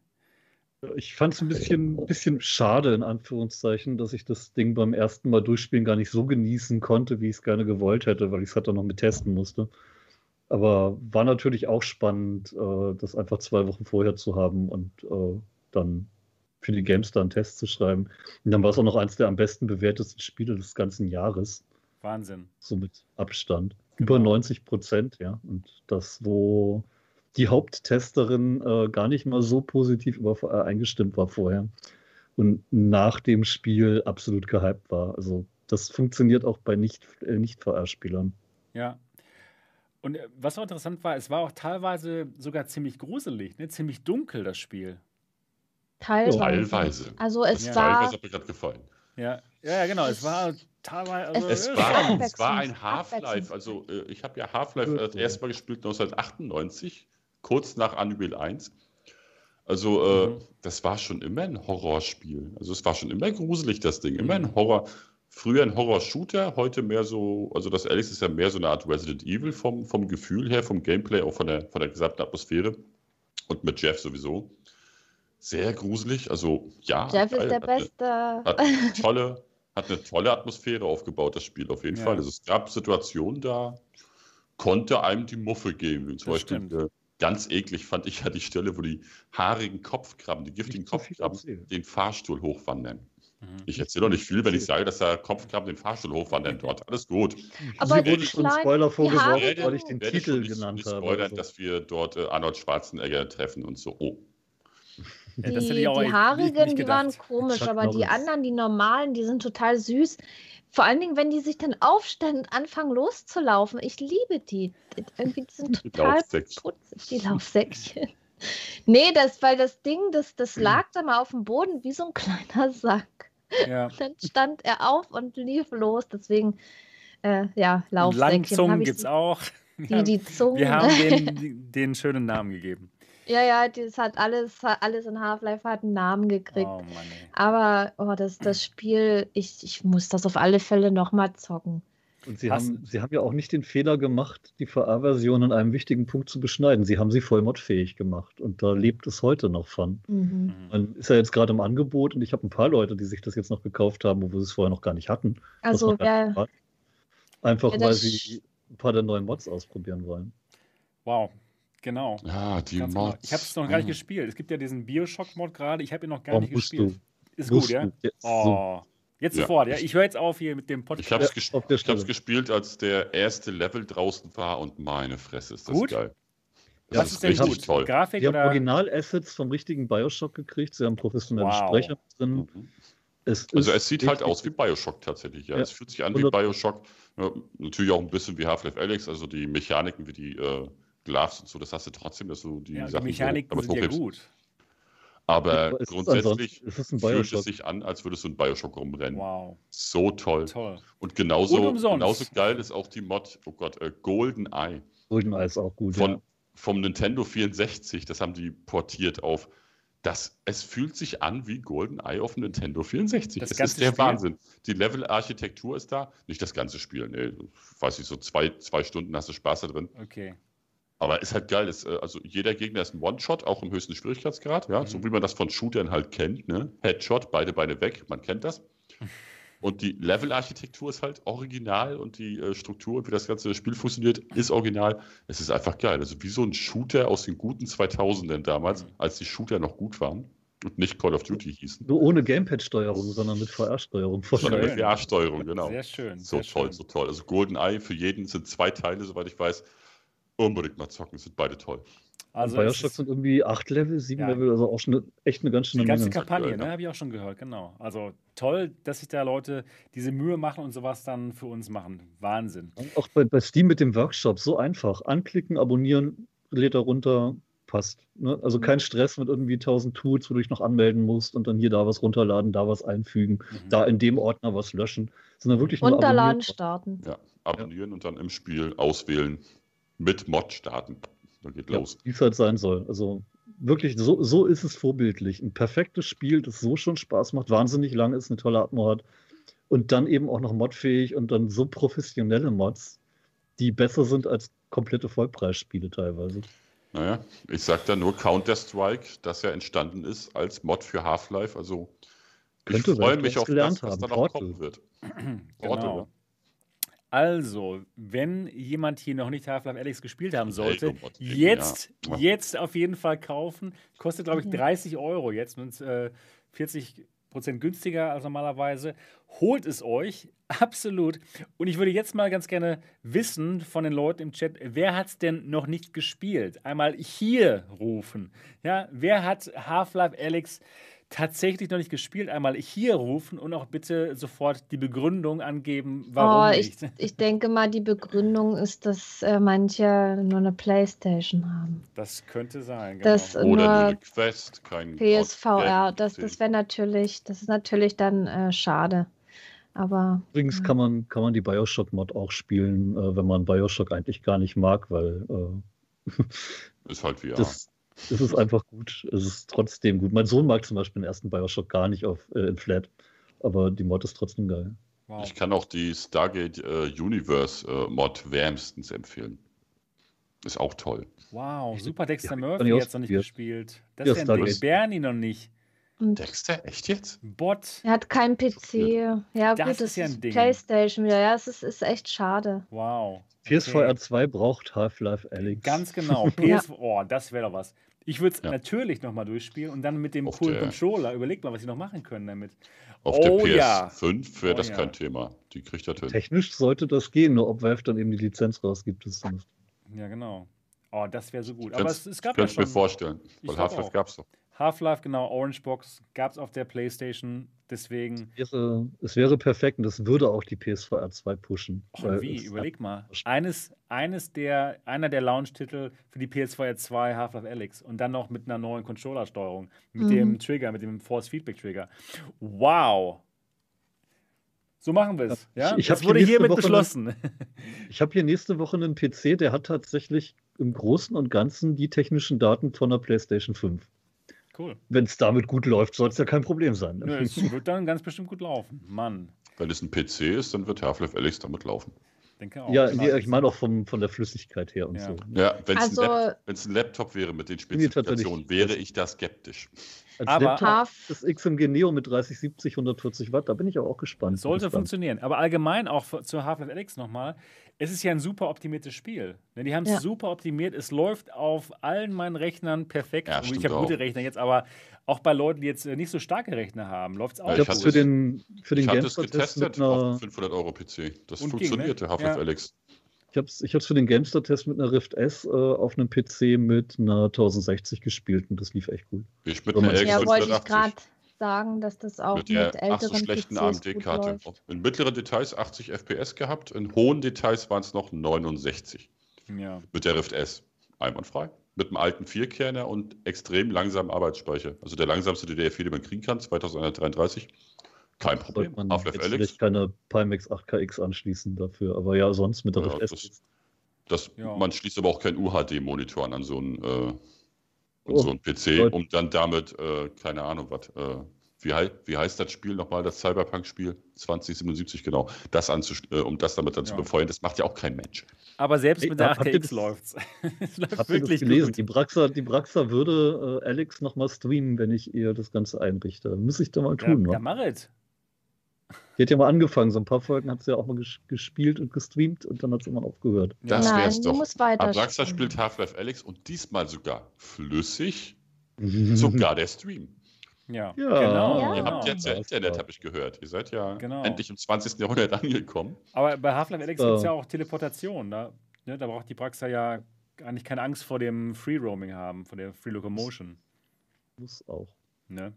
Ich fand es ein bisschen, bisschen schade, in Anführungszeichen, dass ich das Ding beim ersten Mal durchspielen gar nicht so genießen konnte, wie ich es gerne gewollt hätte, weil ich es halt dann noch mit testen musste. Aber war natürlich auch spannend, äh, das einfach zwei Wochen vorher zu haben und äh, dann für die GameStar einen Test zu schreiben. Und dann war es auch noch eins der am besten bewertesten Spiele des ganzen Jahres. Wahnsinn. So mit Abstand. Genau. Über 90 Prozent, ja. Und das, wo die Haupttesterin äh, gar nicht mal so positiv über, äh, eingestimmt war vorher und nach dem Spiel absolut gehypt war. Also das funktioniert auch bei Nicht-VR-Spielern. Nicht äh, ja. Und äh, was auch interessant war, es war auch teilweise sogar ziemlich gruselig, ne? ziemlich dunkel, das Spiel. Teilweise. Teilweise. Also es ja. war. Teilweise hat mir gerade gefallen. Ja, ja, genau. Es war teilweise. Also, es, war, es war ein Half-Life. Also, äh, ich habe ja Half-Life das erste Mal gespielt 1998, kurz nach Unreal 1. Also, äh, mhm. das war schon immer ein Horrorspiel. Also, es war schon immer gruselig, das Ding. Immer ein mhm. Horror. Früher ein Horror-Shooter, heute mehr so, also das Alice ist ja mehr so eine Art Resident Evil vom, vom Gefühl her, vom Gameplay, auch von der, von der gesamten Atmosphäre. Und mit Jeff sowieso. Sehr gruselig. Also, ja. Jeff geil, ist der hat Beste. Hat tolle, hat eine tolle Atmosphäre aufgebaut, das Spiel auf jeden ja. Fall. Also es gab Situationen, da konnte einem die Muffe geben. Zum das Beispiel äh, ganz eklig fand ich ja die Stelle, wo die haarigen Kopfkrabben, die giftigen nicht Kopfkrabben, den Fahrstuhl hochwandern. Mhm. Ich erzähle doch nicht viel, wenn ich sage, dass der Kopfkrabben den Fahrstuhl hochwandern dort. Alles gut. Aber wurde schon Spoiler vorgeworfen, weil ich den Titel genannt habe. Spoilern, also. dass wir dort äh, Arnold Schwarzenegger treffen und so. Oh. Ja, die, die haarigen, die waren komisch, Chuck aber Norris. die anderen, die normalen, die sind total süß. Vor allen Dingen, wenn die sich dann aufstellen und anfangen loszulaufen. Ich liebe die. Irgendwie die sind total putzig, die Laufsäckchen. nee, das, weil das Ding, das, das lag da mal auf dem Boden wie so ein kleiner Sack. Ja. Dann stand er auf und lief los. Deswegen, äh, ja, Laufsäckchen. Langzungen gibt es auch. Die, die Zungen. Wir haben den, den schönen Namen gegeben. Ja, ja, das hat alles, alles in Half-Life hat einen Namen gekriegt. Oh Mann, Aber oh, das, das Spiel, ich, ich muss das auf alle Fälle nochmal zocken. Und Sie haben, Sie haben ja auch nicht den Fehler gemacht, die VR-Version an einem wichtigen Punkt zu beschneiden. Sie haben sie vollmodfähig gemacht und da lebt es heute noch von. Mhm. Man ist ja jetzt gerade im Angebot und ich habe ein paar Leute, die sich das jetzt noch gekauft haben, wo sie es vorher noch gar nicht hatten. Also, ja. Einfach ja, weil sie ein paar der neuen Mods ausprobieren wollen. Wow, Genau. Ja, die Ganz genau. Mods. Ich habe es noch gar nicht gespielt. Es gibt ja diesen Bioshock-Mod gerade. Ich habe ihn noch gar oh, nicht gespielt. Du. Ist gut, ja? Jetzt oh. Jetzt sofort, ja. Ich höre jetzt auf hier mit dem Podcast. Ich habe es gesp gespielt, als der erste Level draußen war und meine Fresse ist das gut? geil. Das Was ist, ist denn richtig gut? toll. Grafik Sie haben Original-Assets vom richtigen Bioshock gekriegt. Sie haben professionelle wow. Sprecher drin. Mhm. Es also es sieht halt aus wie Bioshock tatsächlich. Ja. ja. Es fühlt sich an wie Bioshock. Ja, natürlich auch ein bisschen wie Half-Life Alex, also die Mechaniken wie die äh, Gloves und so, das hast du trotzdem, dass du die ja, Sachen die Mechaniken so, sind ja gut. Aber es grundsätzlich fühlt es sich an, als würdest du ein Bioshock rumrennen. Wow. So toll. toll. Und genauso, genauso geil ist auch die Mod, oh Gott, äh, Golden Eye. Golden Eye ist auch gut. Von, ja. Vom Nintendo 64, das haben die portiert auf. Das, es fühlt sich an wie Golden Eye auf Nintendo 64. Das, das ist der Spiel? Wahnsinn. Die Level-Architektur ist da. Nicht das ganze Spiel, nee. Weiß ich, so zwei, zwei Stunden hast du Spaß da drin. Okay. Aber ist halt geil. Ist, äh, also jeder Gegner ist ein One-Shot, auch im höchsten Schwierigkeitsgrad, ja, mhm. so wie man das von Shootern halt kennt. Ne? Headshot, beide Beine weg, man kennt das. Und die Level-Architektur ist halt original und die äh, Struktur und wie das ganze Spiel funktioniert, ist original. Es ist einfach geil. Also wie so ein Shooter aus den guten 2000ern damals, mhm. als die Shooter noch gut waren und nicht Call of Duty hießen. Nur ohne Gamepad-Steuerung, sondern mit VR-Steuerung. Sondern mit VR-Steuerung, genau. Sehr schön. So sehr toll, schön. so toll. Also GoldenEye für jeden sind zwei Teile, soweit ich weiß. Unbedingt mal zocken, sind beide toll. Also Bioshock sind irgendwie acht Level, sieben ja. Level, also auch schon eine, echt eine ganz schöne Die ganze Menge. Kampagne, ne, habe ich auch schon gehört, genau. Also toll, dass sich da Leute diese Mühe machen und sowas dann für uns machen. Wahnsinn. Und auch bei, bei Steam mit dem Workshop, so einfach. Anklicken, abonnieren, lädt er runter, passt. Ne? Also mhm. kein Stress mit irgendwie tausend Tools, wo du dich noch anmelden musst und dann hier da was runterladen, da was einfügen, mhm. da in dem Ordner was löschen, sondern wirklich nur Runterladen, starten. Ja, abonnieren ja. und dann im Spiel auswählen, mit Mod starten. Dann geht ja, los. Wie es halt sein soll. Also wirklich, so, so ist es vorbildlich. Ein perfektes Spiel, das so schon Spaß macht, wahnsinnig lang ist, eine tolle Atmo hat. Und dann eben auch noch modfähig und dann so professionelle Mods, die besser sind als komplette Vollpreisspiele teilweise. Naja, ich sag da nur Counter-Strike, das ja entstanden ist als Mod für Half-Life. Also ich freue mich auf das, was da noch kommen wird. genau. Also, wenn jemand hier noch nicht Half-Life Alex gespielt haben sollte, oh jetzt, ja. jetzt auf jeden Fall kaufen. Kostet, glaube ich, 30 Euro jetzt und äh, 40 Prozent günstiger als normalerweise. Holt es euch, absolut. Und ich würde jetzt mal ganz gerne wissen von den Leuten im Chat, wer hat es denn noch nicht gespielt? Einmal hier rufen. Ja, wer hat Half-Life Alex gespielt? Tatsächlich noch nicht gespielt, einmal hier rufen und auch bitte sofort die Begründung angeben, warum oh, ich, nicht. Ich denke mal, die Begründung ist, dass äh, manche nur eine Playstation haben. Das könnte sein, genau. Das Oder nur eine Quest, kein PSVR, das, das wäre natürlich, das ist natürlich dann äh, schade. Aber, Übrigens kann man, kann man die Bioshock-Mod auch spielen, äh, wenn man Bioshock eigentlich gar nicht mag, weil äh, ist halt VR. Das, es ist einfach gut. Es ist trotzdem gut. Mein Sohn mag zum Beispiel den ersten Bioshock gar nicht auf, äh, in Flat, aber die Mod ist trotzdem geil. Wow. Ich kann auch die Stargate äh, Universe äh, Mod wärmstens empfehlen. Ist auch toll. Wow, super Dexter ja, Murphy jetzt noch nicht gespielt. Das ist ja ein Ding. Bernie noch nicht. Und Dexter, echt jetzt? Bot. Er hat keinen PC. Ja, das gut, das ist ja ein Ding. PlayStation wieder. Ja, es ist, ist echt schade. Wow. Okay. PSVR 2 braucht Half-Life Alyx. Ganz genau. PS oh, das wäre doch was. Ich würde es ja. natürlich nochmal durchspielen und dann mit dem Auf coolen Controller. Überlegt mal, was sie noch machen können damit. Auf oh, der PS5 wäre oh, das ja. kein Thema. Die kriegt er hin. Technisch sollte das gehen, nur ob Valve dann eben die Lizenz rausgibt, ist Ja, genau. Oh, das wäre so gut. Aber es, es gab ja schon. mir vorstellen, weil Half-Life gab es doch. Half-Life, genau, Orange Box gab es auf der PlayStation, deswegen. Es wäre, es wäre perfekt und das würde auch die PSVR 2 pushen. Oh, wie? Überleg mal. Eines, eines der, einer der Launch-Titel für die PS2 2 Half-Life Alyx und dann noch mit einer neuen Controller-Steuerung, mit mhm. dem Trigger, mit dem Force-Feedback-Trigger. Wow! So machen wir es. Ja? Ich, ich das wurde hiermit Woche beschlossen. Einen, ich habe hier nächste Woche einen PC, der hat tatsächlich im Großen und Ganzen die technischen Daten von der PlayStation 5. Cool. Wenn es damit gut läuft, soll es ja kein Problem sein. Ne? es wird dann ganz bestimmt gut laufen. Mann. Wenn es ein PC ist, dann wird Half-Life Alyx damit laufen. Denke auch. Ja, nee, ich meine auch vom, von der Flüssigkeit her und ja. so. Ja, wenn es also, ein, ein, Laptop wäre mit den Spezifikationen, wäre ich da skeptisch. Als aber Laptop, das XMG Neo mit 3070, 140 Watt, da bin ich auch gespannt. Sollte gespannt. funktionieren. Aber allgemein auch zur Half-Life Alyx nochmal es ist ja ein super optimiertes Spiel. Ne, die haben es ja. super optimiert. Es läuft auf allen meinen Rechnern perfekt. Ja, ich habe gute Rechner jetzt, aber auch bei Leuten, die jetzt äh, nicht so starke Rechner haben, läuft es auch. Ja, ich habe für den, für den GameStar-Test mit einer 500 Euro PC. Das funktionierte, ne? Half-Life ja. Alex. Ich habe es ich für den GameStar-Test mit einer Rift S äh, auf einem PC mit einer 1060 gespielt und das lief echt gut. Ich mit einer RX ja, wollte ich gerade sagen, dass das auch mit, mit älteren so schlechten AMD-Karte. In mittleren Details 80 FPS gehabt, in hohen Details waren es noch 69. Ja. Mit der Rift S. Einwandfrei. mit einem alten Vierkerner und extrem langsamen Arbeitsspeicher. Also der langsamste DDR4, den man kriegen kann, 2133. Kein Problem. Man Alyx. vielleicht keine Pimax 8KX anschließen dafür, aber ja, sonst mit der ja, Rift S. Das, ja. Man schließt aber auch keinen UHD-Monitor an, an so einen, äh, oh, so einen PC, Leute. um dann damit, äh, keine Ahnung, was, äh, wie, wie, heißt das Spiel nochmal, das Cyberpunk-Spiel? 2077, genau. Das äh, um das damit dann ja. zu befeuern, das macht ja auch kein Mensch. Aber selbst mit der 8KX läuft es. läuft habt wirklich das gelesen? Gut. Die Braxa, die Braxa würde äh, Alex nochmal streamen, wenn ich ihr das Ganze einrichte. Muss ich da mal tun. Ja, ja mach es. Die hat ja mal angefangen, so ein paar Folgen hat sie ja auch mal gespielt und gestreamt und dann hat sie immer aufgehört. Das wäre es doch. Abraxa spielt Half-Life Alex und diesmal sogar flüssig, sogar der Stream. Ja, ja genau. Ja. Ihr habt jetzt ja Internet, habe ich gehört. Ihr seid ja genau. endlich im 20. Jahrhundert angekommen. Aber bei Half-Life Alex gibt es ja auch Teleportation. Da, ne, da braucht die Braxa ja eigentlich keine Angst vor dem Free Roaming haben, vor der Free Locomotion. Muss auch. Ne?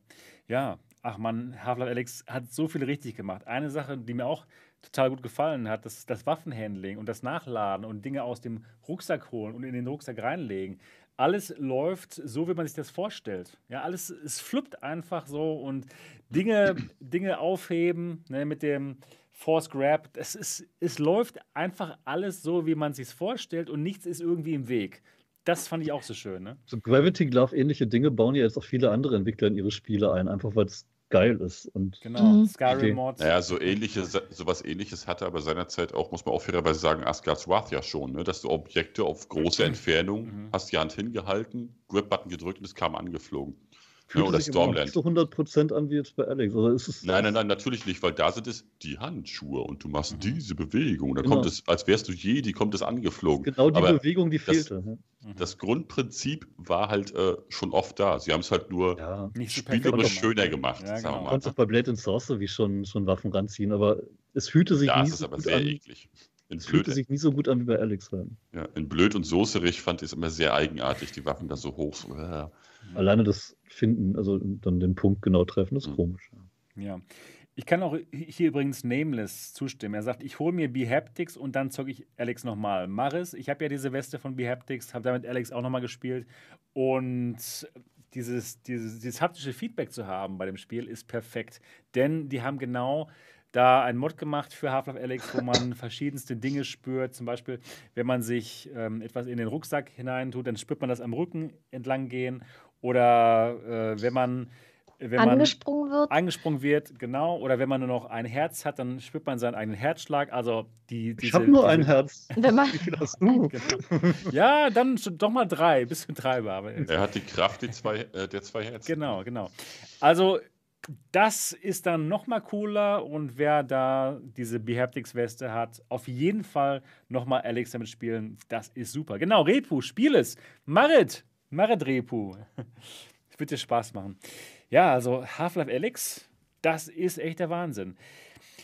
Ja, ach man, Half-Life Alex hat so viel richtig gemacht. Eine Sache, die mir auch total gut gefallen hat, das, das Waffenhandling und das Nachladen und Dinge aus dem Rucksack holen und in den Rucksack reinlegen. Alles läuft so, wie man sich das vorstellt. Ja, alles, es fluppt einfach so und Dinge, Dinge aufheben ne, mit dem Force Grab. Das ist, es läuft einfach alles so, wie man sich vorstellt und nichts ist irgendwie im Weg. Das fand ich auch so schön. Ne? So Gravity Glove ähnliche Dinge bauen ja jetzt auch viele andere Entwickler in ihre Spiele ein, einfach weil es geil ist. Und genau, mhm. Skyrim Mods. Naja, so ähnliches, sowas ähnliches hatte aber seinerzeit auch, muss man auch fairerweise sagen, Asgard's Wrath ja schon, ne? dass du Objekte auf große mhm. Entfernung mhm. hast die Hand hingehalten, Grip-Button gedrückt und es kam angeflogen. Fühlt ja, oder sich Stormland. nicht so 100% an wie jetzt bei Alex. Oder ist es nein, nein, nein, natürlich nicht, weil da sind es die Handschuhe und du machst mhm. diese Bewegung. Da genau. kommt es, als wärst du je, die kommt es angeflogen. Genau die Aber Bewegung, die fehlte. Das, das Grundprinzip war halt äh, schon oft da. Sie haben es halt nur ja. spielerisch schöner gemacht. Ja, genau. Du kannst auch bei Blade and Sorcery schon, schon Waffen ranziehen, aber es fühlte sich ja, nie so gut an. Eklig. In es fühlte sich nicht so gut an wie bei Alex rein. Ja, in Blöd und Soßerig fand ich es immer sehr eigenartig, die Waffen da so hoch. So, äh. Alleine das Finden, also dann den Punkt genau treffen, ist mhm. komisch. Ja. Ich kann auch hier übrigens Nameless zustimmen. Er sagt, ich hole mir Behaptics und dann zocke ich Alex nochmal. Maris, ich habe ja diese Weste von Behaptics, habe damit Alex auch nochmal gespielt. Und dieses, dieses, dieses haptische Feedback zu haben bei dem Spiel ist perfekt. Denn die haben genau da einen Mod gemacht für Half-Life Alex, wo man verschiedenste Dinge spürt. Zum Beispiel, wenn man sich ähm, etwas in den Rucksack hineintut, dann spürt man das am Rücken entlang gehen. Oder äh, wenn man wenn angesprungen wird. Angesprungen wird, genau. Oder wenn man nur noch ein Herz hat, dann spürt man seinen eigenen Herzschlag. Also die, diese, ich habe nur diese, ein Herz. Wenn man, Wie viel hast du? Genau. Ja, dann doch mal drei, bis zu drei war. Er hat die Kraft die zwei, äh, der zwei Herzen. Genau, genau. Also das ist dann noch mal cooler und wer da diese Behaptics-Weste hat, auf jeden Fall noch mal Alex damit spielen. Das ist super. Genau, Repu, spiel es. Marit, Marit Repu. Das wird dir Spaß machen. Ja, also Half-Life Alex, das ist echt der Wahnsinn.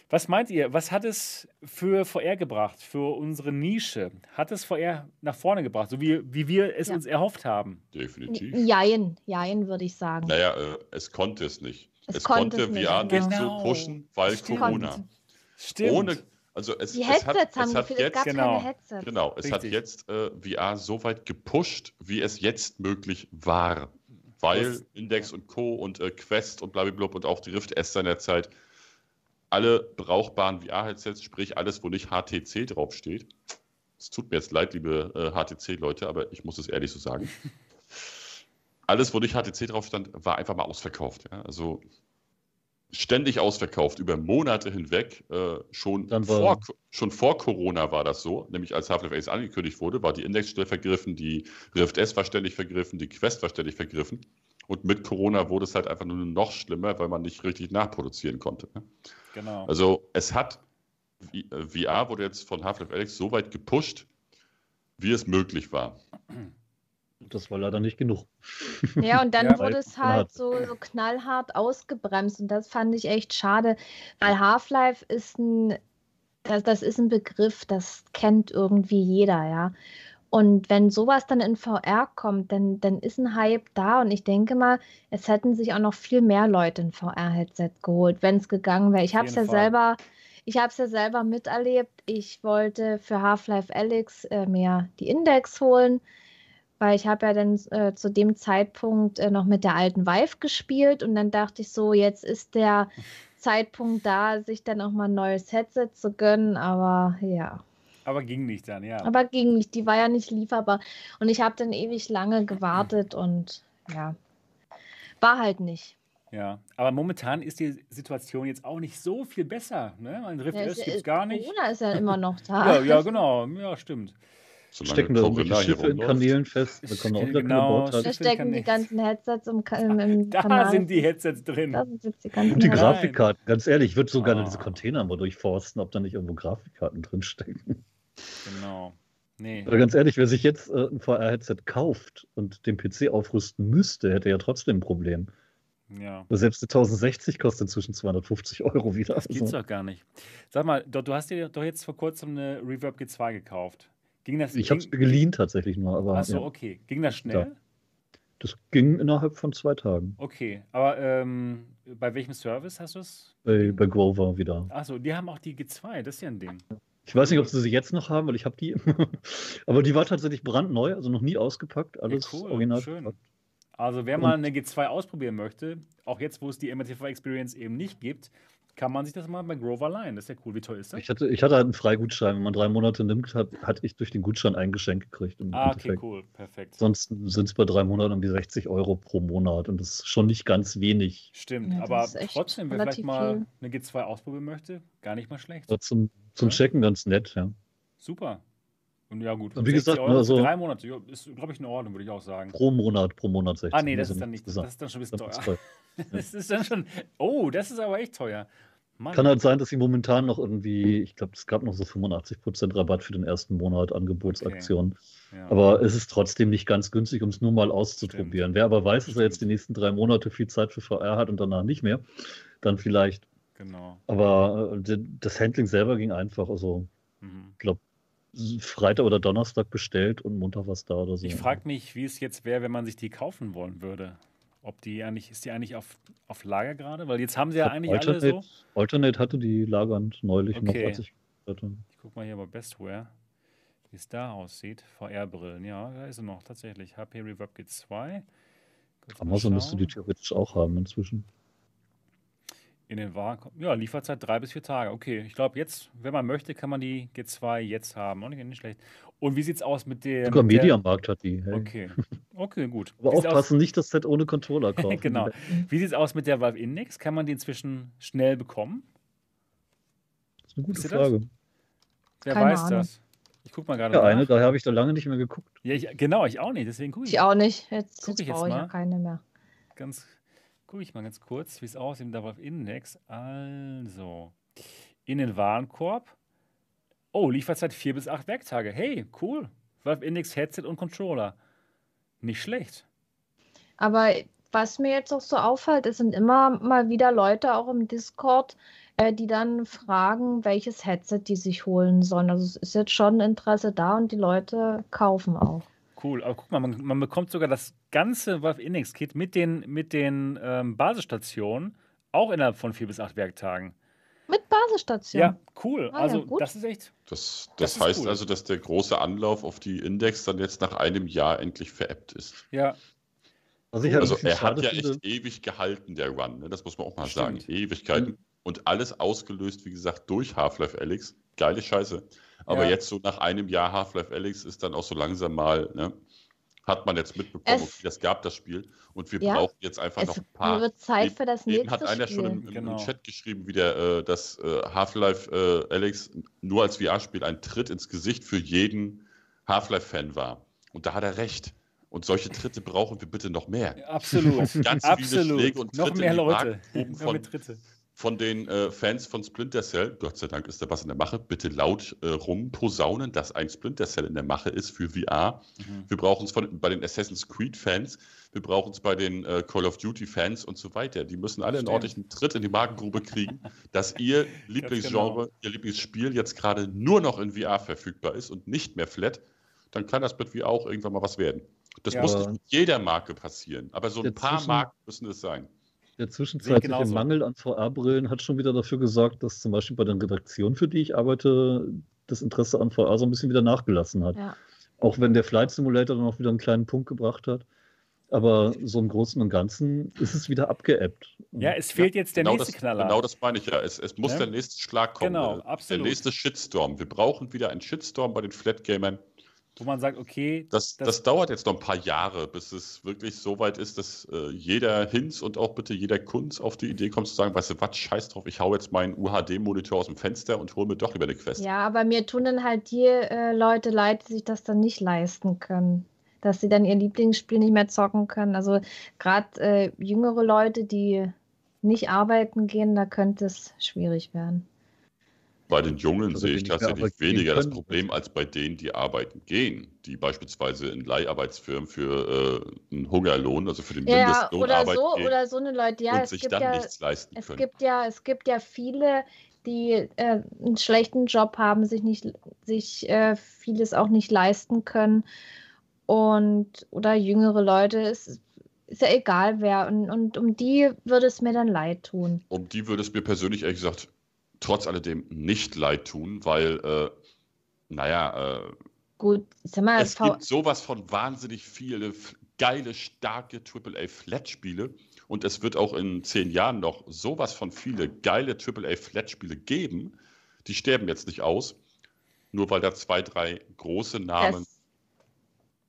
Was meint ihr? Was hat es für VR gebracht, für unsere Nische? Hat es VR nach vorne gebracht, so wie, wie wir es ja. uns erhofft haben? Definitiv. Jein, jein, würde ich sagen. Naja, äh, es konnte es nicht. Es, es konnte, konnte VR nicht genau. so pushen, weil Stimmt. Corona. Stimmt. Ohne, also es, die Headsets es hat, haben es hat jetzt, es gab genau, keine Headsets. Genau, es Richtig. hat jetzt äh, VR so weit gepusht, wie es jetzt möglich war. Weil das, Index und Co. und äh, Quest und blablabla und auch die Rift S seiner Zeit alle brauchbaren VR-Headsets, sprich alles, wo nicht HTC draufsteht. Es tut mir jetzt leid, liebe äh, HTC-Leute, aber ich muss es ehrlich so sagen. alles, wo nicht HTC drauf stand, war einfach mal ausverkauft. Ja? Also ständig ausverkauft, über Monate hinweg. Äh, schon, vor, schon vor Corona war das so, nämlich als Half-Life Ace angekündigt wurde, war die Index-Stelle vergriffen, die Rift S war ständig vergriffen, die Quest war ständig vergriffen. Und mit Corona wurde es halt einfach nur noch schlimmer, weil man nicht richtig nachproduzieren konnte. Ne? Genau. Also es hat, VR äh, wurde jetzt von Half-Life Alex so weit gepusht, wie es möglich war. Das war leider nicht genug. Ja, und dann ja, wurde es halt so, so, knallhart ausgebremst und das fand ich echt schade, weil Half-Life ist ein, das, das ist ein Begriff, das kennt irgendwie jeder, ja. Und wenn sowas dann in VR kommt, dann, dann ist ein Hype da und ich denke mal, es hätten sich auch noch viel mehr Leute ein VR-Headset geholt, wenn es gegangen wäre. Ich habe es ja Fall. selber, ich habe es ja selber miterlebt. Ich wollte für Half-Life Alyx äh, mir die Index holen weil ich habe ja dann äh, zu dem Zeitpunkt äh, noch mit der alten Vive gespielt und dann dachte ich so, jetzt ist der Zeitpunkt da, sich dann auch mal ein neues Headset zu gönnen, aber ja. Aber ging nicht dann, ja. Aber ging nicht, die war ja nicht lieferbar und ich habe dann ewig lange gewartet und ja, war halt nicht. Ja, aber momentan ist die Situation jetzt auch nicht so viel besser. Ne? Ein Rift ja, S gibt es gar nicht. Corona ist ja immer noch da. ja, ja, genau. Ja, stimmt. Stecken da irgendwelche Schiffe in Kanälen fest. Da kommen auch genau, da stecken die ganzen Headsets im, im, im Da Kanal. sind die Headsets drin. Da sind die, Und die Grafikkarten, ganz ehrlich, ich würde so gerne diese Container mal durchforsten, ob da nicht irgendwo Grafikkarten drinstecken. Genau. Nee. Aber ganz ehrlich, wer sich jetzt äh, ein VR-Headset kauft und den PC aufrüsten müsste, hätte ja trotzdem ein Problem. Ja. Selbst die 1060 kostet inzwischen 250 Euro wieder. Das geht's doch gar nicht. Sag mal, du, du hast dir doch jetzt vor kurzem eine Reverb G2 gekauft. Ging das, ich habe es geliehen tatsächlich nur. Aber, Achso, ja. okay. Ging das schnell? Ja. Das ging innerhalb von zwei Tagen. Okay, aber ähm, bei welchem Service hast du es? Bei, bei Grover wieder. Achso, die haben auch die G2, das ist ja ein Ding. Ich weiß nicht, ob sie sie jetzt noch haben, weil ich habe die. aber die war tatsächlich brandneu, also noch nie ausgepackt. Alles ja, cool, original. Schön. Also wer mal eine G2 ausprobieren möchte, auch jetzt, wo es die MRTV Experience eben nicht gibt, kann man sich das mal bei Grover leihen. Das ist ja cool. Wie teuer ist das? Ich hatte, ich hatte halt einen Freigutschein. Wenn man drei Monate nimmt, hat, hatte ich durch den Gutschein ein Geschenk gekriegt. ah, okay, Endeffekt. cool. Perfekt. Sonst sind es bei drei Monaten um die 60 Euro pro Monat und das ist schon nicht ganz wenig. Stimmt, ja, aber trotzdem, wer vielleicht mal viel. eine G2 ausprobieren möchte, gar nicht mal schlecht. Ja, zum zum ja? Checken ganz nett, ja. Super. Und ja, gut. Und wie gesagt, Euro also, drei Monate ist, glaube ich, in Ordnung, würde ich auch sagen. Pro Monat, pro Monat 60. Ah, nee, das also ist dann nicht, das ist dann schon ein bisschen teuer. das ist dann schon, oh, das ist aber echt teuer. Mann. Kann halt sein, dass sie momentan noch irgendwie, ich glaube, es gab noch so 85% Rabatt für den ersten Monat Angebotsaktion. Okay. Ja. Aber es ist trotzdem nicht ganz günstig, um es nur mal auszuprobieren. Stimmt. Wer aber weiß, dass er jetzt die nächsten drei Monate viel Zeit für VR hat und danach nicht mehr, dann vielleicht. Genau. Aber äh, das Handling selber ging einfach. Also, mhm. ich glaube, Freitag oder Donnerstag bestellt und Montag war es da oder so. Ich frage mich, wie es jetzt wäre, wenn man sich die kaufen wollen würde. Ob die eigentlich, ist die eigentlich auf, auf Lager gerade? Weil jetzt haben sie ja eigentlich Alternate, alle so. Alternate hatte die lagernd neulich okay. noch, als ich hatte. Ich guck mal hier bei Bestware, wie es da aussieht. VR-Brillen, ja, da ist sie noch tatsächlich. HP Reverb G2. Amazon müsste die theoretisch auch haben inzwischen. In den Waren, ja, Lieferzeit drei bis vier Tage. Okay, ich glaube, jetzt, wenn man möchte, kann man die G2 jetzt haben. Auch nicht, nicht schlecht. Und wie sieht es aus mit der. Sogar Mediamarkt hat die. Hey. Okay, okay, gut. Aber aufpassen, nicht das Set ohne Controller kaufen. genau. Wie sieht es aus mit der Valve Index? Kann man die inzwischen schnell bekommen? Das ist eine gute Frage. Wer Keine weiß Ahnung. das? Ich gucke mal gerade. Ja, nach. eine, daher habe ich da lange nicht mehr geguckt. Ja, ich, genau, ich auch nicht. Deswegen gucke ich. Ich auch nicht. Jetzt, jetzt brauche ich ja keine mehr. Ganz Gucke ich mal ganz kurz, wie es aussieht der Valve Index. Also, in den Warenkorb. Oh, Lieferzeit 4 bis 8 Werktage. Hey, cool. Valve Index Headset und Controller. Nicht schlecht. Aber was mir jetzt auch so auffällt, es sind immer mal wieder Leute auch im Discord, äh, die dann fragen, welches Headset die sich holen sollen. Also es ist jetzt schon Interesse da und die Leute kaufen auch cool. Aber guck mal, man, man bekommt sogar das ganze Valve Index Kit mit den, mit den ähm, Basisstationen auch innerhalb von vier bis acht Werktagen. Mit Basisstation. Ja, cool. Ah, also, ja, das ist echt. Das, das, das heißt cool. also, dass der große Anlauf auf die Index dann jetzt nach einem Jahr endlich veräppt ist. Ja. Also, halt also er hat ja finde. echt ewig gehalten, der Run. Ne? Das muss man auch mal Stimmt. sagen. Ewigkeiten. Mhm. Und alles ausgelöst, wie gesagt, durch Half-Life Alyx. Geile Scheiße. Aber ja. jetzt so nach einem Jahr Half-Life Alyx ist dann auch so langsam mal, ne, hat man jetzt mitbekommen, es, okay, das gab das Spiel und wir ja, brauchen jetzt einfach noch ein paar. Wird Zeit für das nächste hat einer Spiel. schon im, im, genau. im, Chat geschrieben, wie der, äh, dass äh, Half-Life äh, Alyx nur als VR-Spiel ein Tritt ins Gesicht für jeden Half-Life-Fan war. Und da hat er recht. Und solche Tritte brauchen wir bitte noch mehr. Ja, absolut. Ganz absolut. viele Schläge und Tritte noch mehr Leute. Von, Tritte von den äh, Fans von Splinter Cell, Gott sei Dank ist da was in der Mache, bitte laut äh, rumposaunen, dass ein Splinter Cell in der Mache ist für VR. Mhm. Wir brauchen es bei den Assassin's Creed-Fans, wir brauchen es bei den äh, Call of Duty-Fans und so weiter. Die müssen alle einen ordentlichen Tritt in die Magengrube kriegen, dass ihr Lieblingsgenre, genau. ihr Lieblingsspiel jetzt gerade nur noch in VR verfügbar ist und nicht mehr flat. Dann kann das mit VR auch irgendwann mal was werden. Das ja, muss nicht mit jeder Marke passieren, aber so ein paar Marken müssen es sein. Der zwischenzeitliche Mangel an VR-Brillen hat schon wieder dafür gesorgt, dass zum Beispiel bei den Redaktionen, für die ich arbeite, das Interesse an VR so ein bisschen wieder nachgelassen hat. Ja. Auch wenn der Flight Simulator dann auch wieder einen kleinen Punkt gebracht hat. Aber so im Großen und Ganzen ist es wieder abgeebbt. Ja, es fehlt ja, jetzt der genau nächste das, Knaller. Genau das meine ich ja. Es, es muss ja? der nächste Schlag kommen. Genau, absolut. Der nächste Shitstorm. Wir brauchen wieder einen Shitstorm bei den Flatgamern. Wo man sagt, okay. Das, das, das, dauert jetzt noch ein paar Jahre, bis es wirklich so weit ist, dass äh, jeder Hinz und auch bitte jeder Kunz auf die Idee kommt zu sagen, weißt du was, scheiß drauf, ich hau jetzt meinen UHD-Monitor aus dem Fenster und hole mir doch lieber eine Quest. Ja, aber mir tun dann halt die äh, Leute leid, die sich das dann nicht leisten können dass sie dann ihr Lieblingsspiel nicht mehr zocken können. Also gerade äh, jüngere Leute, die nicht arbeiten gehen, da könnte es schwierig werden. Bei den Jungen also sehe ich tatsächlich weniger das Problem als bei denen, die arbeiten gehen, die beispielsweise in Leiharbeitsfirmen für äh, einen Hungerlohn, also für den ja, Mindestlohn oder arbeiten so, gehen oder so eine Leute, ja, und sich dann ja, nichts leisten es können. Gibt ja, es gibt ja viele, die äh, einen schlechten Job haben, sich nicht, sich äh, vieles auch nicht leisten können und oder jüngere Leute, ist, ist ja egal wer. Und, und um die würde es mir dann leid tun. Um die würde es mir persönlich ehrlich gesagt trotz alledem nicht leid tun, weil, äh, naja, äh, Gut, sag mal, es gibt sowas von wahnsinnig viele geile, starke AAA-Flat-Spiele und es wird auch in zehn Jahren noch sowas von viele geile AAA-Flat-Spiele geben. Die sterben jetzt nicht aus, nur weil da zwei, drei große Namen das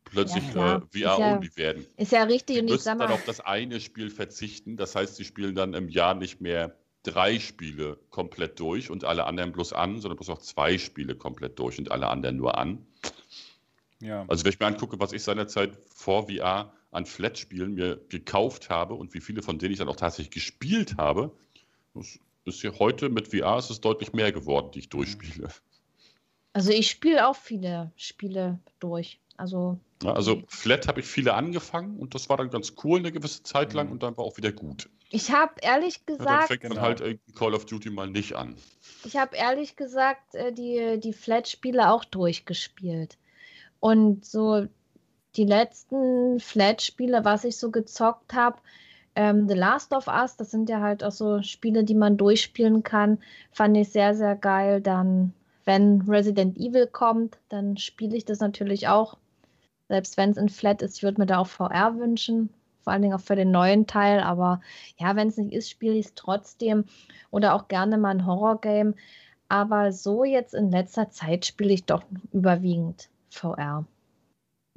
plötzlich ja, äh, VR-only ja, werden. Ist ja richtig. Die müssen dann auf das eine Spiel verzichten. Das heißt, sie spielen dann im Jahr nicht mehr drei Spiele komplett durch und alle anderen bloß an, sondern bloß auch zwei Spiele komplett durch und alle anderen nur an. Ja. Also wenn ich mir angucke, was ich seinerzeit vor VR an Flat-Spielen mir gekauft habe und wie viele von denen ich dann auch tatsächlich gespielt habe, ist hier heute mit VR ist es deutlich mehr geworden, die ich durchspiele. Also ich spiele auch viele Spiele durch. Also, ja, also Flat habe ich viele angefangen und das war dann ganz cool eine gewisse Zeit lang mhm. und dann war auch wieder gut. Ich habe ehrlich gesagt. Ja, dann fängt man halt Call of Duty mal nicht an. Ich habe ehrlich gesagt äh, die, die Flat-Spiele auch durchgespielt. Und so die letzten Flat-Spiele, was ich so gezockt habe, ähm, The Last of Us, das sind ja halt auch so Spiele, die man durchspielen kann, fand ich sehr, sehr geil. Dann, wenn Resident Evil kommt, dann spiele ich das natürlich auch selbst wenn es in Flat ist, ich würde mir da auch VR wünschen, vor allen Dingen auch für den neuen Teil. Aber ja, wenn es nicht ist, spiele ich es trotzdem oder auch gerne mal ein Horror-Game. Aber so jetzt in letzter Zeit spiele ich doch überwiegend VR.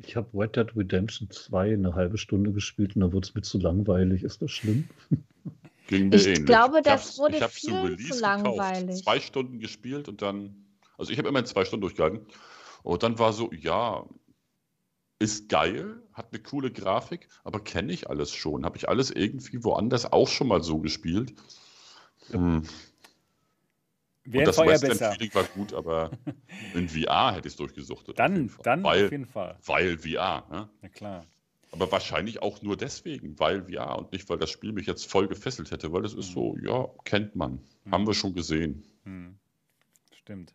Ich habe Red Dead Redemption 2 eine halbe Stunde gespielt und da wird es mir zu langweilig. Ist das schlimm? Ging mir ich ähnlich. glaube, das wurde ich viel zu, zu langweilig. Gekauft, zwei Stunden gespielt und dann, also ich habe immer in zwei Stunden durchgehalten. Und dann war so, ja, ist geil, hat eine coole Grafik, aber kenne ich alles schon. Habe ich alles irgendwie woanders auch schon mal so gespielt. Hm. Und das Western-Feeling war gut, aber in VR hätte ich es durchgesuchtet. Dann, auf dann weil, auf jeden Fall. Weil VR. Ne? Na klar. Aber wahrscheinlich auch nur deswegen, weil VR und nicht, weil das Spiel mich jetzt voll gefesselt hätte, weil das ist so, hm. ja, kennt man. Hm. Haben wir schon gesehen. Hm. Stimmt.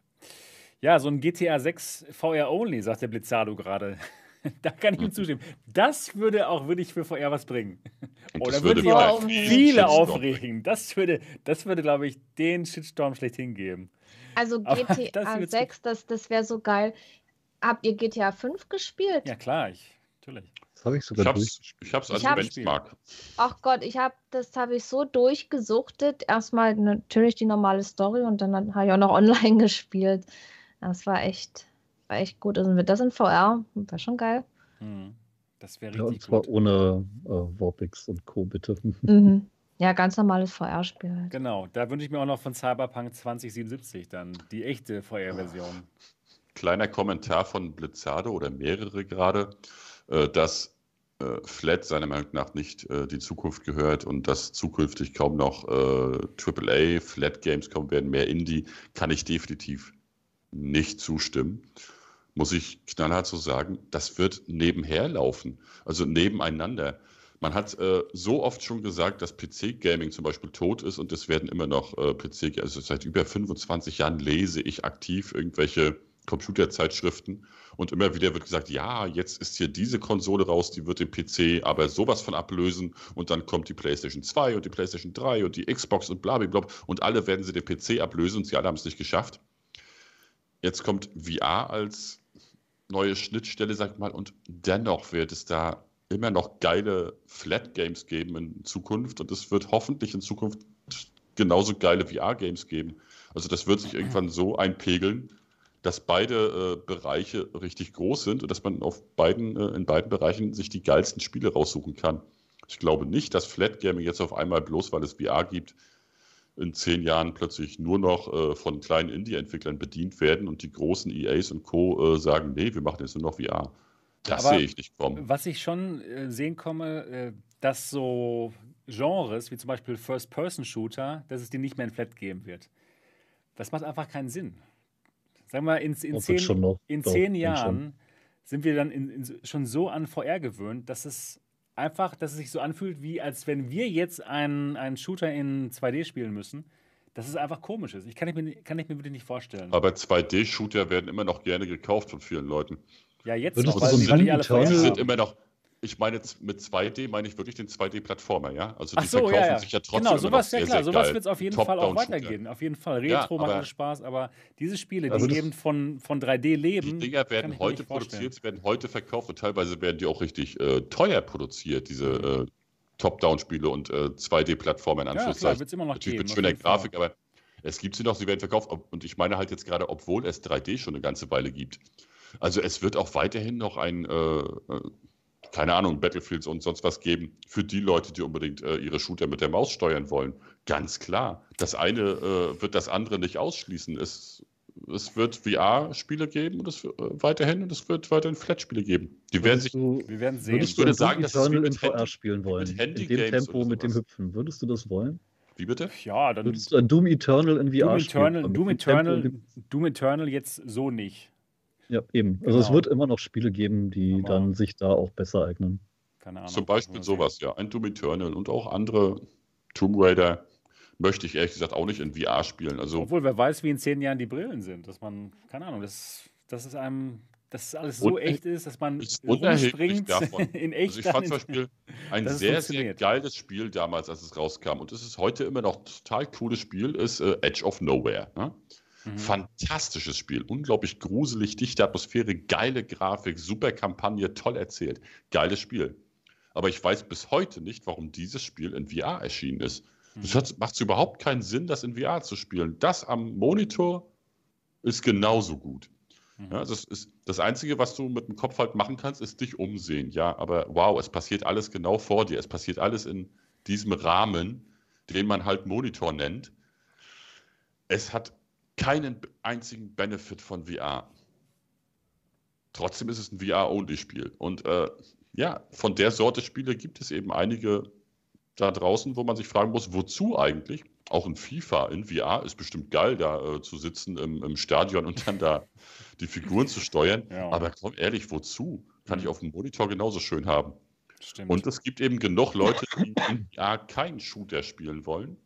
Ja, so ein GTA 6 VR Only, sagt der Blizzardo gerade. da kann ich ihm zustimmen. Das würde auch wirklich für VR was bringen. Oder würde sich auch viele aufregen. Das würde, das würde, glaube ich, den Shitstorm schlechthin geben. Also GTA das 6, das, das wäre so geil. Habt ihr GTA 5 gespielt? Ja, klar, ich, natürlich. Das habe ich sogar Ich habe es als ich Benchmark. Ach Gott, ich habe das habe ich so durchgesuchtet. Erstmal natürlich die normale Story und dann habe ich auch noch online gespielt. Das war echt war echt gut. Also wird das in VR, war schon geil. Mhm. Das wäre richtig ja, und zwar gut. ohne äh, Warpix und Co. bitte. Mhm. Ja, ganz normales VR-Spiel. Halt. Genau, da wünsche ich mir auch noch von Cyberpunk 2077 dann die echte VR-Version. Kleiner Kommentar von Blizzardo oder mehrere gerade, äh, dass äh, Flat seiner Meinung nach nicht äh, die Zukunft gehört und dass zukünftig kaum noch äh, AAA, Flat Games kommen werden, mehr Indie, kann ich definitiv nicht zustimmen, muss ich knallhart so sagen, das wird nebenher laufen, also nebeneinander. Man hat äh, so oft schon gesagt, dass PC-Gaming zum Beispiel tot ist und es werden immer noch äh, PC, also seit über 25 Jahren lese ich aktiv irgendwelche Computerzeitschriften und immer wieder wird gesagt, ja, jetzt ist hier diese Konsole raus, die wird den PC aber sowas von ablösen und dann kommt die PlayStation 2 und die PlayStation 3 und die Xbox und bla bla bla und alle werden sie den PC ablösen und sie alle haben es nicht geschafft. Jetzt kommt VR als neue Schnittstelle, sag ich mal, und dennoch wird es da immer noch geile Flat Games geben in Zukunft und es wird hoffentlich in Zukunft genauso geile VR-Games geben. Also das wird sich irgendwann so einpegeln, dass beide äh, Bereiche richtig groß sind und dass man auf beiden, äh, in beiden Bereichen sich die geilsten Spiele raussuchen kann. Ich glaube nicht, dass Flat Gaming jetzt auf einmal bloß, weil es VR gibt, in zehn Jahren plötzlich nur noch äh, von kleinen Indie-Entwicklern bedient werden und die großen EAs und Co. Äh, sagen, nee, wir machen jetzt nur noch VR. Das sehe ich nicht kommen. Was ich schon äh, sehen komme, äh, dass so Genres wie zum Beispiel First-Person-Shooter, dass es die nicht mehr in Flat geben wird. Das macht einfach keinen Sinn. Sagen wir, in, in, zehn, noch, in doch, zehn Jahren sind wir dann in, in, schon so an VR gewöhnt, dass es einfach, dass es sich so anfühlt, wie als wenn wir jetzt einen, einen Shooter in 2D spielen müssen. Das ist einfach komisch. Ich kann ich mir, kann ich mir wirklich nicht vorstellen. Aber 2D-Shooter werden immer noch gerne gekauft von vielen Leuten. Ja, jetzt noch, weil, so weil die alle sind immer noch, ich meine mit 2D meine ich wirklich den 2D-Plattformer, ja? Also die so, verkaufen ja, ja. sich ja trotzdem Genau, sowas, ja klar, sowas wird es auf jeden Fall auch weitergehen. Auf jeden Fall. Retro ja, macht alles Spaß, aber diese Spiele, also die eben von, von 3D leben. Die Dinger werden heute produziert, werden heute verkauft und teilweise werden die auch richtig äh, teuer produziert, diese mhm. äh, Top-Down-Spiele und äh, 2D-Plattformer in Anführungszeichen. Ja, wird es immer noch Natürlich geben, mit schöner Grafik, aber es gibt sie noch, sie werden verkauft. Und ich meine halt jetzt gerade, obwohl es 3D schon eine ganze Weile gibt. Also es wird auch weiterhin noch ein, äh, äh, keine Ahnung, Battlefields und sonst was geben für die Leute, die unbedingt äh, ihre Shooter mit der Maus steuern wollen. Ganz klar. Das eine äh, wird das andere nicht ausschließen. Es, es wird VR-Spiele geben und es wird, äh, weiterhin und es wird weiterhin Flat-Spiele geben. Die werden sich. Du, wir werden sehen. Ich würde sagen, dass es in VR spielen wollen. Mit in dem Tempo, mit dem Hüpfen. Würdest du das wollen? Wie bitte? Ja, dann. Würdest du ein Doom Eternal in VR Doom Eternal, spielen? Doom Eternal, Doom Eternal jetzt so nicht. Ja, eben. Also es genau. wird immer noch Spiele geben, die Aber dann sich da auch besser eignen. Keine Ahnung. Zum Beispiel sowas, ja. Ein Doom Eternal und auch andere Tomb Raider möchte ich ehrlich gesagt auch nicht in VR spielen. Also, Obwohl, wer weiß, wie in zehn Jahren die Brillen sind. Dass man, keine Ahnung, das, das ist einem dass alles so echt ist, dass man ist rumspringt davon. in echt. Also ich fand zum Beispiel ein sehr, sehr geiles Spiel damals, als es rauskam. Und es ist heute immer noch ein total cooles Spiel, ist äh, Edge of Nowhere. Ne? Mhm. Fantastisches Spiel, unglaublich gruselig, dichte Atmosphäre, geile Grafik, super Kampagne, toll erzählt. Geiles Spiel. Aber ich weiß bis heute nicht, warum dieses Spiel in VR erschienen ist. Es mhm. macht überhaupt keinen Sinn, das in VR zu spielen. Das am Monitor ist genauso gut. Mhm. Ja, das, ist, das Einzige, was du mit dem Kopf halt machen kannst, ist dich umsehen. Ja, aber wow, es passiert alles genau vor dir. Es passiert alles in diesem Rahmen, den man halt Monitor nennt. Es hat keinen einzigen Benefit von VR. Trotzdem ist es ein VR-Only-Spiel. Und äh, ja, von der Sorte Spiele gibt es eben einige da draußen, wo man sich fragen muss, wozu eigentlich? Auch in FIFA, in VR ist bestimmt geil, da äh, zu sitzen im, im, Stadion und dann da die Figuren zu steuern. Ja. Aber komm ehrlich, wozu? Kann ich mhm. auf dem Monitor genauso schön haben. Stimmt. Und es gibt eben genug Leute, die in VR keinen Shooter spielen wollen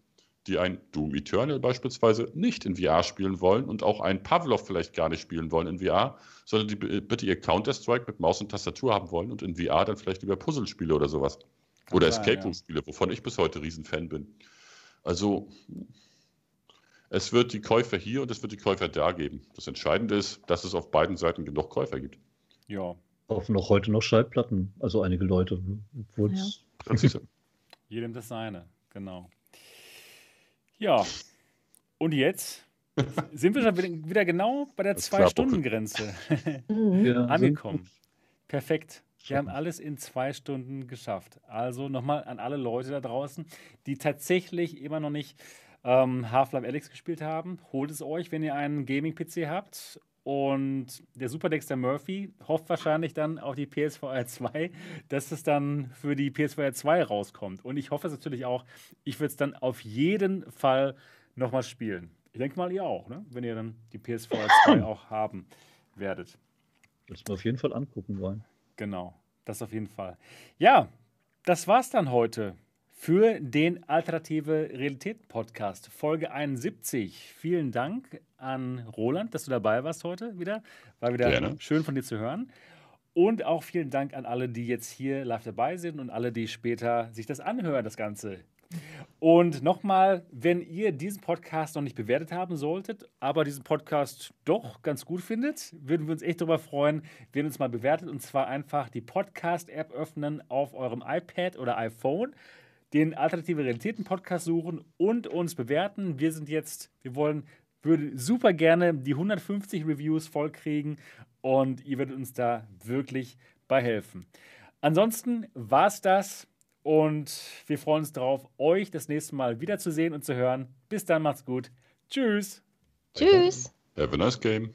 die ein Doom Eternal beispielsweise nicht in VR spielen wollen und auch ein Pavlov vielleicht gar nicht spielen wollen in VR, sondern die bitte ihr Counter-Strike mit Maus und Tastatur haben wollen und in VR dann vielleicht lieber Puzzlespiele oder sowas. Kann oder Escape Room-Spiele, wovon ich bis heute Riesenfan bin. Also, es wird die Käufer hier und es wird die Käufer da geben. Das Entscheidende ist, dass es auf beiden Seiten genug Käufer gibt. Ja. Kaufen noch heute noch Schallplatten, also einige Leute. Ja. Jedem das seine, genau. Ja. Und jetzt sind wir schon wieder genau bei der Zwei-Stunden-Grenze ja, angekommen. Perfekt. Wir haben alles in zwei Stunden geschafft. Also nochmal an alle Leute da draußen, die tatsächlich immer noch nicht ähm, Half-Life Alex gespielt haben. Holt es euch, wenn ihr einen Gaming-PC habt und der Super Dexter Murphy hofft wahrscheinlich dann auf die PSVR 2, dass es dann für die PSVR 2 rauskommt. Und ich hoffe es natürlich auch, ich würde es dann auf jeden Fall nochmal spielen. Ich denke mal, ihr auch, ne? wenn ihr dann die PSVR 2 auch haben werdet. Das wir auf jeden Fall angucken wollen. Genau, das auf jeden Fall. Ja, das war's dann heute für den Alternative Realität Podcast, Folge 71. Vielen Dank an Roland, dass du dabei warst heute wieder. War wieder Gerne. schön von dir zu hören. Und auch vielen Dank an alle, die jetzt hier live dabei sind und alle, die später sich das anhören, das Ganze. Und nochmal, wenn ihr diesen Podcast noch nicht bewertet haben solltet, aber diesen Podcast doch ganz gut findet, würden wir uns echt darüber freuen, wenn ihr uns mal bewertet. Und zwar einfach die Podcast-App öffnen auf eurem iPad oder iPhone, den Alternative Realitäten Podcast suchen und uns bewerten. Wir sind jetzt, wir wollen, würden super gerne die 150 Reviews vollkriegen und ihr würdet uns da wirklich bei helfen. Ansonsten war es das und wir freuen uns darauf, euch das nächste Mal wiederzusehen und zu hören. Bis dann, macht's gut. Tschüss. Tschüss. Have a nice game.